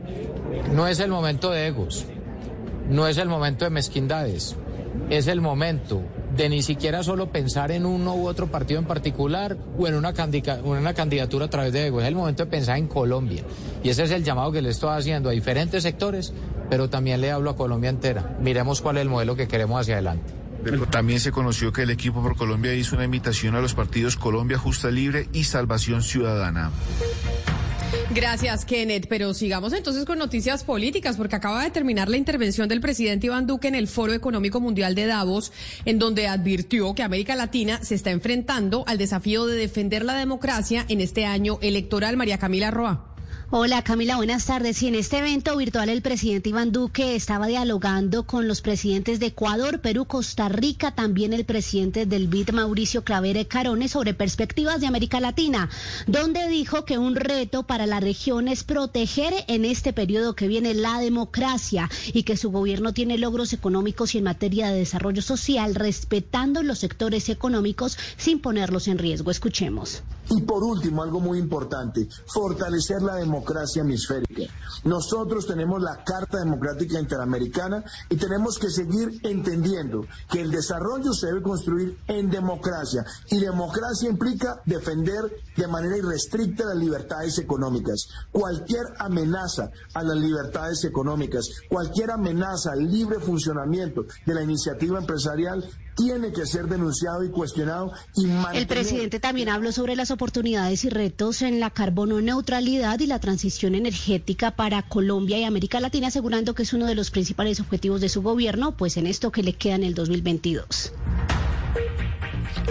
No es el momento de egos, no es el momento de mezquindades, es el momento de ni siquiera solo pensar en uno u otro partido en particular o en una, una candidatura a través de egos, es el momento de pensar en Colombia. Y ese es el llamado que le estoy haciendo a diferentes sectores, pero también le hablo a Colombia entera. Miremos cuál es el modelo que queremos hacia adelante. También se conoció que el equipo por Colombia hizo una invitación a los partidos Colombia Justa Libre y Salvación Ciudadana. Gracias, Kenneth. Pero sigamos entonces con noticias políticas, porque acaba de terminar la intervención del presidente Iván Duque en el Foro Económico Mundial de Davos, en donde advirtió que América Latina se está enfrentando al desafío de defender la democracia en este año electoral. María Camila Roa. Hola Camila, buenas tardes. Y en este evento virtual el presidente Iván Duque estaba dialogando con los presidentes de Ecuador, Perú, Costa Rica, también el presidente del BID, Mauricio Clavere Carones, sobre perspectivas de América Latina, donde dijo que un reto para la región es proteger en este periodo que viene la democracia y que su gobierno tiene logros económicos y en materia de desarrollo social, respetando los sectores económicos sin ponerlos en riesgo. Escuchemos. Y por último, algo muy importante, fortalecer la democracia hemisférica. Nosotros tenemos la Carta Democrática Interamericana y tenemos que seguir entendiendo que el desarrollo se debe construir en democracia y democracia implica defender de manera irrestricta las libertades económicas. Cualquier amenaza a las libertades económicas, cualquier amenaza al libre funcionamiento de la iniciativa empresarial tiene que ser denunciado y cuestionado y mantener... El presidente también habló sobre las oportunidades y retos en la carbono neutralidad y la transición energética para Colombia y América Latina, asegurando que es uno de los principales objetivos de su gobierno, pues en esto que le queda en el 2022.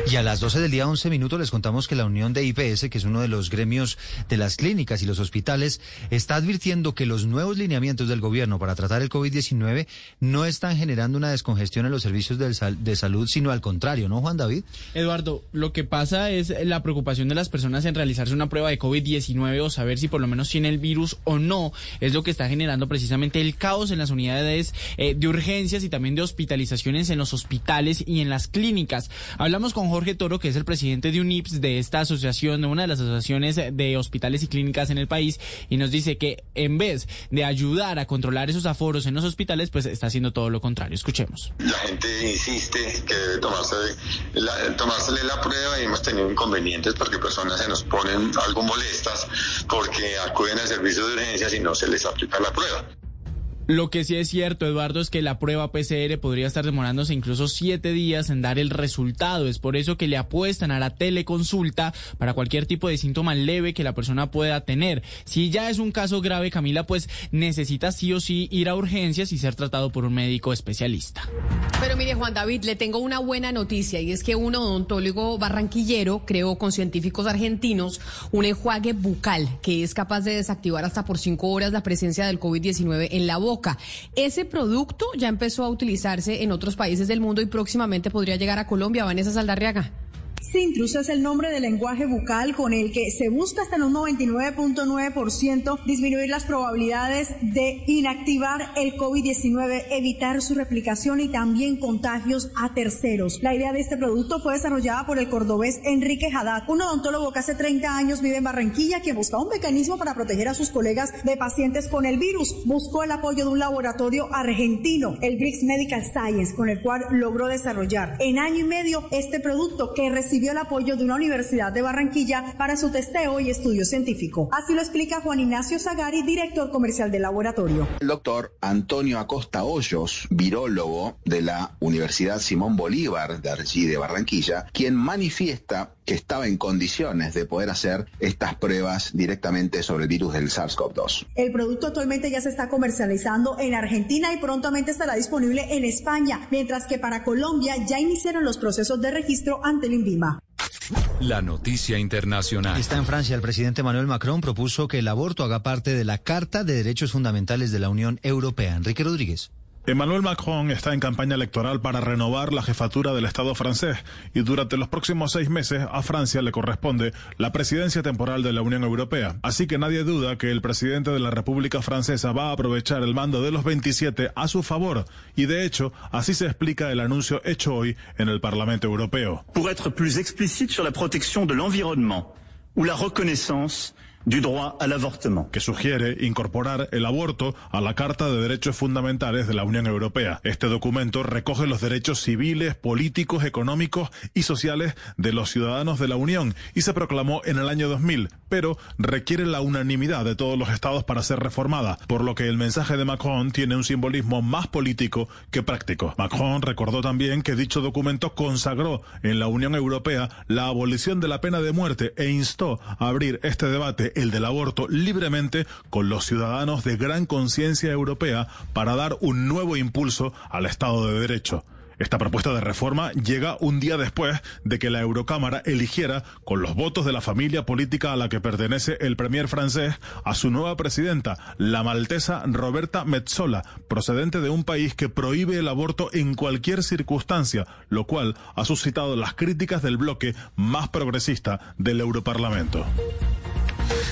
Y a las 12 del día 11 minutos les contamos que la Unión de IPS, que es uno de los gremios de las clínicas y los hospitales, está advirtiendo que los nuevos lineamientos del gobierno para tratar el COVID-19 no están generando una descongestión en los servicios de, sal- de salud, sino al contrario, ¿no, Juan David? Eduardo, lo que pasa es la preocupación de las personas en realizarse una prueba de COVID-19 o saber si por lo menos tiene el virus o no, es lo que está generando precisamente el caos en las unidades eh, de urgencias y también de hospitalizaciones en los hospitales y en las clínicas. Hablamos con Jorge Toro, que es el presidente de UNIPS, de esta asociación, de una de las asociaciones de hospitales y clínicas en el país, y nos dice que en vez de ayudar a controlar esos aforos en los hospitales, pues está haciendo todo lo contrario. Escuchemos. La gente insiste que debe tomarse la, tomársele la prueba y hemos tenido inconvenientes porque personas se nos ponen algo molestas porque acuden al servicio de urgencias y no se les aplica la prueba. Lo que sí es cierto, Eduardo, es que la prueba PCR podría estar demorándose incluso siete días en dar el resultado. Es por eso que le apuestan a la teleconsulta para cualquier tipo de síntoma leve que la persona pueda tener. Si ya es un caso grave, Camila, pues necesita sí o sí ir a urgencias y ser tratado por un médico especialista. Pero mire, Juan David, le tengo una buena noticia y es que un odontólogo barranquillero creó con científicos argentinos un enjuague bucal que es capaz de desactivar hasta por cinco horas la presencia del COVID-19 en la boca. Ese producto ya empezó a utilizarse en otros países del mundo y próximamente podría llegar a Colombia. Vanessa Saldarriaga. Sintrus es el nombre del lenguaje bucal con el que se busca hasta en un 99.9% disminuir las probabilidades de inactivar el COVID-19, evitar su replicación y también contagios a terceros. La idea de este producto fue desarrollada por el cordobés Enrique Haddad, un odontólogo que hace 30 años vive en Barranquilla que buscaba un mecanismo para proteger a sus colegas de pacientes con el virus. Buscó el apoyo de un laboratorio argentino, el Brix Medical Science, con el cual logró desarrollar en año y medio este producto que recibió el apoyo de una universidad de Barranquilla para su testeo y estudio científico. Así lo explica Juan Ignacio Zagari, director comercial del laboratorio. El doctor Antonio Acosta Hoyos, virólogo de la Universidad Simón Bolívar de allí de Barranquilla, quien manifiesta que estaba en condiciones de poder hacer estas pruebas directamente sobre el virus del SARS-CoV-2. El producto actualmente ya se está comercializando en Argentina y prontamente estará disponible en España, mientras que para Colombia ya iniciaron los procesos de registro ante el INVIMA. La noticia internacional. Está en Francia. El presidente Manuel Macron propuso que el aborto haga parte de la Carta de Derechos Fundamentales de la Unión Europea. Enrique Rodríguez. Emmanuel Macron está en campaña electoral para renovar la jefatura del Estado francés y durante los próximos seis meses a Francia le corresponde la presidencia temporal de la Unión Europea. Así que nadie duda que el presidente de la República Francesa va a aprovechar el mando de los 27 a su favor y de hecho así se explica el anuncio hecho hoy en el Parlamento Europeo. Être plus sur la ou la reconnaissance que sugiere incorporar el aborto a la Carta de Derechos Fundamentales de la Unión Europea. Este documento recoge los derechos civiles, políticos, económicos y sociales de los ciudadanos de la Unión y se proclamó en el año 2000, pero requiere la unanimidad de todos los estados para ser reformada, por lo que el mensaje de Macron tiene un simbolismo más político que práctico. Macron recordó también que dicho documento consagró en la Unión Europea la abolición de la pena de muerte e instó a abrir este debate el del aborto libremente con los ciudadanos de gran conciencia europea para dar un nuevo impulso al Estado de Derecho. Esta propuesta de reforma llega un día después de que la Eurocámara eligiera, con los votos de la familia política a la que pertenece el premier francés, a su nueva presidenta, la maltesa Roberta Metsola, procedente de un país que prohíbe el aborto en cualquier circunstancia, lo cual ha suscitado las críticas del bloque más progresista del Europarlamento.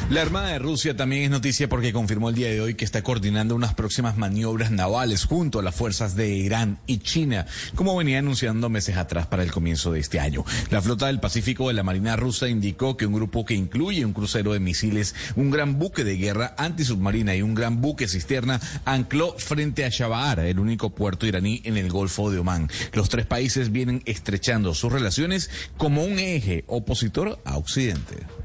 La Armada de Rusia también es noticia porque confirmó el día de hoy que está coordinando unas próximas maniobras navales junto a las fuerzas de Irán y China, como venía anunciando meses atrás para el comienzo de este año. La flota del Pacífico de la Marina rusa indicó que un grupo que incluye un crucero de misiles, un gran buque de guerra antisubmarina y un gran buque cisterna ancló frente a Shabahar, el único puerto iraní en el Golfo de Omán. Los tres países vienen estrechando sus relaciones como un eje opositor a Occidente.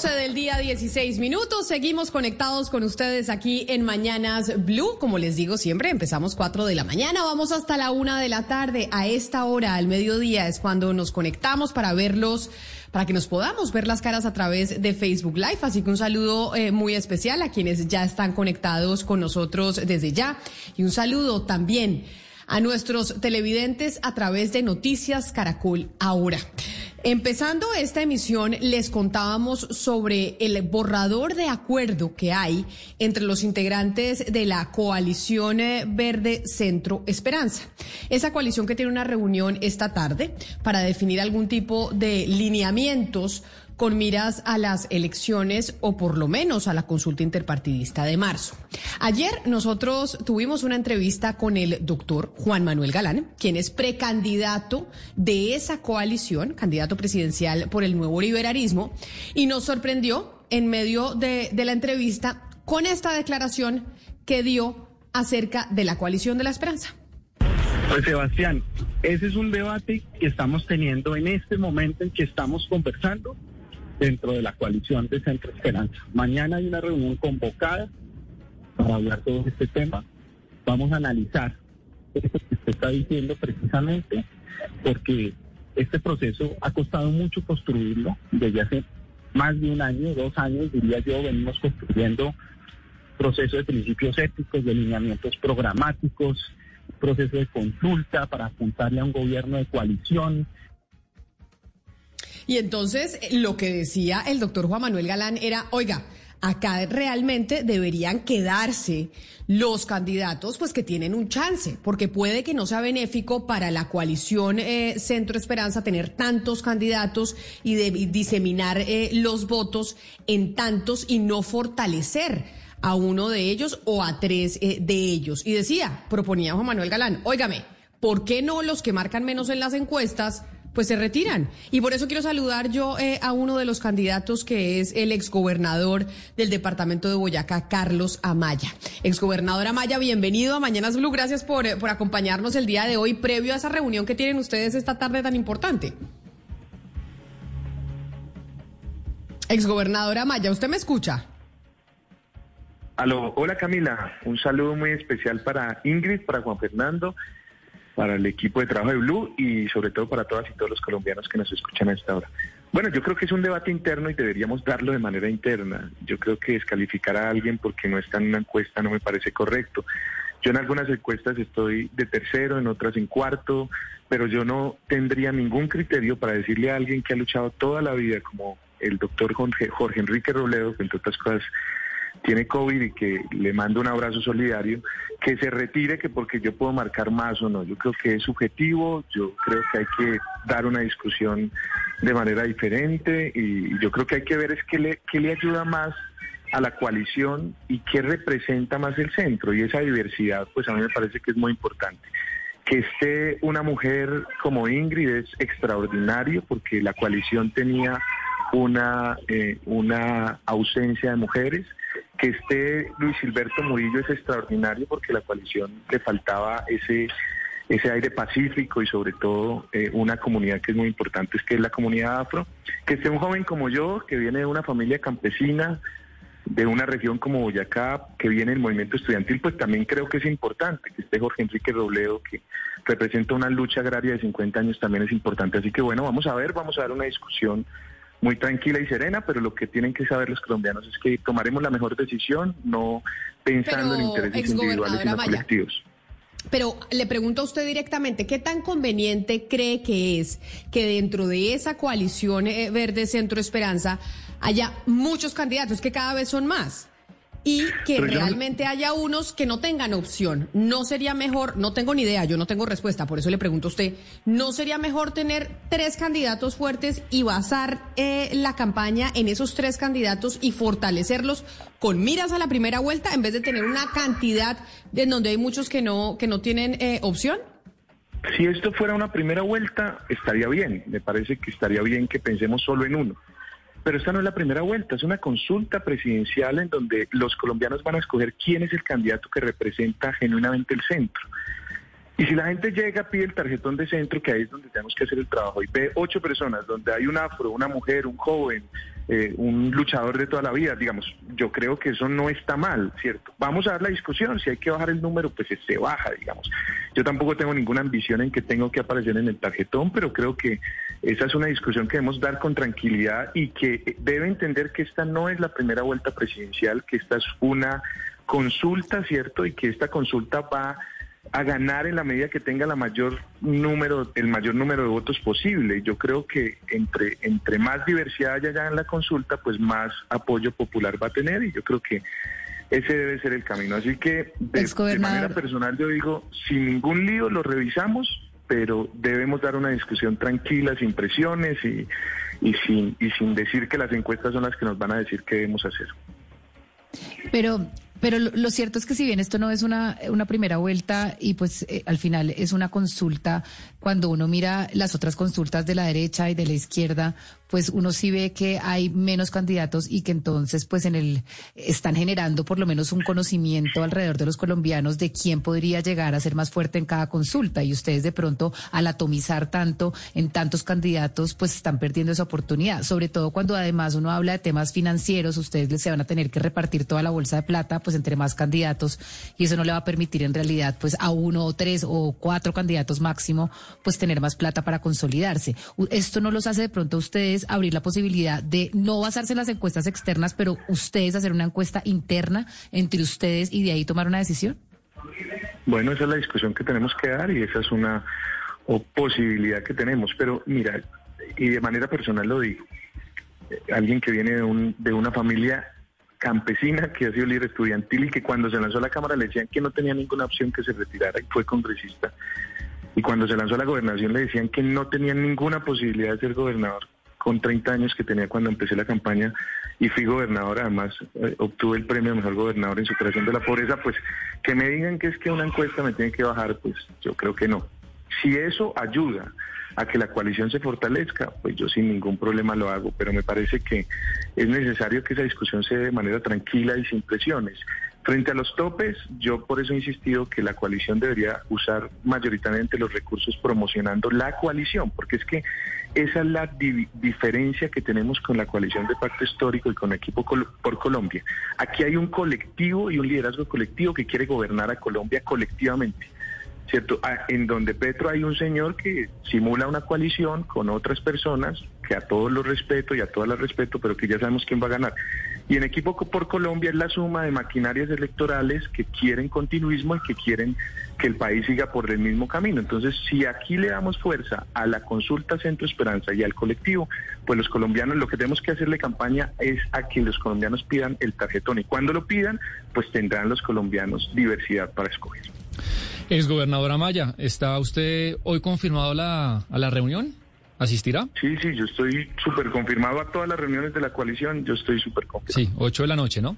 12 del día, 16 minutos. Seguimos conectados con ustedes aquí en Mañanas Blue. Como les digo siempre, empezamos 4 de la mañana, vamos hasta la 1 de la tarde. A esta hora, al mediodía, es cuando nos conectamos para verlos para que nos podamos ver las caras a través de Facebook Live. Así que un saludo eh, muy especial a quienes ya están conectados con nosotros desde ya. Y un saludo también a nuestros televidentes a través de Noticias Caracol ahora. Empezando esta emisión, les contábamos sobre el borrador de acuerdo que hay entre los integrantes de la coalición eh, Verde Centro Esperanza. Esa coalición que tiene una reunión esta tarde para definir algún tipo de lineamientos con miras a las elecciones o por lo menos a la consulta interpartidista de marzo. Ayer nosotros tuvimos una entrevista con el doctor Juan Manuel Galán, quien es precandidato de esa coalición, candidato presidencial por el nuevo liberalismo, y nos sorprendió en medio de, la entrevista con esta declaración que dio acerca de la coalición de la esperanza. Pues Sebastián, ese es un debate que estamos teniendo en este momento en que estamos conversando dentro de la coalición de Centro Esperanza. Mañana hay una reunión convocada para hablar todo este tema. Vamos a analizar esto que usted está diciendo precisamente, porque este proceso ha costado mucho construirlo desde hace más de un año, dos años, diría yo, venimos construyendo proceso de principios éticos, de lineamientos programáticos, proceso de consulta para apuntarle a un gobierno de coalición, y entonces lo que decía el doctor Juan Manuel Galán era, oiga, acá realmente deberían quedarse los candidatos pues que tienen un chance, porque puede que no sea benéfico para la coalición eh, Centro Esperanza tener tantos candidatos y de, diseminar eh, los votos en tantos y no fortalecer a uno de ellos o a tres eh, de ellos. Y decía, proponía Juan Manuel Galán, óigame, ¿por qué no los que marcan menos en las encuestas? Pues se retiran. Y por eso quiero saludar yo eh, a uno de los candidatos que es el exgobernador del departamento de Boyacá, Carlos Amaya. Exgobernador Amaya, bienvenido a Mañanas Blue. Gracias por, eh, por acompañarnos el día de hoy, previo a esa reunión que tienen ustedes esta tarde tan importante. Exgobernador Amaya, ¿usted me escucha? Aló, hola Camila, un saludo muy especial para Ingrid, para Juan Fernando para el equipo de trabajo de Blue y sobre todo para todas y todos los colombianos que nos escuchan a esta hora. Bueno, yo creo que es un debate interno y deberíamos darlo de manera interna. Yo creo que descalificar a alguien porque no está en una encuesta no me parece correcto. Yo en algunas encuestas estoy de tercero, en otras en cuarto, pero yo no tendría ningún criterio para decirle a alguien que ha luchado toda la vida, como el doctor Jorge, Jorge Enrique Robledo, que entre otras cosas tiene COVID y que le mando un abrazo solidario, que se retire, que porque yo puedo marcar más o no. Yo creo que es subjetivo, yo creo que hay que dar una discusión de manera diferente y yo creo que hay que ver es qué le, qué le ayuda más a la coalición y qué representa más el centro. Y esa diversidad, pues a mí me parece que es muy importante. Que esté una mujer como Ingrid es extraordinario porque la coalición tenía una, eh, una ausencia de mujeres que esté Luis Gilberto Murillo es extraordinario porque la coalición le faltaba ese ese aire pacífico y sobre todo eh, una comunidad que es muy importante, es que es la comunidad afro. Que esté un joven como yo, que viene de una familia campesina, de una región como Boyacá, que viene del movimiento estudiantil, pues también creo que es importante. Que esté Jorge Enrique Robledo, que representa una lucha agraria de 50 años, también es importante. Así que bueno, vamos a ver, vamos a dar una discusión muy tranquila y serena, pero lo que tienen que saber los colombianos es que tomaremos la mejor decisión, no pensando en intereses individuales, sino colectivos. Pero le pregunto a usted directamente, ¿qué tan conveniente cree que es que dentro de esa coalición eh, Verde Centro Esperanza haya muchos candidatos, que cada vez son más? Y que realmente haya unos que no tengan opción. No sería mejor, no tengo ni idea, yo no tengo respuesta, por eso le pregunto a usted, ¿no sería mejor tener tres candidatos fuertes y basar eh, la campaña en esos tres candidatos y fortalecerlos con miras a la primera vuelta en vez de tener una cantidad en donde hay muchos que no, que no tienen eh, opción? Si esto fuera una primera vuelta, estaría bien. Me parece que estaría bien que pensemos solo en uno. Pero esta no es la primera vuelta, es una consulta presidencial en donde los colombianos van a escoger quién es el candidato que representa genuinamente el centro. Y si la gente llega, pide el tarjetón de centro, que ahí es donde tenemos que hacer el trabajo, y ve ocho personas, donde hay un afro, una mujer, un joven, eh, un luchador de toda la vida, digamos, yo creo que eso no está mal, ¿cierto? Vamos a dar la discusión, si hay que bajar el número, pues se baja, digamos. Yo tampoco tengo ninguna ambición en que tengo que aparecer en el tarjetón, pero creo que esa es una discusión que debemos dar con tranquilidad y que debe entender que esta no es la primera vuelta presidencial, que esta es una consulta, ¿cierto? Y que esta consulta va a ganar en la medida que tenga la mayor número, el mayor número de votos posible. Yo creo que entre, entre más diversidad haya en la consulta, pues más apoyo popular va a tener y yo creo que ese debe ser el camino. Así que de, manera personal yo digo, sin ningún lío lo revisamos, pero debemos dar una discusión tranquila, sin presiones y, y, sin, y sin decir que las encuestas son las que nos van a decir qué debemos hacer. Pero pero lo, cierto es que si bien esto no es una, una primera vuelta y pues eh, al final es una consulta, cuando uno mira las otras consultas de la derecha y de la izquierda, pues uno sí ve que hay menos candidatos y que entonces pues en el están generando por lo menos un conocimiento alrededor de los colombianos de quién podría llegar a ser más fuerte en cada consulta. Y ustedes de pronto al atomizar tanto en tantos candidatos pues están perdiendo esa oportunidad, sobre todo cuando además uno habla de temas financieros, ustedes se van a tener que repartir toda la bolsa de plata pues entre más candidatos y eso no le va a permitir en realidad pues a uno o tres o cuatro candidatos máximo pues tener más plata para consolidarse. Esto no los hace de pronto a ustedes abrir la posibilidad de no basarse en las encuestas externas, pero ustedes hacer una encuesta interna entre ustedes y de ahí tomar una decisión? Bueno, esa es la discusión que tenemos que dar y esa es una posibilidad que tenemos. Pero mira, y de manera personal lo digo, eh, alguien que viene de, un, de una familia campesina que ha sido líder estudiantil y que cuando se lanzó a la Cámara le decían que no tenía ninguna opción que se retirara y fue congresista. Y cuando se lanzó a la gobernación le decían que no tenía ninguna posibilidad de ser gobernador con 30 años que tenía cuando empecé la campaña y fui gobernador, además eh, obtuve el premio mejor gobernador en superación de la pobreza, pues que me digan que es que una encuesta me tiene que bajar, pues yo creo que no. Si eso ayuda a que la coalición se fortalezca, pues yo sin ningún problema lo hago, pero me parece que es necesario que esa discusión se dé de manera tranquila y sin presiones. Frente a los topes, yo por eso he insistido que la coalición debería usar mayoritariamente los recursos promocionando la coalición, porque es que esa es la diferencia que tenemos con la coalición de pacto histórico y con Equipo por Colombia. Aquí hay un colectivo y un liderazgo colectivo que quiere gobernar a Colombia colectivamente. ¿Cierto? Ah, en donde Petro hay un señor que simula una coalición con otras personas, que a todos los respeto y a todas las respeto, pero que ya sabemos quién va a ganar. Y en Equipo por Colombia es la suma de maquinarias electorales que quieren continuismo y que quieren que el país siga por el mismo camino. Entonces, si aquí le damos fuerza a la consulta Centro Esperanza y al colectivo, pues los colombianos lo que tenemos que hacerle campaña es a que los colombianos pidan el tarjetón y cuando lo pidan, pues tendrán los colombianos diversidad para escoger. Ex gobernadora Maya, ¿está usted hoy confirmado la, a la reunión? ¿Asistirá? Sí, sí, yo estoy súper confirmado a todas las reuniones de la coalición, yo estoy súper confirmado. Sí, 8 de la noche, ¿no?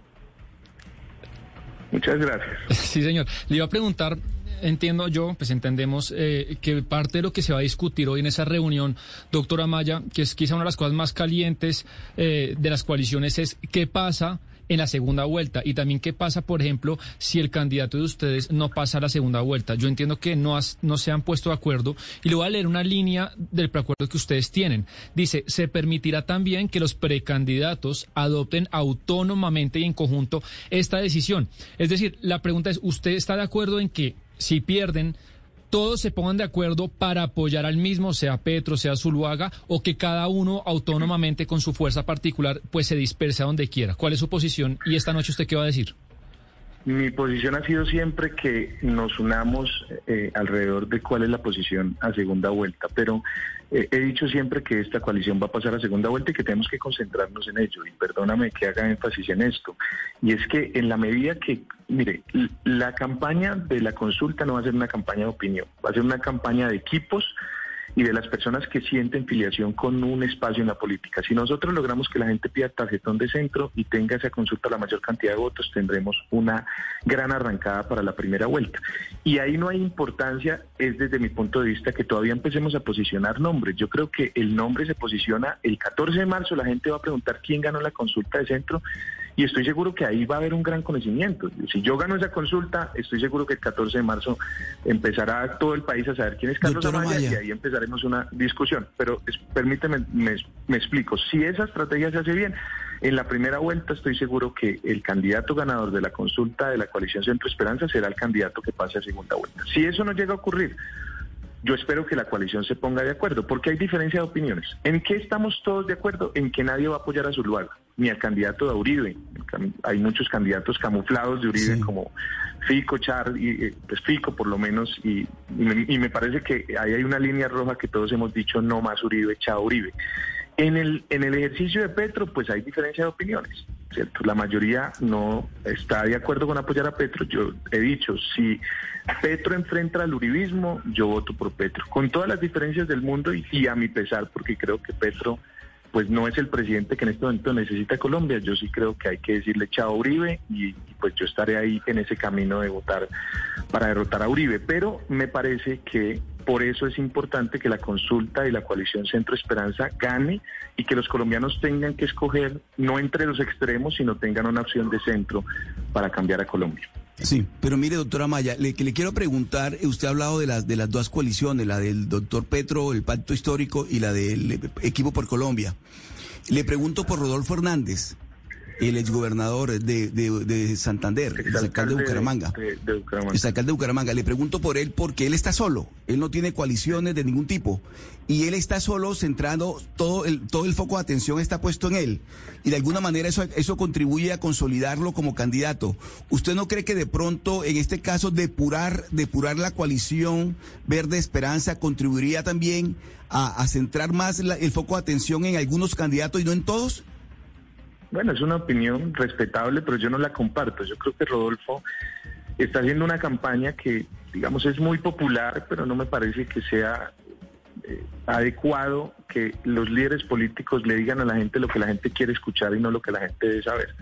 Muchas gracias. Sí, señor. Le iba a preguntar entiendo yo, pues entendemos eh, que parte de lo que se va a discutir hoy en esa reunión, doctora Maya, que es quizá una de las cosas más calientes eh, de las coaliciones, es qué pasa en la segunda vuelta y también qué pasa, por ejemplo, si el candidato de ustedes no pasa a la segunda vuelta. Yo entiendo que no, no se han puesto de acuerdo y le voy a leer una línea del preacuerdo que ustedes tienen. Dice, se permitirá también que los precandidatos adopten autónomamente y en conjunto esta decisión. Es decir, la pregunta es, ¿usted está de acuerdo en que si pierden, todos se pongan de acuerdo para apoyar al mismo, sea Petro, sea Zuluaga, o que cada uno autónomamente con su fuerza particular pues se disperse a donde quiera. ¿Cuál es su posición? Y esta noche usted qué va a decir? Mi posición ha sido siempre que nos unamos eh, alrededor de cuál es la posición a segunda vuelta, pero eh, he dicho siempre que esta coalición va a pasar a segunda vuelta y que tenemos que concentrarnos en ello. Y perdóname que haga énfasis en esto. Y es que en la medida que, mire, la campaña de la consulta no va a ser una campaña de opinión, va a ser una campaña de equipos y de las personas que sienten filiación con un espacio en la política. Si nosotros logramos que la gente pida tarjetón de centro y tenga esa consulta la mayor cantidad de votos, tendremos una gran arrancada para la primera vuelta. Y ahí no hay importancia, es desde mi punto de vista que todavía empecemos a posicionar nombres. Yo creo que el nombre se posiciona el 14 de marzo, la gente va a preguntar quién ganó la consulta de centro y estoy seguro que ahí va a haber un gran conocimiento. Si yo gano esa consulta, estoy seguro que el 14 de marzo empezará todo el país a saber quién es Carlos Amaya, y ahí empezaremos una discusión. Pero permíteme, me, me explico, si esa estrategia se hace bien, en la primera vuelta estoy seguro que el candidato ganador de la consulta de la coalición Centro Esperanza será el candidato que pase a segunda vuelta. Si eso no llega a ocurrir, yo espero que la coalición se ponga de acuerdo, porque hay diferencia de opiniones. ¿En qué estamos todos de acuerdo? En que nadie va a apoyar a Zuluaga, ni al candidato de Uribe. Hay muchos candidatos camuflados de Uribe, como Fico, Char, y, eh, pues Fico por lo menos, y, y, me, parece que ahí hay una línea roja que todos hemos dicho, no más Uribe, chao Uribe. En el, en el ejercicio de Petro, pues hay diferencia de opiniones, ¿cierto? La mayoría no está de acuerdo con apoyar a Petro. Yo he dicho, si Petro enfrenta al uribismo, yo voto por Petro, con todas las diferencias del mundo y, a mi pesar, porque creo que Petro pues no es el presidente que en este momento necesita Colombia. Yo sí creo que hay que decirle chao Uribe y, pues yo estaré ahí en ese camino de votar para derrotar a Uribe. Pero me parece que por eso es importante que la consulta y la coalición Centro Esperanza gane y que los colombianos tengan que escoger no entre los extremos, sino tengan una opción de centro para cambiar a Colombia. Sí, pero mire, doctora Maya, le, le quiero preguntar, usted ha hablado de las, de las dos coaliciones, la del doctor Petro, el Pacto Histórico, y la del Equipo por Colombia. Le pregunto por Rodolfo Hernández el exgobernador de, de, de Santander, el alcalde de Bucaramanga. De, Bucaramanga. El alcalde de Bucaramanga. Le pregunto por él porque él está solo. Él no tiene coaliciones de ningún tipo. Y él está solo, centrando todo el, todo el foco de atención está puesto en él. Y de alguna manera eso, eso contribuye a consolidarlo como candidato. ¿Usted no cree que de pronto, en este caso, depurar, depurar la coalición Verde Esperanza contribuiría también a, a centrar más el foco de atención en algunos candidatos y no en todos? Bueno, es una opinión respetable, pero yo no la comparto. Yo creo que Rodolfo está haciendo una campaña que, digamos, es muy popular, pero no me parece que sea eh, adecuado que los líderes políticos le digan a la gente lo que la gente quiere escuchar y no lo que la gente debe saber.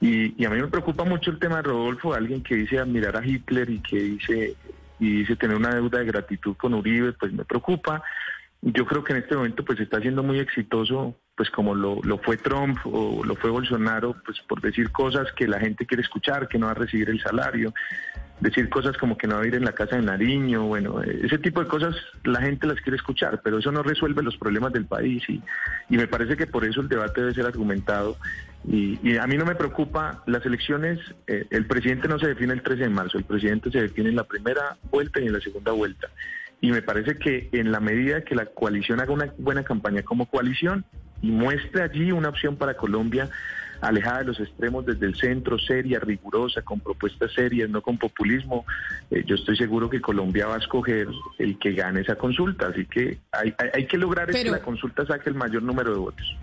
Y, a mí me preocupa mucho el tema de Rodolfo, alguien que dice admirar a Hitler y que dice y dice tener una deuda de gratitud con Uribe, pues me preocupa. Yo creo que en este momento pues está siendo muy exitoso pues como lo, lo, fue Trump o lo fue Bolsonaro, pues por decir cosas que la gente quiere escuchar, que no va a recibir el salario, decir cosas como que no va a ir en la casa de Nariño, bueno, ese tipo de cosas la gente las quiere escuchar, pero eso no resuelve los problemas del país y, y me parece que por eso el debate debe ser argumentado y, y a mí no me preocupa las elecciones, eh, el presidente no se define el 13 de marzo, el presidente se define en la primera vuelta y en la segunda vuelta. Y me parece que en la medida que la coalición haga una buena campaña como coalición, y muestre allí una opción para Colombia alejada de los extremos desde el centro, seria, rigurosa, con propuestas serias, no con populismo, eh, yo estoy seguro que Colombia va a escoger el que gane esa consulta. Así que hay, hay, que lograr que la consulta saque el mayor número de votos.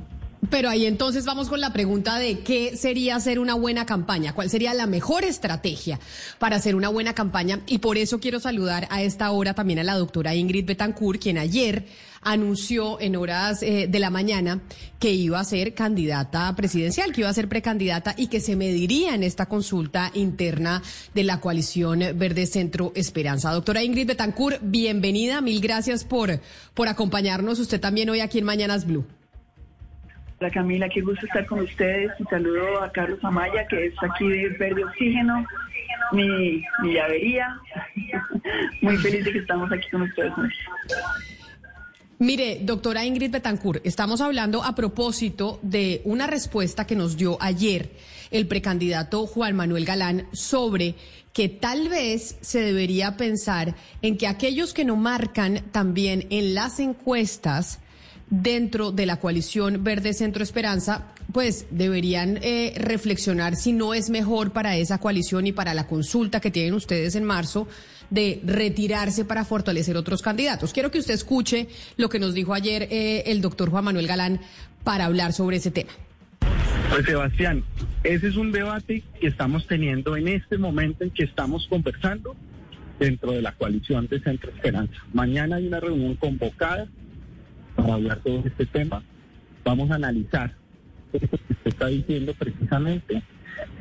Pero ahí entonces vamos con la pregunta de qué sería hacer una buena campaña, cuál sería la mejor estrategia para hacer una buena campaña. Y por eso quiero saludar a esta hora también a la doctora Ingrid Betancourt, quien ayer anunció en horas eh, de la mañana que iba a ser candidata presidencial, que iba a ser precandidata y que se mediría en esta consulta interna de la coalición Verde Centro Esperanza. Doctora Ingrid Betancourt, bienvenida, mil gracias por, por acompañarnos usted también hoy aquí en Mañanas Blue. Camila, qué gusto estar con ustedes y saludo a Carlos Amaya, que es aquí de Verde Oxígeno, mi, mi llavería. Muy feliz de que estamos aquí con ustedes. Mire, doctora Ingrid Betancourt, estamos hablando a propósito de una respuesta que nos dio ayer el precandidato Juan Manuel Galán sobre que tal vez se debería pensar en que aquellos que no marcan también en las encuestas dentro de la coalición Verde Centro Esperanza pues deberían eh, reflexionar si no es mejor para esa coalición y para la consulta que tienen ustedes en marzo de retirarse para fortalecer otros candidatos. Quiero que usted escuche lo que nos dijo ayer eh, el doctor Juan Manuel Galán para hablar sobre ese tema. Pues Sebastián, ese es un debate que estamos teniendo en este momento en que estamos conversando dentro de la coalición de Centro Esperanza. Mañana hay una reunión convocada para hablar todo este tema. Vamos a analizar eso que usted está diciendo precisamente,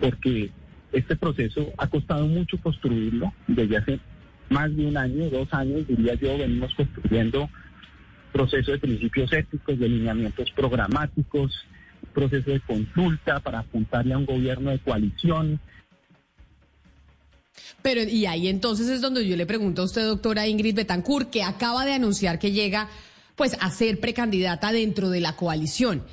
porque este proceso ha costado mucho construirlo desde hace más de un año, dos años, diría yo, venimos construyendo proceso de principios éticos, de lineamientos programáticos, proceso de consulta para apuntarle a un gobierno de coalición. Pero, y ahí entonces es donde yo le pregunto a usted, doctora Ingrid Betancourt, que acaba de anunciar que llega pues a ser precandidata dentro de la coalición.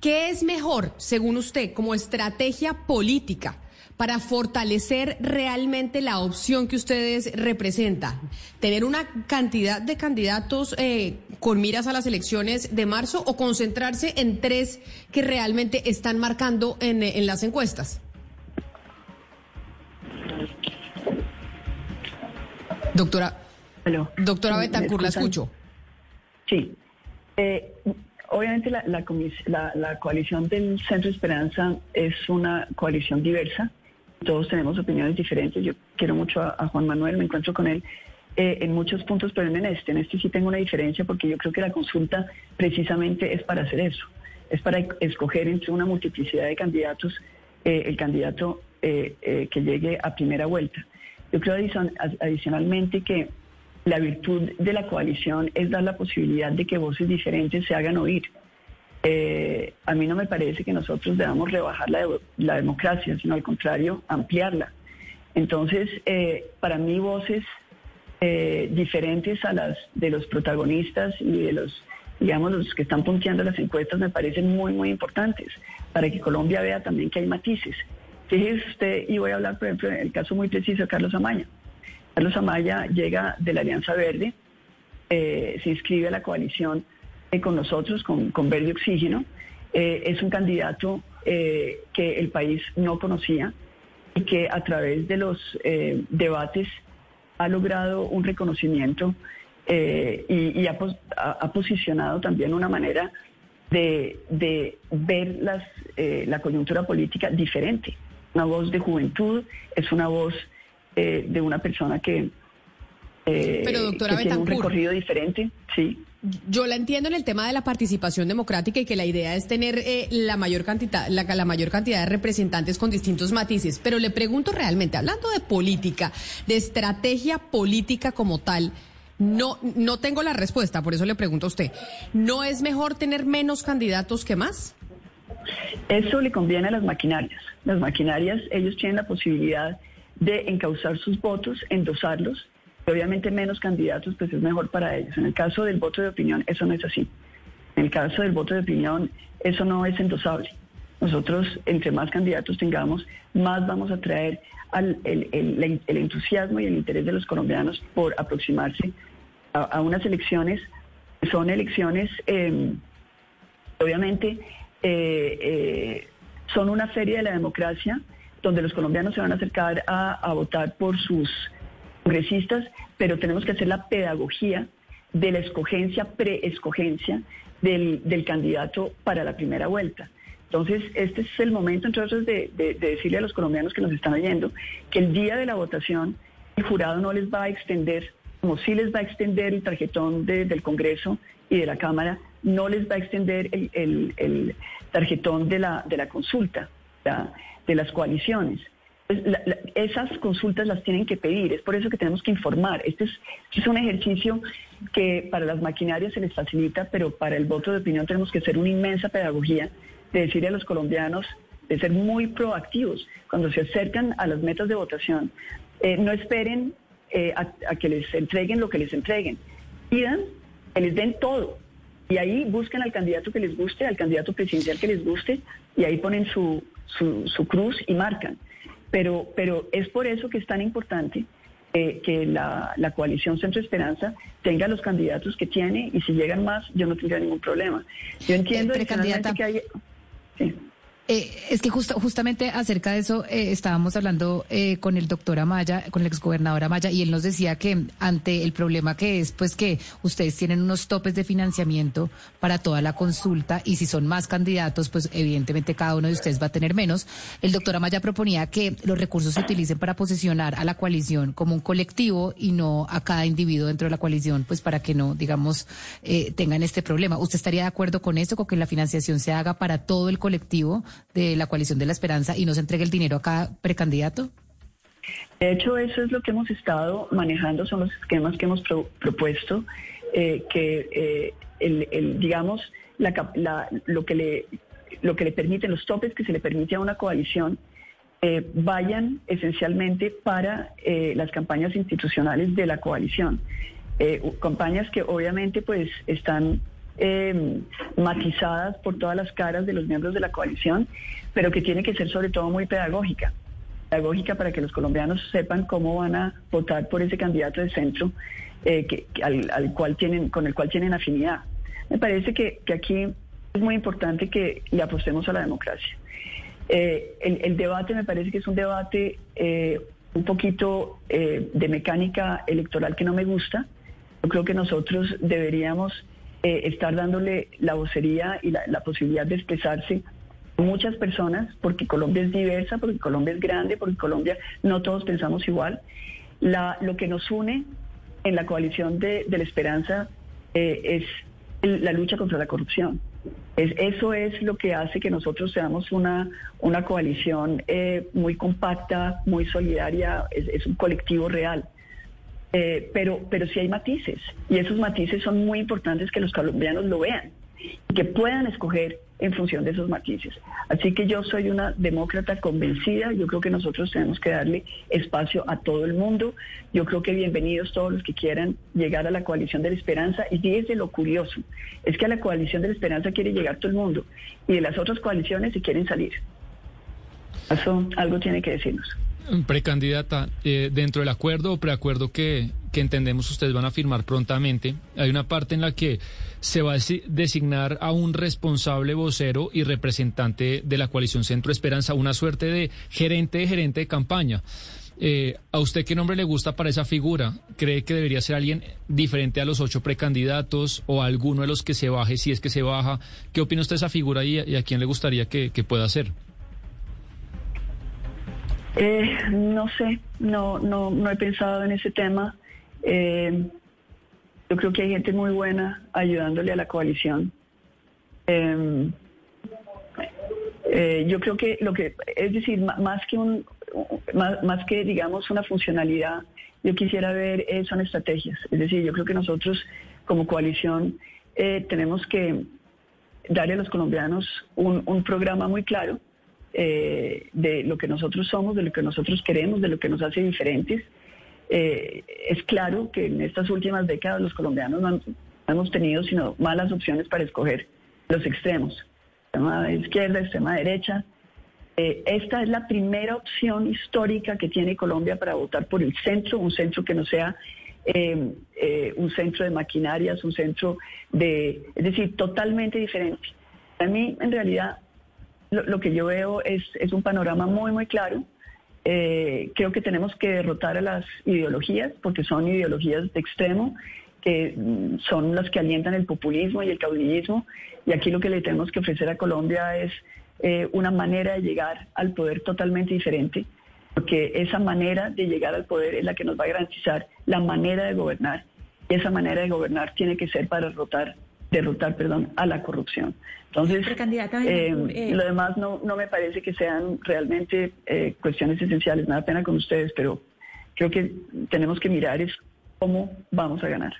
¿Qué es mejor, según usted, como estrategia política? para fortalecer realmente la opción que ustedes representan? ¿Tener una cantidad de candidatos eh, con miras a las elecciones de marzo o concentrarse en tres que realmente están marcando en, en las encuestas? Doctora, doctora Betancourt, la escucho. Sí. Eh, obviamente la, la, la, coalición del Centro Esperanza es una coalición diversa. Todos tenemos opiniones diferentes. Yo quiero mucho a, Juan Manuel, me encuentro con él eh, en muchos puntos, pero en este, en este sí tengo una diferencia porque yo creo que la consulta precisamente es para hacer eso. Es para escoger entre una multiplicidad de candidatos eh, el candidato que llegue a primera vuelta. Yo creo adicionalmente que la virtud de la coalición es dar la posibilidad de que voces diferentes se hagan oír. Eh, a mí no me parece que nosotros debamos rebajar la, democracia, sino al contrario, ampliarla. Entonces, eh, para mí voces eh, diferentes a las de los protagonistas y de los, digamos, los que están punteando las encuestas me parecen muy, muy importantes para que Colombia vea también que hay matices. Fíjese usted, y voy a hablar, por ejemplo, en el caso muy preciso de Carlos Amaña. Carlos Amaya llega de la Alianza Verde, eh, se inscribe a la coalición eh, con nosotros, con, Verde Oxígeno. Eh, es un candidato que el país no conocía y que a través de los debates ha logrado un reconocimiento y, ha, posicionado también una manera de, ver la coyuntura política diferente. Una voz de juventud, es una voz eh, de una persona que, eh, tiene un recorrido diferente, sí. Yo la entiendo en el tema de la participación democrática y que la idea es tener eh, la mayor cantidad, la, la, mayor cantidad de representantes con distintos matices. Pero le pregunto realmente, hablando de política, de estrategia política como tal, no, no tengo la respuesta, por eso le pregunto a usted. ¿No es mejor tener menos candidatos que más? Eso le conviene a las maquinarias. Las maquinarias, ellos tienen la posibilidad de encauzar sus votos, endosarlos. obviamente menos candidatos, pues es mejor para ellos. En el caso del voto de opinión, eso no es así. En el caso del voto de opinión, eso no es endosable. Nosotros, entre más candidatos tengamos, más vamos a traer al, el, entusiasmo y el interés de los colombianos por aproximarse a, unas elecciones. Son elecciones, em, obviamente, eh, eh, son una feria de la democracia donde los colombianos se van a acercar a, votar por sus congresistas, pero tenemos que hacer la pedagogía de la escogencia, preescogencia del, del candidato para la primera vuelta. Entonces, este es el momento, entre otros, de, decirle a los colombianos que nos están oyendo que el día de la votación el jurado no les va a extender, como sí les va a extender el tarjetón del Congreso y de la Cámara, no les va a extender el, tarjetón de de la consulta de las coaliciones. Pues, esas consultas las tienen que pedir, es por eso que tenemos que informar. Este es, este es un ejercicio que para las maquinarias se les facilita, pero para el voto de opinión tenemos que hacer una inmensa pedagogía de decirle a los colombianos, de ser muy proactivos cuando se acercan a las metas de votación. Eh, no esperen eh, a, que les entreguen lo que les entreguen, pidan que les den todo. Y ahí busquen al candidato que les guste, al candidato presidencial que les guste, y ahí ponen su, su, cruz y marcan. Pero, pero es por eso que es tan importante eh, que la, coalición Centro Esperanza tenga los candidatos que tiene y si llegan más, yo no tendría ningún problema. Yo entiendo eh, que hay... Eh, es que justo, justamente acerca de eso eh, estábamos hablando eh, con el doctor Amaya, con el exgobernador Amaya, y él nos decía que ante el problema que es, pues que ustedes tienen unos topes de financiamiento para toda la consulta y si son más candidatos, pues evidentemente cada uno de ustedes va a tener menos. El doctor Amaya proponía que los recursos se utilicen para posicionar a la coalición como un colectivo y no a cada individuo dentro de la coalición, pues para que no, digamos, tengan este problema. ¿Usted estaría de acuerdo con eso, con que la financiación se haga para todo el colectivo? De la coalición de la esperanza y no se entregue el dinero a cada precandidato? De hecho, eso es lo que hemos estado manejando, son los esquemas que hemos propuesto, eh, que eh, el, digamos, lo, que le, lo que le permiten, los topes que se le permite a una coalición, eh, vayan esencialmente para las campañas institucionales de la coalición. campañas que obviamente pues están eh, matizadas por todas las caras de los miembros de la coalición, pero que tiene que ser sobre todo muy pedagógica. Pedagógica para que los colombianos sepan cómo van a votar por ese candidato de centro eh, que, al, cual tienen, con el cual tienen afinidad. Me parece que, aquí es muy importante que le apostemos a la democracia. Eh, el, debate me parece que es un debate eh, un poquito de mecánica electoral que no me gusta. Yo creo que nosotros deberíamos eh, estar dándole la vocería y la, posibilidad de expresarse muchas personas, porque Colombia es diversa, porque Colombia es grande, porque Colombia no todos pensamos igual. La, lo que nos une en la coalición de, la esperanza eh, es la lucha contra la corrupción. Es, eso es lo que hace que nosotros seamos una, una coalición eh, muy compacta, muy solidaria, es un colectivo real. Eh, pero, pero sí hay matices y esos matices son muy importantes que los colombianos lo vean y que puedan escoger en función de esos matices. Así que yo soy una demócrata convencida, yo creo que nosotros tenemos que darle espacio a todo el mundo, yo creo que bienvenidos todos los que quieran llegar a la coalición de la esperanza y fíjense lo curioso, es que a la coalición de la esperanza quiere llegar todo el mundo y de las otras coaliciones se quieren salir. Eso algo tiene que decirnos. Precandidata, eh, dentro del acuerdo o preacuerdo que, que entendemos ustedes van a firmar prontamente, hay una parte en la que se va a designar a un responsable vocero y representante de la coalición Centro Esperanza, una suerte de gerente de gerente de campaña. Eh, ¿A usted qué nombre le gusta para esa figura? ¿Cree que debería ser alguien diferente a los ocho precandidatos o alguno de los que se baje, si es que se baja? ¿Qué opina usted de esa figura y, a quién le gustaría que pueda ser? Eh, no sé, no, no, no he pensado en ese tema. Eh, yo creo que hay gente muy buena ayudándole a la coalición. Em, eh, yo creo que lo que, es decir, más que un, más, que digamos una funcionalidad, yo quisiera ver son estrategias. Es decir, yo creo que nosotros como coalición tenemos que darle a los colombianos un programa muy claro eh, de lo que nosotros somos, de lo que nosotros queremos, de lo que nos hace diferentes. Eh, es claro que en estas últimas décadas los colombianos no, hemos tenido sino malas opciones para escoger los extremos, extrema izquierda, extrema derecha. Eh, esta es la primera opción histórica que tiene Colombia para votar por el centro, un centro que no sea un centro de maquinarias, un centro de, es decir, totalmente diferente. A mí, en realidad, lo, que yo veo es, es, un panorama muy, muy claro. Eh, creo que tenemos que derrotar a las ideologías, porque son ideologías de extremo, que mm, son las que alientan el populismo y el caudillismo. Y aquí lo que le tenemos que ofrecer a Colombia es eh, una manera de llegar al poder totalmente diferente, porque esa manera de llegar al poder es la que nos va a garantizar la manera de gobernar. Y esa manera de gobernar tiene que ser para derrotar derrotar, perdón, a la corrupción. Entonces, eh, eh, lo demás no, no me parece que sean realmente eh, cuestiones esenciales. Nada pena con ustedes, pero creo que tenemos que mirar es cómo vamos a ganar.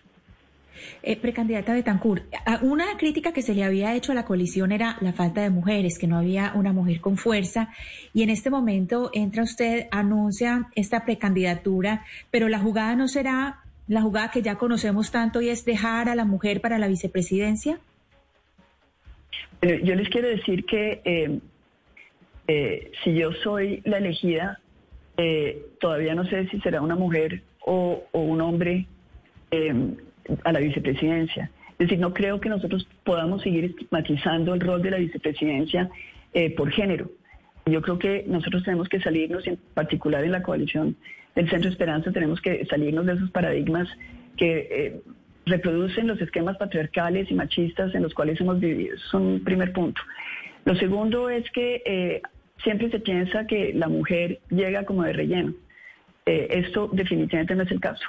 Eh, precandidata Betancourt, una crítica que se le había hecho a la coalición era la falta de mujeres, que no había una mujer con fuerza. Y en este momento entra usted, anuncia esta precandidatura, pero la jugada no será la jugada que ya conocemos tanto y es dejar a la mujer para la vicepresidencia? yo les quiero decir que eh, eh, si yo soy la elegida, eh, todavía no sé si será una mujer o, un hombre a la vicepresidencia. Es decir, no creo que nosotros podamos seguir estigmatizando el rol de la vicepresidencia eh, por género. Yo creo que nosotros tenemos que salirnos, en particular en la coalición del Centro Esperanza, tenemos que salirnos de esos paradigmas que eh, reproducen los esquemas patriarcales y machistas en los cuales hemos vivido. Es un primer punto. Lo segundo es que eh, siempre se piensa que la mujer llega como de relleno. Eh, esto definitivamente no es el caso.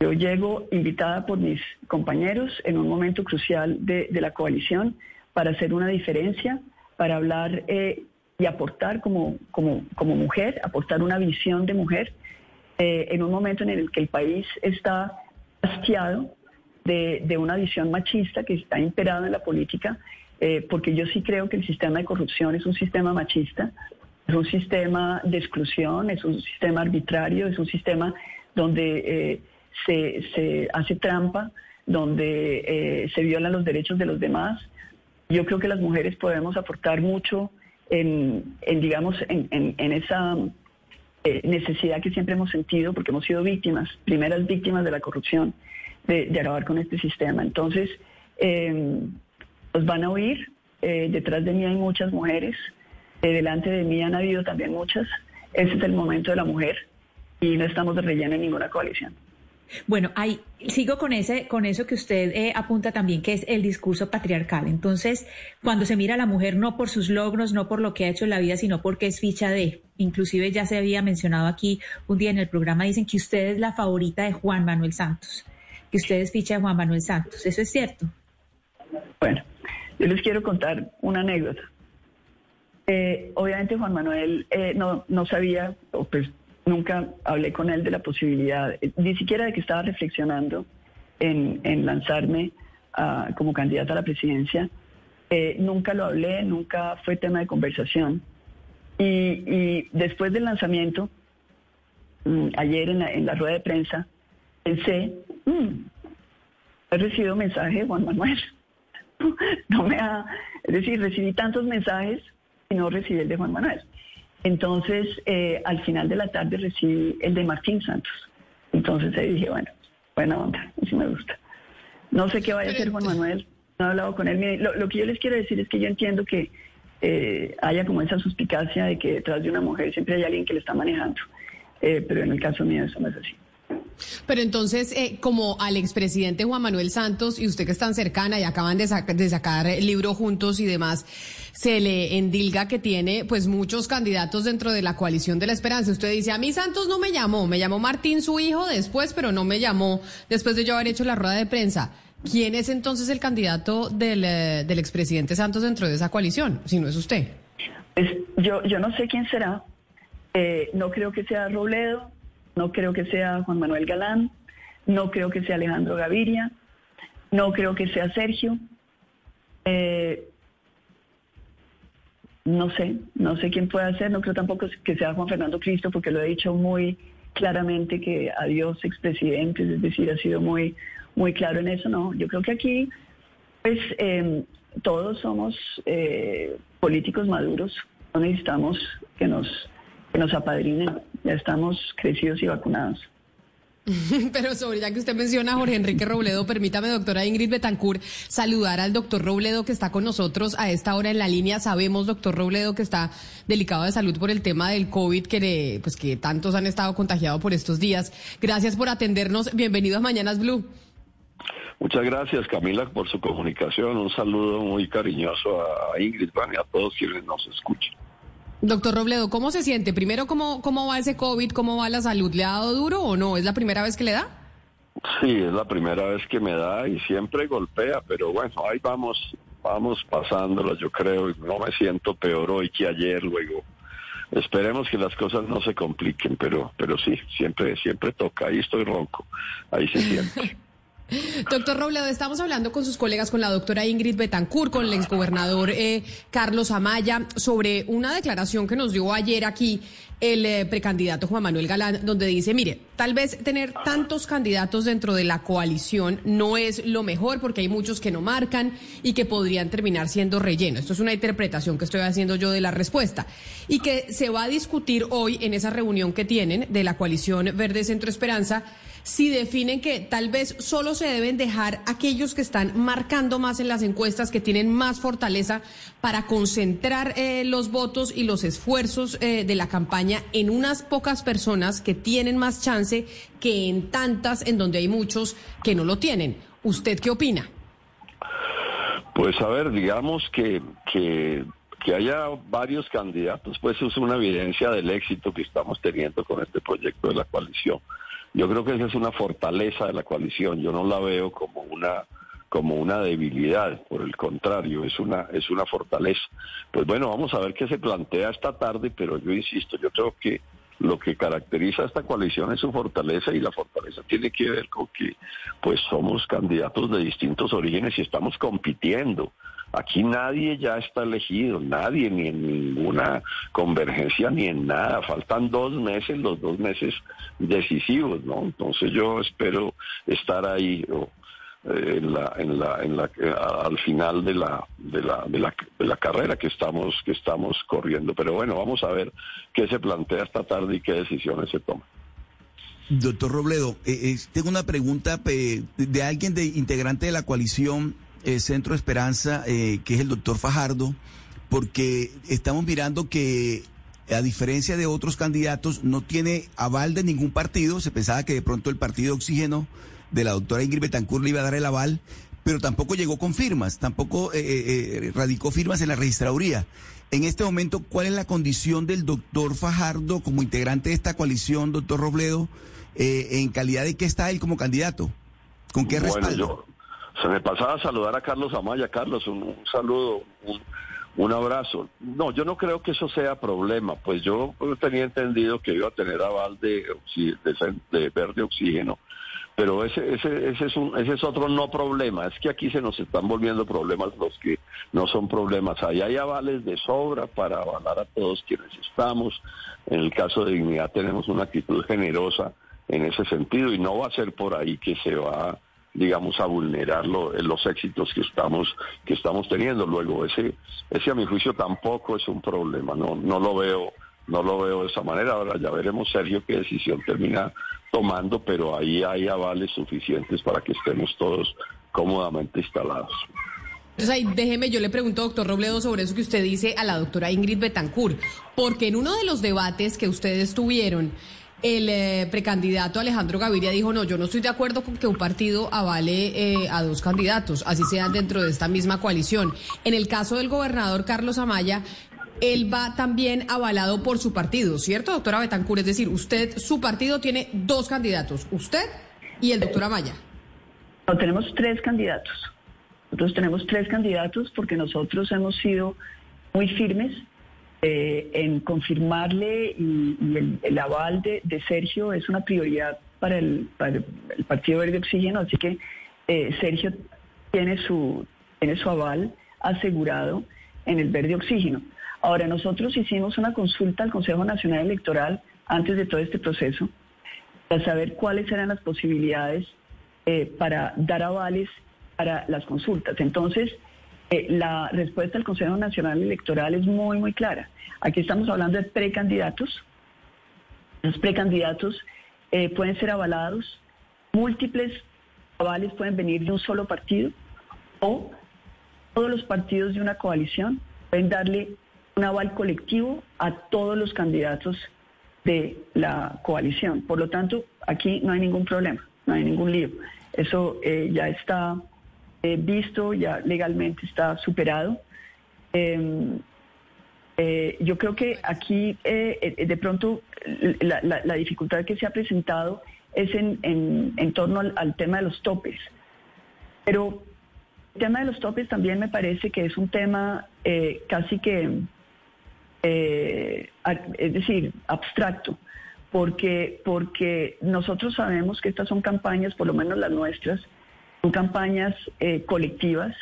Yo llego invitada por mis compañeros en un momento crucial de, la coalición para hacer una diferencia, para hablar y aportar como, como, como, mujer, aportar una visión de mujer en un momento en el que el país está hastiado de, una visión machista que está imperada en la política eh, porque yo sí creo que el sistema de corrupción es un sistema machista, es un sistema de exclusión, es un sistema arbitrario, es un sistema donde eh, se, hace trampa, donde eh, se violan los derechos de los demás. Yo creo que las mujeres podemos aportar mucho en, digamos, en, esa necesidad que siempre hemos sentido, porque hemos sido víctimas, primeras víctimas de la corrupción, de, acabar con este sistema. Entonces, los van a oír. Eh, detrás de mí hay muchas mujeres. Eh, delante de mí han habido también muchas. Ese es el momento de la mujer y no estamos de relleno en ninguna coalición. Bueno, ahí sigo con ese, con eso que usted eh, apunta también, que es el discurso patriarcal. Entonces, cuando se mira a la mujer no por sus logros, no por lo que ha hecho en la vida, sino porque es ficha de. Inclusive ya se había mencionado aquí un día en el programa, dicen que usted es la favorita de Juan Manuel Santos, que usted es ficha de Juan Manuel Santos. ¿Eso es cierto? Bueno, yo les quiero contar una anécdota. Eh, obviamente Juan Manuel eh, no, no sabía, o pues nunca hablé con él de la posibilidad, eh, ni siquiera de que estaba reflexionando en, lanzarme como candidata a la presidencia. nunca lo hablé, nunca fue tema de conversación. Y, después del lanzamiento, mm, ayer en la, en la, rueda de prensa, pensé, mm, he recibido mensaje de Juan Manuel. no me ha, es decir, recibí tantos mensajes y no recibí el de Juan Manuel. Entonces, eh, al final de la tarde recibí el de Martín Santos. Entonces ahí dije, bueno, buena onda, así me gusta. No sé qué vaya a hacer Juan Manuel, no he hablado con él. lo, que yo les quiero decir es que yo entiendo que eh, haya como esa suspicacia de que detrás de una mujer siempre hay alguien que le está manejando. Eh, pero en el caso mío eso no es así. Pero entonces, eh, como al expresidente Juan Manuel Santos y usted que están cercana y acaban de, de sacar el libro juntos y demás, se le endilga que tiene pues muchos candidatos dentro de la coalición de la esperanza. Usted dice, a mí Santos no me llamó, me llamó Martín, su hijo, después, pero no me llamó después de yo haber hecho la rueda de prensa. ¿Quién es entonces el candidato del, eh, expresidente Santos dentro de esa coalición, si no es usted? Pues yo, yo no sé quién será. Eh, no creo que sea Robledo, no creo que sea Juan Manuel Galán, no creo que sea Alejandro Gaviria, no creo que sea Sergio. Eh, no sé, no sé quién puede ser, no creo tampoco que sea Juan Fernando Cristo, porque lo he dicho muy claramente que adiós expresidentes, es decir, ha sido muy, muy claro en eso, no. Yo creo que aquí, pues, em, todos somos eh, políticos maduros, no necesitamos que nos que nos apadrinen. Ya estamos crecidos y vacunados. Pero sobre ya que usted menciona a Jorge Enrique Robledo, permítame, doctora Ingrid Betancourt, saludar al doctor Robledo que está con nosotros a esta hora en la línea. Sabemos, doctor Robledo, que está delicado de salud por el tema del COVID, que, pues, que tantos han estado contagiados por estos días. Gracias por atendernos. Bienvenidos a Mañanas Blue. Muchas gracias, Camila, por su comunicación. Un saludo muy cariñoso a Ingrid y a todos quienes nos escuchan. Doctor Robledo, ¿cómo se siente? Primero, ¿cómo, ¿cómo va ese COVID? ¿Cómo va la salud? ¿Le ha dado duro o no? ¿Es la primera vez que le da? Sí, es la primera vez que me da y siempre golpea, pero bueno, ahí vamos, vamos pasándolo, yo creo. No me siento peor hoy que ayer, luego. Esperemos que las cosas no se compliquen, pero, pero sí, siempre, siempre toca. Ahí estoy ronco, ahí se siente. Doctor Robledo, estamos hablando con sus colegas, con la doctora Ingrid Betancourt, con el exgobernador eh, Carlos Amaya, sobre una declaración que nos dio ayer aquí el eh, precandidato Juan Manuel Galán, donde dice, mire, tal vez tener tantos candidatos dentro de la coalición no es lo mejor porque hay muchos que no marcan y que podrían terminar siendo relleno. Esto es una interpretación que estoy haciendo yo de la respuesta. Y que se va a discutir hoy en esa reunión que tienen de la coalición Verde Centro Esperanza si definen que tal vez solo se deben dejar aquellos que están marcando más en las encuestas, que tienen más fortaleza para concentrar eh, los votos y los esfuerzos eh, de la campaña en unas pocas personas que tienen más chance que en tantas en donde hay muchos que no lo tienen. ¿Usted qué opina? Pues a ver, digamos que, que, que haya varios candidatos, pues es una evidencia del éxito que estamos teniendo con este proyecto de la coalición. Yo creo que esa es una fortaleza de la coalición, yo no la veo como una como una debilidad, por el contrario, es una es una fortaleza. Pues bueno, vamos a ver qué se plantea esta tarde, pero yo insisto, yo creo que lo que caracteriza a esta coalición es su fortaleza y la fortaleza tiene que ver con que pues somos candidatos de distintos orígenes y estamos compitiendo. Aquí nadie ya está elegido, nadie, ni en ninguna convergencia, ni en nada. Faltan dos meses, los dos meses decisivos, ¿no? Entonces yo espero estar ahí en la, en la, en la, al final de la, de la, de la, de la carrera que estamos, que estamos corriendo. Pero bueno, vamos a ver qué se plantea esta tarde y qué decisiones se toman. Doctor Robledo, eh, eh, tengo una pregunta de alguien de integrante de la coalición eh, Centro Esperanza, que es el doctor Fajardo, porque estamos mirando que a diferencia de otros candidatos, no tiene aval de ningún partido. Se pensaba que de pronto el partido Oxígeno de la doctora Ingrid Betancourt le iba a dar el aval, pero tampoco llegó con firmas, tampoco eh, eh, eh, radicó firmas en la registraduría. En este momento, ¿cuál es la condición del doctor Fajardo como integrante de esta coalición, doctor Robledo, en calidad de que está él como candidato? ¿Con qué respaldo? Se me pasaba a saludar a Carlos Amaya. Carlos, un, saludo, un, abrazo. No, yo no creo que eso sea problema, pues yo tenía entendido que iba a tener aval de, de, de verde oxígeno pero ese, ese, ese, es un, ese es otro no problema. Es que aquí se nos están volviendo problemas los que no son problemas. Ahí hay avales de sobra para avalar a todos quienes estamos. En el caso de dignidad tenemos una actitud generosa en ese sentido y no va a ser por ahí que se va digamos a vulnerar los éxitos que estamos que estamos teniendo luego ese ese a mi juicio tampoco es un problema no no lo veo no lo veo de esa manera. Ahora ya veremos, Sergio, qué decisión termina tomando, pero ahí hay avales suficientes para que estemos todos cómodamente instalados. Entonces ahí déjeme, yo le pregunto, doctor Robledo, sobre eso que usted dice a la doctora Ingrid Betancourt, porque en uno de los debates que ustedes tuvieron, el eh, precandidato Alejandro Gaviria dijo, no, yo no estoy de acuerdo con que un partido avale eh, a dos candidatos, así sean dentro de esta misma coalición. En el caso del gobernador Carlos Amaya, él va también avalado por su partido, ¿cierto, doctora Betancur? Es decir, usted, su partido tiene dos candidatos, usted y el doctor Amaya. No, tenemos tres candidatos. Nosotros tenemos tres candidatos porque nosotros hemos sido muy firmes eh, en confirmarle y, el, aval de, Sergio es una prioridad para el, Partido Verde Oxígeno, así que eh, Sergio tiene su, tiene su aval asegurado en el Verde Oxígeno. Ahora, nosotros hicimos una consulta al Consejo Nacional Electoral antes de todo este proceso para saber cuáles eran las posibilidades eh, para dar avales para las consultas. Entonces, la respuesta del Consejo Nacional Electoral es muy, muy clara. Aquí estamos hablando de precandidatos. Los precandidatos eh, pueden ser avalados, múltiples avales pueden venir de un solo partido o todos los partidos de una coalición pueden darle un aval colectivo a todos los candidatos de la coalición. Por lo tanto, aquí no hay ningún problema, no hay ningún lío. Eso eh, ya está eh, visto, ya legalmente está superado. Em, eh, yo creo que aquí de pronto la, dificultad que se ha presentado es en, torno al, tema de los topes. Pero el tema de los topes también me parece que es un tema casi que eh, es decir, abstracto, porque, porque nosotros sabemos que estas son campañas, por lo menos las nuestras, son campañas eh, colectivas,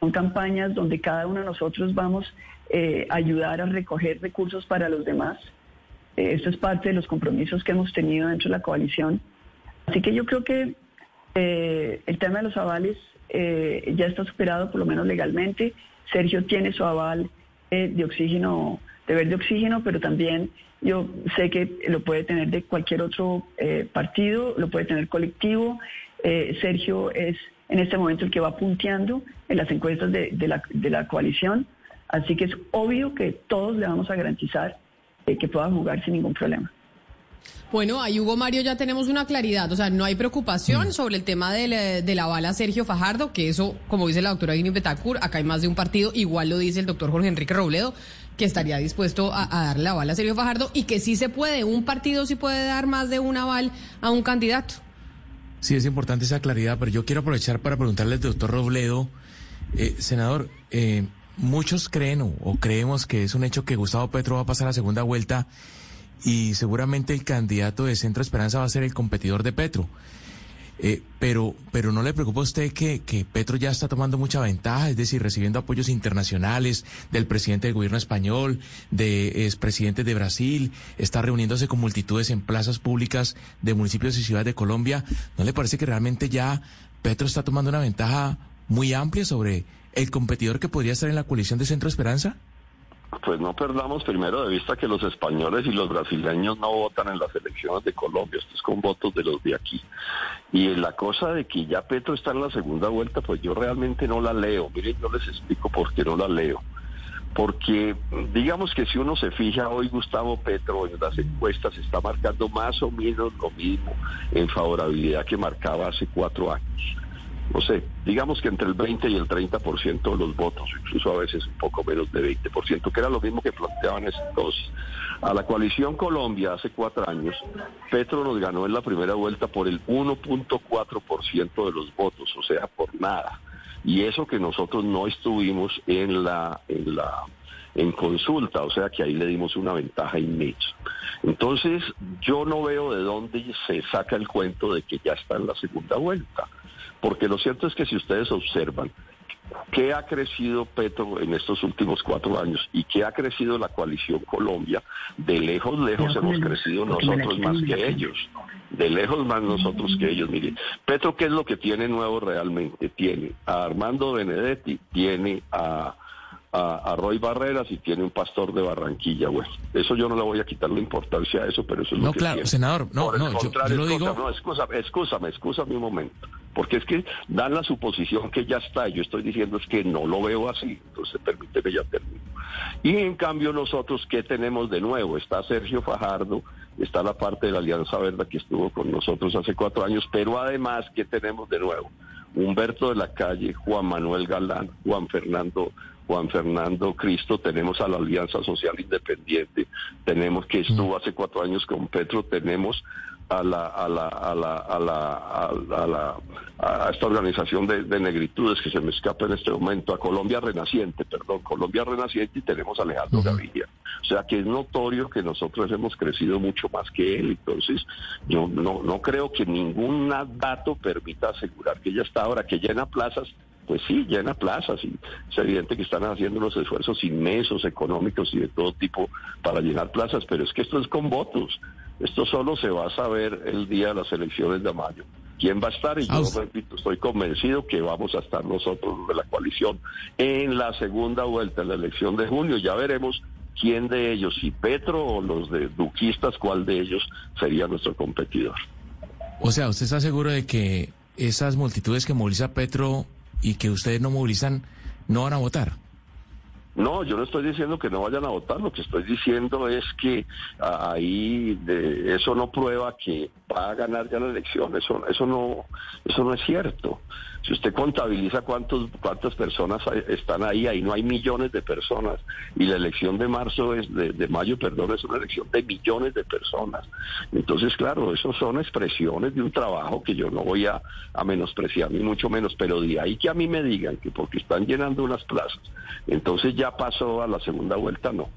son campañas donde cada uno de nosotros vamos eh, a ayudar a recoger recursos para los demás. esto es parte de los compromisos que hemos tenido dentro de la coalición. Así que yo creo que el tema de los avales ya está superado, por lo menos legalmente. Sergio tiene su aval de oxígeno, de verde oxígeno, pero también yo sé que lo puede tener de cualquier otro eh, partido, lo puede tener colectivo. Eh, Sergio es en este momento el que va punteando en las encuestas de, la, de la coalición, así que es obvio que todos le vamos a garantizar eh, que pueda jugar sin ningún problema. Bueno, ahí Hugo Mario ya tenemos una claridad, o sea, no hay preocupación mm. sobre el tema de la, bala Sergio Fajardo, que eso, como dice la doctora Guinea Betacur, acá hay más de un partido, igual lo dice el doctor Jorge Enrique Robledo, que estaría dispuesto a, darle la bala a Sergio Fajardo y que sí se puede, un partido sí puede dar más de una aval a un candidato. Sí, es importante esa claridad, pero yo quiero aprovechar para preguntarle al doctor Robledo, eh, senador, eh, muchos creen o creemos que es un hecho que Gustavo Petro va a pasar a la segunda vuelta y seguramente el candidato de Centro Esperanza va a ser el competidor de Petro. Eh, pero, pero no le preocupa a usted que, que Petro ya está tomando mucha ventaja, es decir, recibiendo apoyos internacionales del presidente del gobierno español, de expresidentes de Brasil, está reuniéndose con multitudes en plazas públicas de municipios y ciudades de Colombia. ¿No le parece que realmente ya Petro está tomando una ventaja muy amplia sobre el competidor que podría estar en la coalición de Centro Esperanza? Pues no perdamos primero de vista que los españoles y los brasileños no votan en las elecciones de Colombia, esto es con votos de los de aquí. Y la cosa de que ya Petro está en la segunda vuelta, pues yo realmente no la leo. Miren, yo les explico por qué no la leo. Porque digamos que si uno se fija hoy Gustavo Petro en las encuestas está marcando más o menos lo mismo en favorabilidad que marcaba hace cuatro años no sé, digamos que entre el 20 y el 30% de los votos, incluso a veces un poco menos de 20%, que era lo mismo que planteaban estos. A la coalición Colombia hace cuatro años, Petro nos ganó en la primera vuelta por el 1.4% de los votos, o sea, por nada. Y eso que nosotros no estuvimos en la, en la, en consulta, o sea que ahí le dimos una ventaja inmensa. Entonces, yo no veo de dónde se saca el cuento de que ya está en la segunda vuelta. Porque lo cierto es que si ustedes observan qué ha crecido Petro en estos últimos cuatro años y qué ha crecido la coalición Colombia, de lejos, lejos hemos crecido nosotros más que ellos. De lejos más nosotros que ellos. Miren, Petro, ¿qué es lo que tiene nuevo realmente? Tiene a Armando Benedetti, tiene a a, Roy Barreras y tiene un pastor de Barranquilla, güey. Eso yo no le voy a quitar la importancia a eso, pero eso es lo que claro, senador, no, no, yo, lo digo... No, excúsame, excúsame, excúsame un momento. Porque es que dan la suposición que ya está, yo estoy diciendo es que no lo veo así, entonces permíteme ya termino. Y en cambio nosotros, ¿qué tenemos de nuevo? Está Sergio Fajardo, está la parte de la Alianza Verde que estuvo con nosotros hace cuatro años, pero además, ¿qué tenemos de nuevo? Humberto de la Calle, Juan Manuel Galán, Juan Fernando Juan Fernando Cristo, tenemos a la Alianza Social Independiente, tenemos que estuvo hace cuatro años con Petro, tenemos a la a la a la a la a, la, a esta organización de, negritudes que se me escapa en este momento a Colombia Renaciente perdón Colombia Renaciente y tenemos a Alejandro Gaviria o sea que es notorio que nosotros hemos crecido mucho más que él entonces yo no no creo que ningún dato permita asegurar que ella está ahora que llena plazas pues sí, llena plazas y es evidente que están haciendo unos esfuerzos inmensos, económicos y de todo tipo para llenar plazas, pero es que esto es con votos. Esto solo se va a saber el día de las elecciones de mayo. ¿Quién va a estar? Y yo, repito, estoy convencido que vamos a estar nosotros de la coalición en la segunda vuelta, en la elección de junio. Ya veremos quién de ellos, si Petro o los de Duquistas, cuál de ellos sería nuestro competidor. O sea, ¿usted está seguro de que esas multitudes que moviliza Petro y que ustedes no movilizan, no van a votar. No, yo no estoy diciendo que no vayan a votar, lo que estoy diciendo es que ahí de, eso no prueba que va a ganar ya la elección, eso, eso no, eso no es cierto. Si usted contabiliza cuántos, cuántas personas están ahí, ahí no hay millones de personas. Y la elección de marzo, es de, mayo, perdón, es una elección de millones de personas. Entonces, claro, eso son expresiones de un trabajo que yo no voy a, a menospreciar, ni mucho menos. Pero de ahí que a mí me digan que porque están llenando unas plazas, entonces ya pasó a la segunda vuelta, no.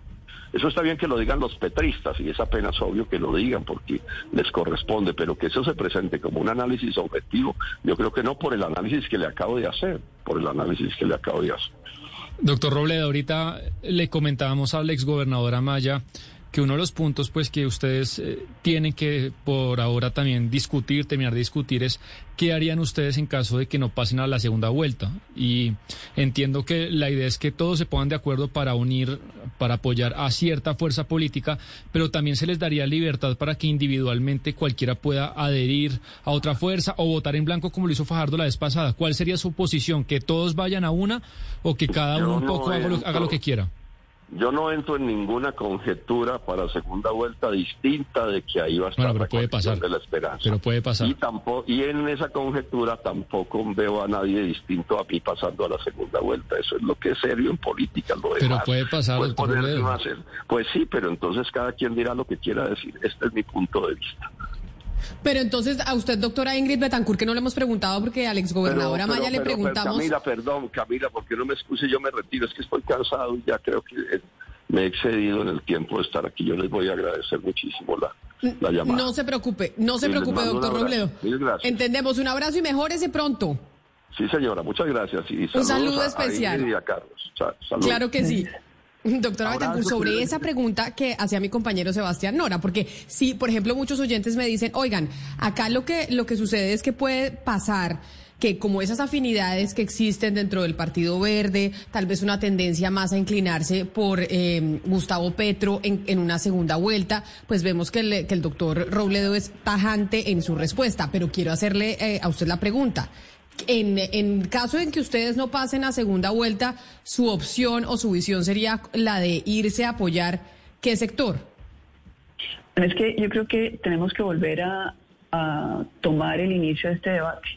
Eso está bien que lo digan los petristas y es apenas obvio que lo digan porque les corresponde, pero que eso se presente como un análisis objetivo, yo creo que no por el análisis que le acabo de hacer, por el análisis que le acabo de hacer. Doctor Robledo, ahorita le comentábamos al exgobernador Amaya que uno de los puntos pues que ustedes eh, tienen que por ahora también discutir, terminar de discutir es qué harían ustedes en caso de que no pasen a la segunda vuelta. Y entiendo que la idea es que todos se pongan de acuerdo para unir, para apoyar a cierta fuerza política, pero también se les daría libertad para que individualmente cualquiera pueda adherir a otra fuerza o votar en blanco como lo hizo Fajardo la vez pasada. ¿Cuál sería su posición? ¿Que todos vayan a una o que cada uno un poco haga lo, haga lo que quiera? Yo no entro en ninguna conjetura para segunda vuelta distinta de que ahí va a estar Bueno, pero la puede pasar. de la esperanza. Pero puede pasar. Y tampoco y en esa conjetura tampoco veo a nadie distinto a mí pasando a la segunda vuelta. Eso es lo que es serio en política. Lo Pero demás, puede pasar, pues, hacer- Pues sí, pero entonces cada quien dirá lo que quiera decir. Este es mi punto de vista. Pero entonces a usted, doctora Ingrid Betancourt, que no le hemos preguntado porque al exgobernador pero- le pero- pero, preguntamos... Camila, perdón, Camila, porque no me excuse, yo me retiro. Es que estoy cansado y ya creo que eh, me he excedido en el tiempo de estar aquí. Yo les voy a agradecer muchísimo la, la llamada. No se preocupe, no se preocupe, doctor. Robledo. Entendemos, un abrazo y mejórese pronto. Sí, señora, muchas gracias. Y Un saludo a- a especial. Y a Carlos. Sa- saludos. Claro que sí. Doctora Betancourt, sobre esa pregunta que hacía mi compañero Sebastián Nora, porque si, por ejemplo, muchos oyentes me dicen, oigan, acá lo que, lo que sucede es que puede pasar que como esas afinidades que existen dentro del Partido Verde, tal vez una tendencia más a inclinarse por eh, Gustavo Petro en, en una segunda vuelta, pues vemos que el, que el doctor Robledo es tajante en su respuesta, pero quiero hacerle eh, a usted la pregunta. En, caso en que ustedes no pasen a segunda vuelta, su opción o su visión sería la de irse a apoyar qué sector. Es que yo creo que tenemos que volver a, a tomar el inicio de este debate.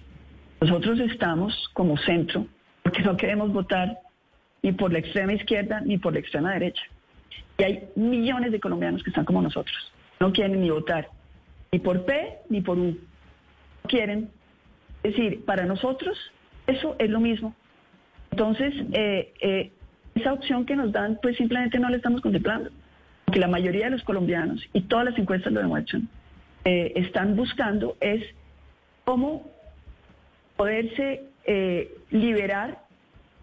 Nosotros estamos como centro porque no queremos votar ni por la extrema izquierda ni por la extrema derecha. Y hay millones de colombianos que están como nosotros. No quieren ni votar ni por P ni por U. No quieren. Es decir, para nosotros eso es lo mismo. Entonces, eh, eh, esa opción que nos dan, pues simplemente no la estamos contemplando. Porque la mayoría de los colombianos, y todas las encuestas lo demuestran, eh, están buscando es cómo poderse liberar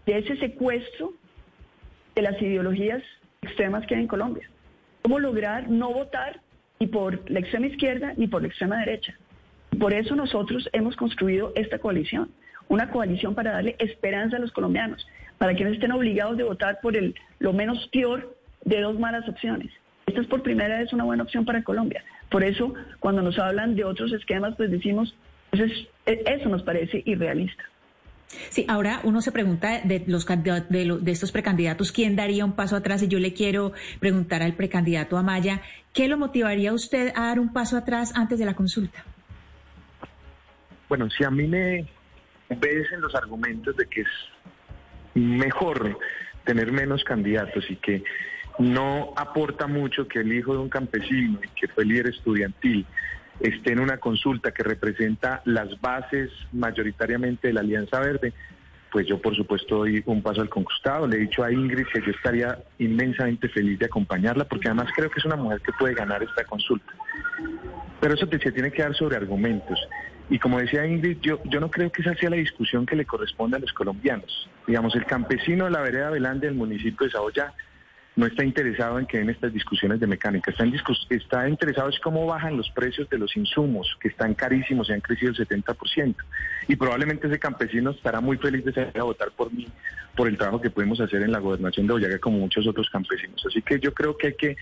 de ese secuestro de las ideologías extremas que hay en Colombia. Cómo lograr no votar ni por la extrema izquierda ni por la extrema derecha. Por eso nosotros hemos construido esta coalición, una coalición para darle esperanza a los colombianos, para que no estén obligados de votar por el lo menos peor de dos malas opciones. Esta es por primera vez una buena opción para Colombia. Por eso, cuando nos hablan de otros esquemas, pues decimos, pues es- eso nos parece irrealista. Sí, ahora uno se pregunta de los de, de estos precandidatos quién daría un paso atrás y yo le quiero preguntar al precandidato Amaya, ¿qué lo motivaría a usted a dar un paso atrás antes de la consulta? Bueno, si a mí me ves en los argumentos de que es mejor tener menos candidatos y que no aporta mucho que el hijo de un campesino y que fue líder estudiantil esté en una consulta que representa las bases mayoritariamente de la Alianza Verde, pues yo por supuesto doy un paso al costado. Le he dicho a Ingrid que yo estaría inmensamente feliz de acompañarla porque además creo que es una mujer que puede ganar esta consulta. Pero eso se tiene que dar sobre argumentos. Y como decía Ingrid, yo, yo no creo que esa sea la discusión que le corresponde a los colombianos. Digamos, el campesino de la vereda Belande del municipio de Saoya no está interesado en que den estas discusiones de mecánica, está, en discus- está interesado en cómo bajan los precios de los insumos, que están carísimos y han crecido el 70%. Y probablemente ese campesino estará muy feliz de salir a votar por mí, por el trabajo que podemos hacer en la gobernación de Boyacá, como muchos otros campesinos. Así que yo creo que hay que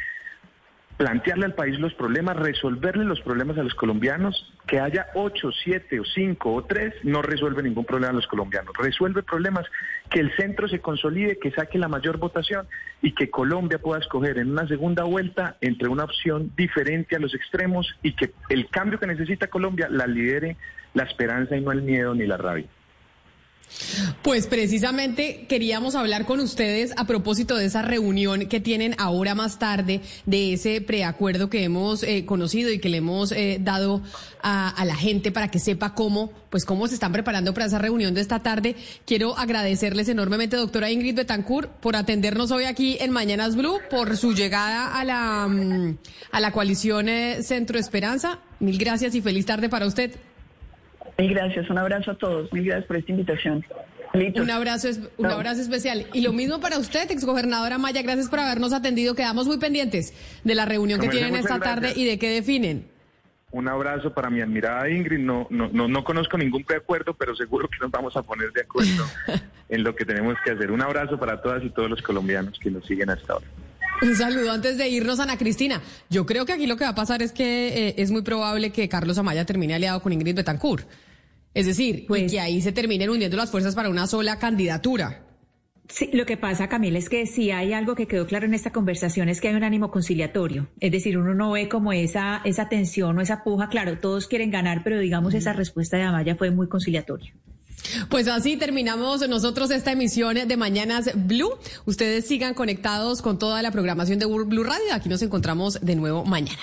plantearle al país los problemas, resolverle los problemas a los colombianos, que haya ocho, siete o cinco o tres, no resuelve ningún problema a los colombianos, resuelve problemas, que el centro se consolide, que saque la mayor votación y que Colombia pueda escoger en una segunda vuelta entre una opción diferente a los extremos y que el cambio que necesita Colombia la lidere la esperanza y no el miedo ni la rabia. Pues precisamente queríamos hablar con ustedes a propósito de esa reunión que tienen ahora más tarde, de ese preacuerdo que hemos eh, conocido y que le hemos eh, dado a, la gente para que sepa cómo, pues cómo se están preparando para esa reunión de esta tarde. Quiero agradecerles enormemente, doctora Ingrid Betancourt, por atendernos hoy aquí en Mañanas Blue, por su llegada a la, mm, a la coalición eh, Centro Esperanza. Mil gracias y feliz tarde para usted. Mil gracias, un abrazo a todos. Mil gracias por esta invitación. Un abrazo, un abrazo especial. Y lo mismo para usted, exgobernadora Maya, gracias por habernos atendido. Quedamos muy pendientes de la reunión que tienen esta tarde y de qué definen. Un abrazo para mi admirada Ingrid. No, no, no, no conozco ningún preacuerdo, pero seguro que nos vamos a poner de acuerdo en lo que tenemos que hacer. Un abrazo para todas y todos los colombianos que nos siguen hasta ahora. Un saludo antes de irnos, Ana Cristina. Yo creo que aquí lo que va a pasar es que eh, es muy probable que Carlos Amaya termine aliado con Ingrid Betancourt. Es decir, pues, que ahí se terminen uniendo las fuerzas para una sola candidatura. Sí, lo que pasa, Camila, es que si hay algo que quedó claro en esta conversación es que hay un ánimo conciliatorio. Es decir, uno no ve como esa, esa tensión o esa puja. Claro, todos quieren ganar, pero digamos esa respuesta de Amaya fue muy conciliatoria. Pues así terminamos nosotros esta emisión de Mañanas Blue. Ustedes sigan conectados con toda la programación de Blue Radio. Aquí nos encontramos de nuevo mañana.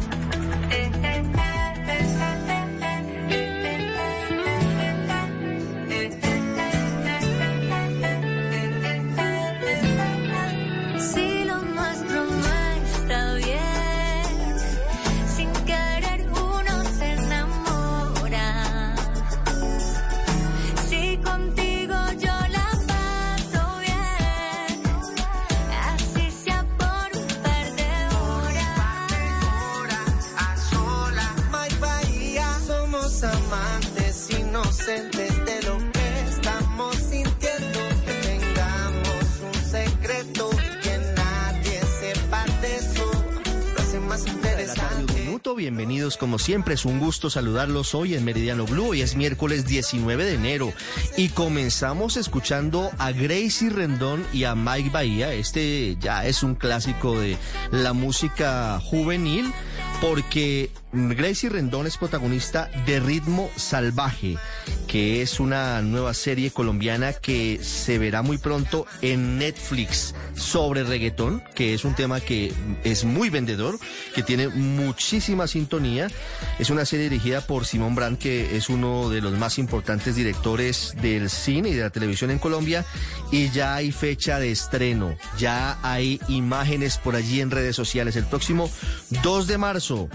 Como siempre. Es un gusto saludarlos hoy en Meridiano Blue. Hoy es miércoles 19 de enero y comenzamos escuchando a Gracie Rendón y a Mike Bahía. Este ya es un clásico de la música juvenil porque Gracie Rendón es protagonista de Ritmo Salvaje, que es una nueva serie colombiana que se verá muy pronto en Netflix sobre reggaetón, que es un tema que es muy vendedor, que tiene muchísima sintonía. Es una serie dirigida por Simón Brand, que es uno de los más importantes directores del cine y de la televisión en Colombia, y ya hay fecha de estreno, ya hay imágenes por allí en redes sociales. El próximo 2 de marzo.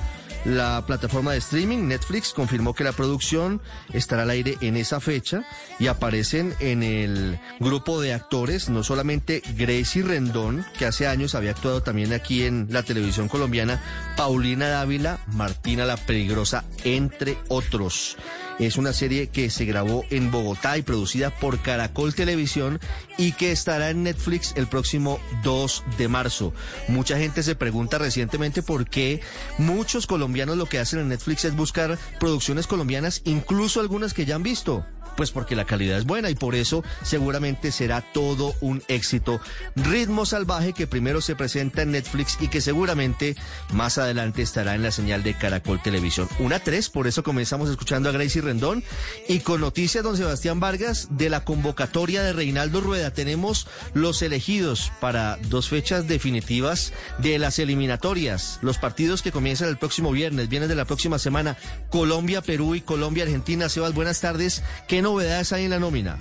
La plataforma de streaming Netflix confirmó que la producción estará al aire en esa fecha y aparecen en el grupo de actores no solamente Gracie Rendón, que hace años había actuado también aquí en la televisión colombiana, Paulina Dávila, Martina la Peligrosa, entre otros. Es una serie que se grabó en Bogotá y producida por Caracol Televisión y que estará en Netflix el próximo 2 de marzo. Mucha gente se pregunta recientemente por qué muchos colombianos lo que hacen en Netflix es buscar producciones colombianas, incluso algunas que ya han visto. Pues porque la calidad es buena y por eso seguramente será todo un éxito. Ritmo Salvaje que primero se presenta en Netflix y que seguramente más adelante estará en la señal de Caracol Televisión. Una tres, por eso comenzamos escuchando a Gracie Rendón y con noticias don Sebastián Vargas de la convocatoria de Reinaldo Rueda. Tenemos los elegidos para dos fechas definitivas de las eliminatorias. Los partidos que comienzan el próximo viernes, viernes de la próxima semana, Colombia, Perú y Colombia, Argentina. Sebas, buenas tardes. ¿Qué novedades hay en la nómina?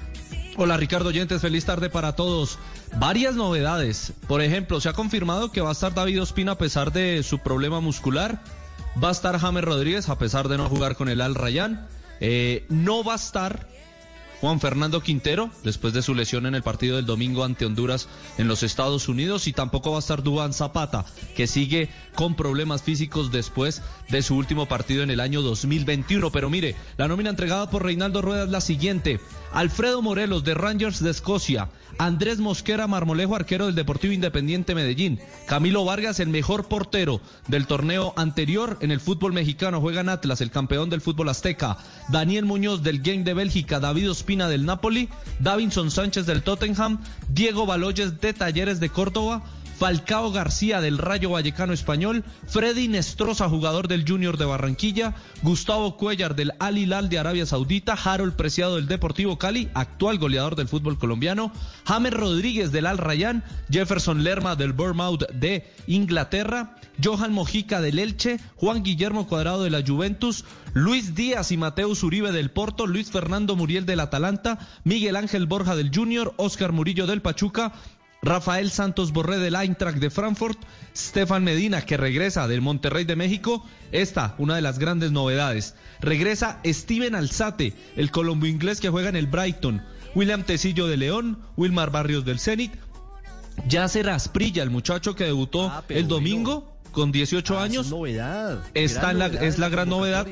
Hola Ricardo Oyentes, feliz tarde para todos. Varias novedades. Por ejemplo, se ha confirmado que va a estar David Ospina a pesar de su problema muscular. Va a estar James Rodríguez a pesar de no jugar con el Al Rayán. Eh, no va a estar Juan Fernando Quintero, después de su lesión en el partido del domingo ante Honduras en los Estados Unidos, y tampoco va a estar Dubán Zapata, que sigue con problemas físicos después de su último partido en el año 2021. Pero mire, la nómina entregada por Reinaldo Rueda es la siguiente. Alfredo Morelos de Rangers de Escocia, Andrés Mosquera Marmolejo, arquero del Deportivo Independiente Medellín, Camilo Vargas, el mejor portero del torneo anterior en el fútbol mexicano, juega en Atlas, el campeón del fútbol azteca, Daniel Muñoz del Game de Bélgica, David del Napoli, Davinson Sánchez del Tottenham, Diego Baloyes de Talleres de Córdoba, Falcao García del Rayo Vallecano Español, Freddy Nestroza, jugador del Junior de Barranquilla, Gustavo Cuellar del Al Hilal de Arabia Saudita, Harold Preciado del Deportivo Cali, actual goleador del fútbol colombiano, James Rodríguez del Al Rayán, Jefferson Lerma del Bournemouth de Inglaterra, Johan Mojica del Elche, Juan Guillermo Cuadrado de la Juventus, Luis Díaz y Mateus Uribe del Porto, Luis Fernando Muriel del Atalanta, Miguel Ángel Borja del Junior, Oscar Murillo del Pachuca, Rafael Santos Borré del Eintracht de Frankfurt, Stefan Medina que regresa del Monterrey de México. Esta, una de las grandes novedades. Regresa Steven Alzate, el colombo inglés que juega en el Brighton. William Tecillo de León, Wilmar Barrios del Zenit. Yasser Asprilla, el muchacho que debutó Ah, el domingo con 18 años. Es novedad. Está Gran en la, novedad es la gran novedad.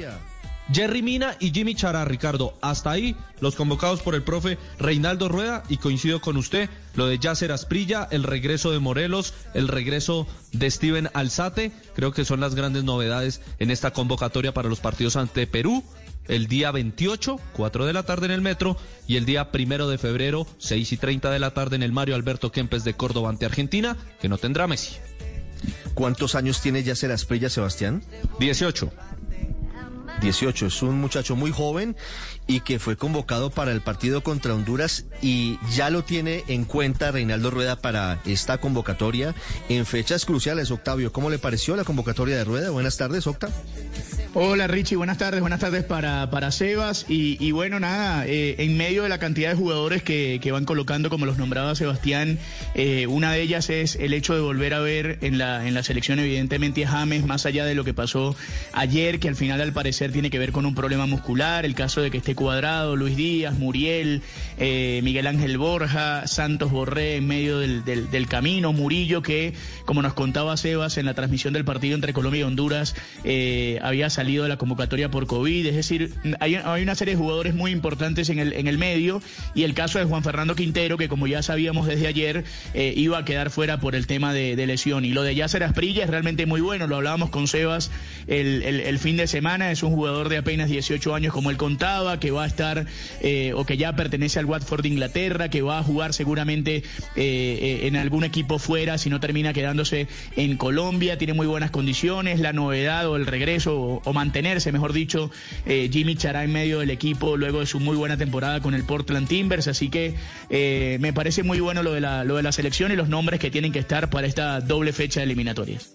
Jerry Mina y Jimmy Chará, Ricardo. Hasta ahí los convocados por el profe Reinaldo Rueda y coincido con usted, lo de Yasser Asprilla, el regreso de Morelos, el regreso de Steven Alzate, creo que son las grandes novedades en esta convocatoria para los partidos ante Perú. El día 28, 4 de la tarde en el metro, y el día primero de febrero, 6 y 30 de la tarde en el Mario Alberto Kempes de Córdoba ante Argentina, que no tendrá Messi. ¿Cuántos años tiene Yacer Asprilla, Sebastián? 18. 18, es un muchacho muy joven y que fue convocado para el partido contra Honduras y ya lo tiene en cuenta Reinaldo Rueda para esta convocatoria en fechas cruciales. Octavio, ¿cómo le pareció la convocatoria de Rueda? Buenas tardes, Octa. Hola Richie, buenas tardes, buenas tardes para, para Sebas y, bueno, nada, eh, en medio de la cantidad de jugadores que, que van colocando, como los nombraba Sebastián, eh, una de ellas es el hecho de volver a ver en la, en la selección evidentemente a James, más allá de lo que pasó ayer, que al final al parecer tiene que ver con un problema muscular, el caso de que esté cuadrado, Luis Díaz, Muriel, eh, Miguel Ángel Borja, Santos Borré en medio del, del, camino, Murillo que, como nos contaba Sebas en la transmisión del partido entre Colombia y Honduras, eh, había salido de la convocatoria por COVID, es decir, hay, hay, una serie de jugadores muy importantes en el, en el medio y el caso de Juan Fernando Quintero, que como ya sabíamos desde ayer, eh, iba a quedar fuera por el tema de, de, lesión. Y lo de Yasser Asprilla es realmente muy bueno, lo hablábamos con Sebas el, el, el, fin de semana, es un jugador de apenas 18 años como él contaba, que va a estar eh, o que ya pertenece al Watford de Inglaterra, que va a jugar seguramente eh, en algún equipo fuera si no termina quedándose en Colombia, tiene muy buenas condiciones, la novedad o el regreso o, mantenerse, mejor dicho, eh, Jimmy Chará en medio del equipo luego de su muy buena temporada con el Portland Timbers, así que eh, me parece muy bueno lo de, la, lo de la selección y los nombres que tienen que estar para esta doble fecha de eliminatorias.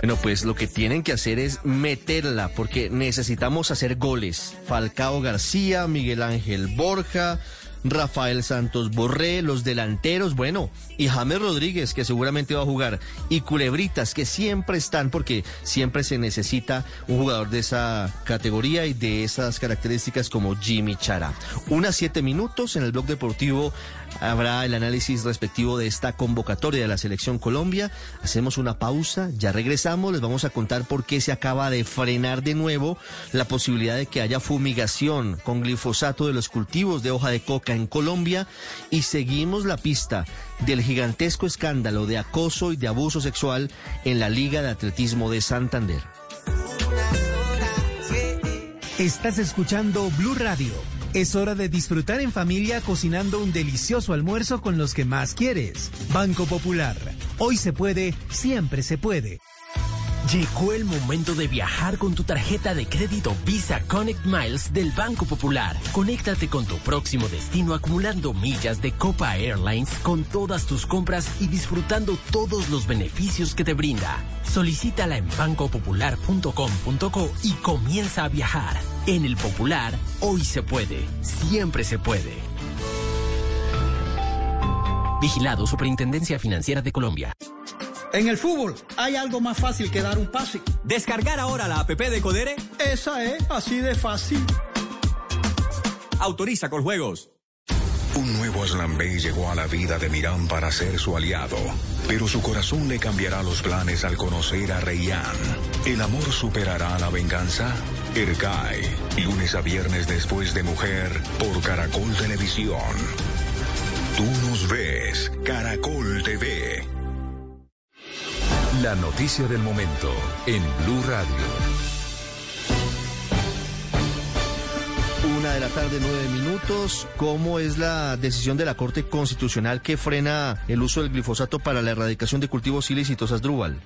Bueno, pues lo que tienen que hacer es meterla, porque necesitamos hacer goles. Falcao García, Miguel Ángel Borja, Rafael Santos Borré, los delanteros, bueno, y James Rodríguez, que seguramente va a jugar, y Culebritas, que siempre están, porque siempre se necesita un jugador de esa categoría y de esas características como Jimmy Chara. Unas siete minutos en el blog deportivo habrá el análisis respectivo de esta convocatoria de la selección Colombia. Hacemos una pausa, ya regresamos, les vamos a contar por qué se acaba de frenar de nuevo la posibilidad de que haya fumigación con glifosato de los cultivos de hoja de coca en Colombia y seguimos la pista del gigantesco escándalo de acoso y de abuso sexual en la Liga de Atletismo de Santander. Estás escuchando Blue Radio. Es hora de disfrutar en familia cocinando un delicioso almuerzo con los que más quieres. Banco Popular. Hoy se puede, siempre se puede. Llegó el momento de viajar con tu tarjeta de crédito Visa Connect Miles del Banco Popular. Conéctate con tu próximo destino acumulando millas de Copa Airlines con todas tus compras y disfrutando todos los beneficios que te brinda. Solicítala en bancopopular.com.co y comienza a viajar. En el Popular, hoy se puede, siempre se puede. Vigilado Superintendencia Financiera de Colombia. En el fútbol hay algo más fácil que dar un pase. ¿Descargar ahora la APP de Codere? Esa es así de fácil. Autoriza con juegos. Un nuevo Aslan Bey llegó a la vida de Miran para ser su aliado, pero su corazón le cambiará los planes al conocer a Reyán. ¿El amor superará la venganza? Erkai, lunes a viernes después de Mujer, por Caracol Televisión. Tú nos ves, Caracol TV. La noticia del momento en Blue Radio. Una de la tarde, nueve minutos. ¿Cómo es la decisión de la Corte Constitucional que frena el uso del glifosato para la erradicación de cultivos ilícitos, Asdrúbal?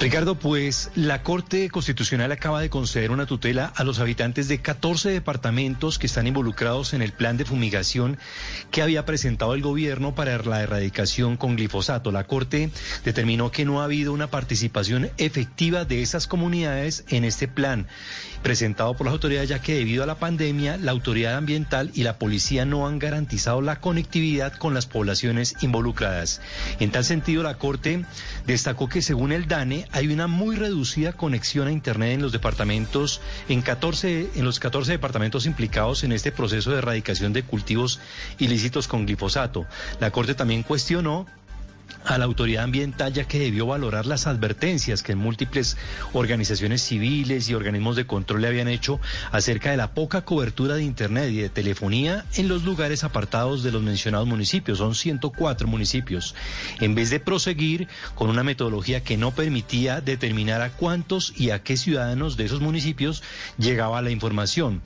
Ricardo, pues la Corte Constitucional acaba de conceder una tutela a los habitantes de 14 departamentos que están involucrados en el plan de fumigación que había presentado el gobierno para la erradicación con glifosato. La Corte determinó que no ha habido una participación efectiva de esas comunidades en este plan presentado por las autoridades, ya que debido a la pandemia, la autoridad ambiental y la policía no han garantizado la conectividad con las poblaciones involucradas. En tal sentido, la Corte destacó que según el Hay una muy reducida conexión a Internet en los departamentos, en 14, en los 14 departamentos implicados en este proceso de erradicación de cultivos ilícitos con glifosato. La Corte también cuestionó a la autoridad ambiental ya que debió valorar las advertencias que múltiples organizaciones civiles y organismos de control le habían hecho acerca de la poca cobertura de Internet y de telefonía en los lugares apartados de los mencionados municipios. Son 104 municipios. En vez de proseguir con una metodología que no permitía determinar a cuántos y a qué ciudadanos de esos municipios llegaba la información.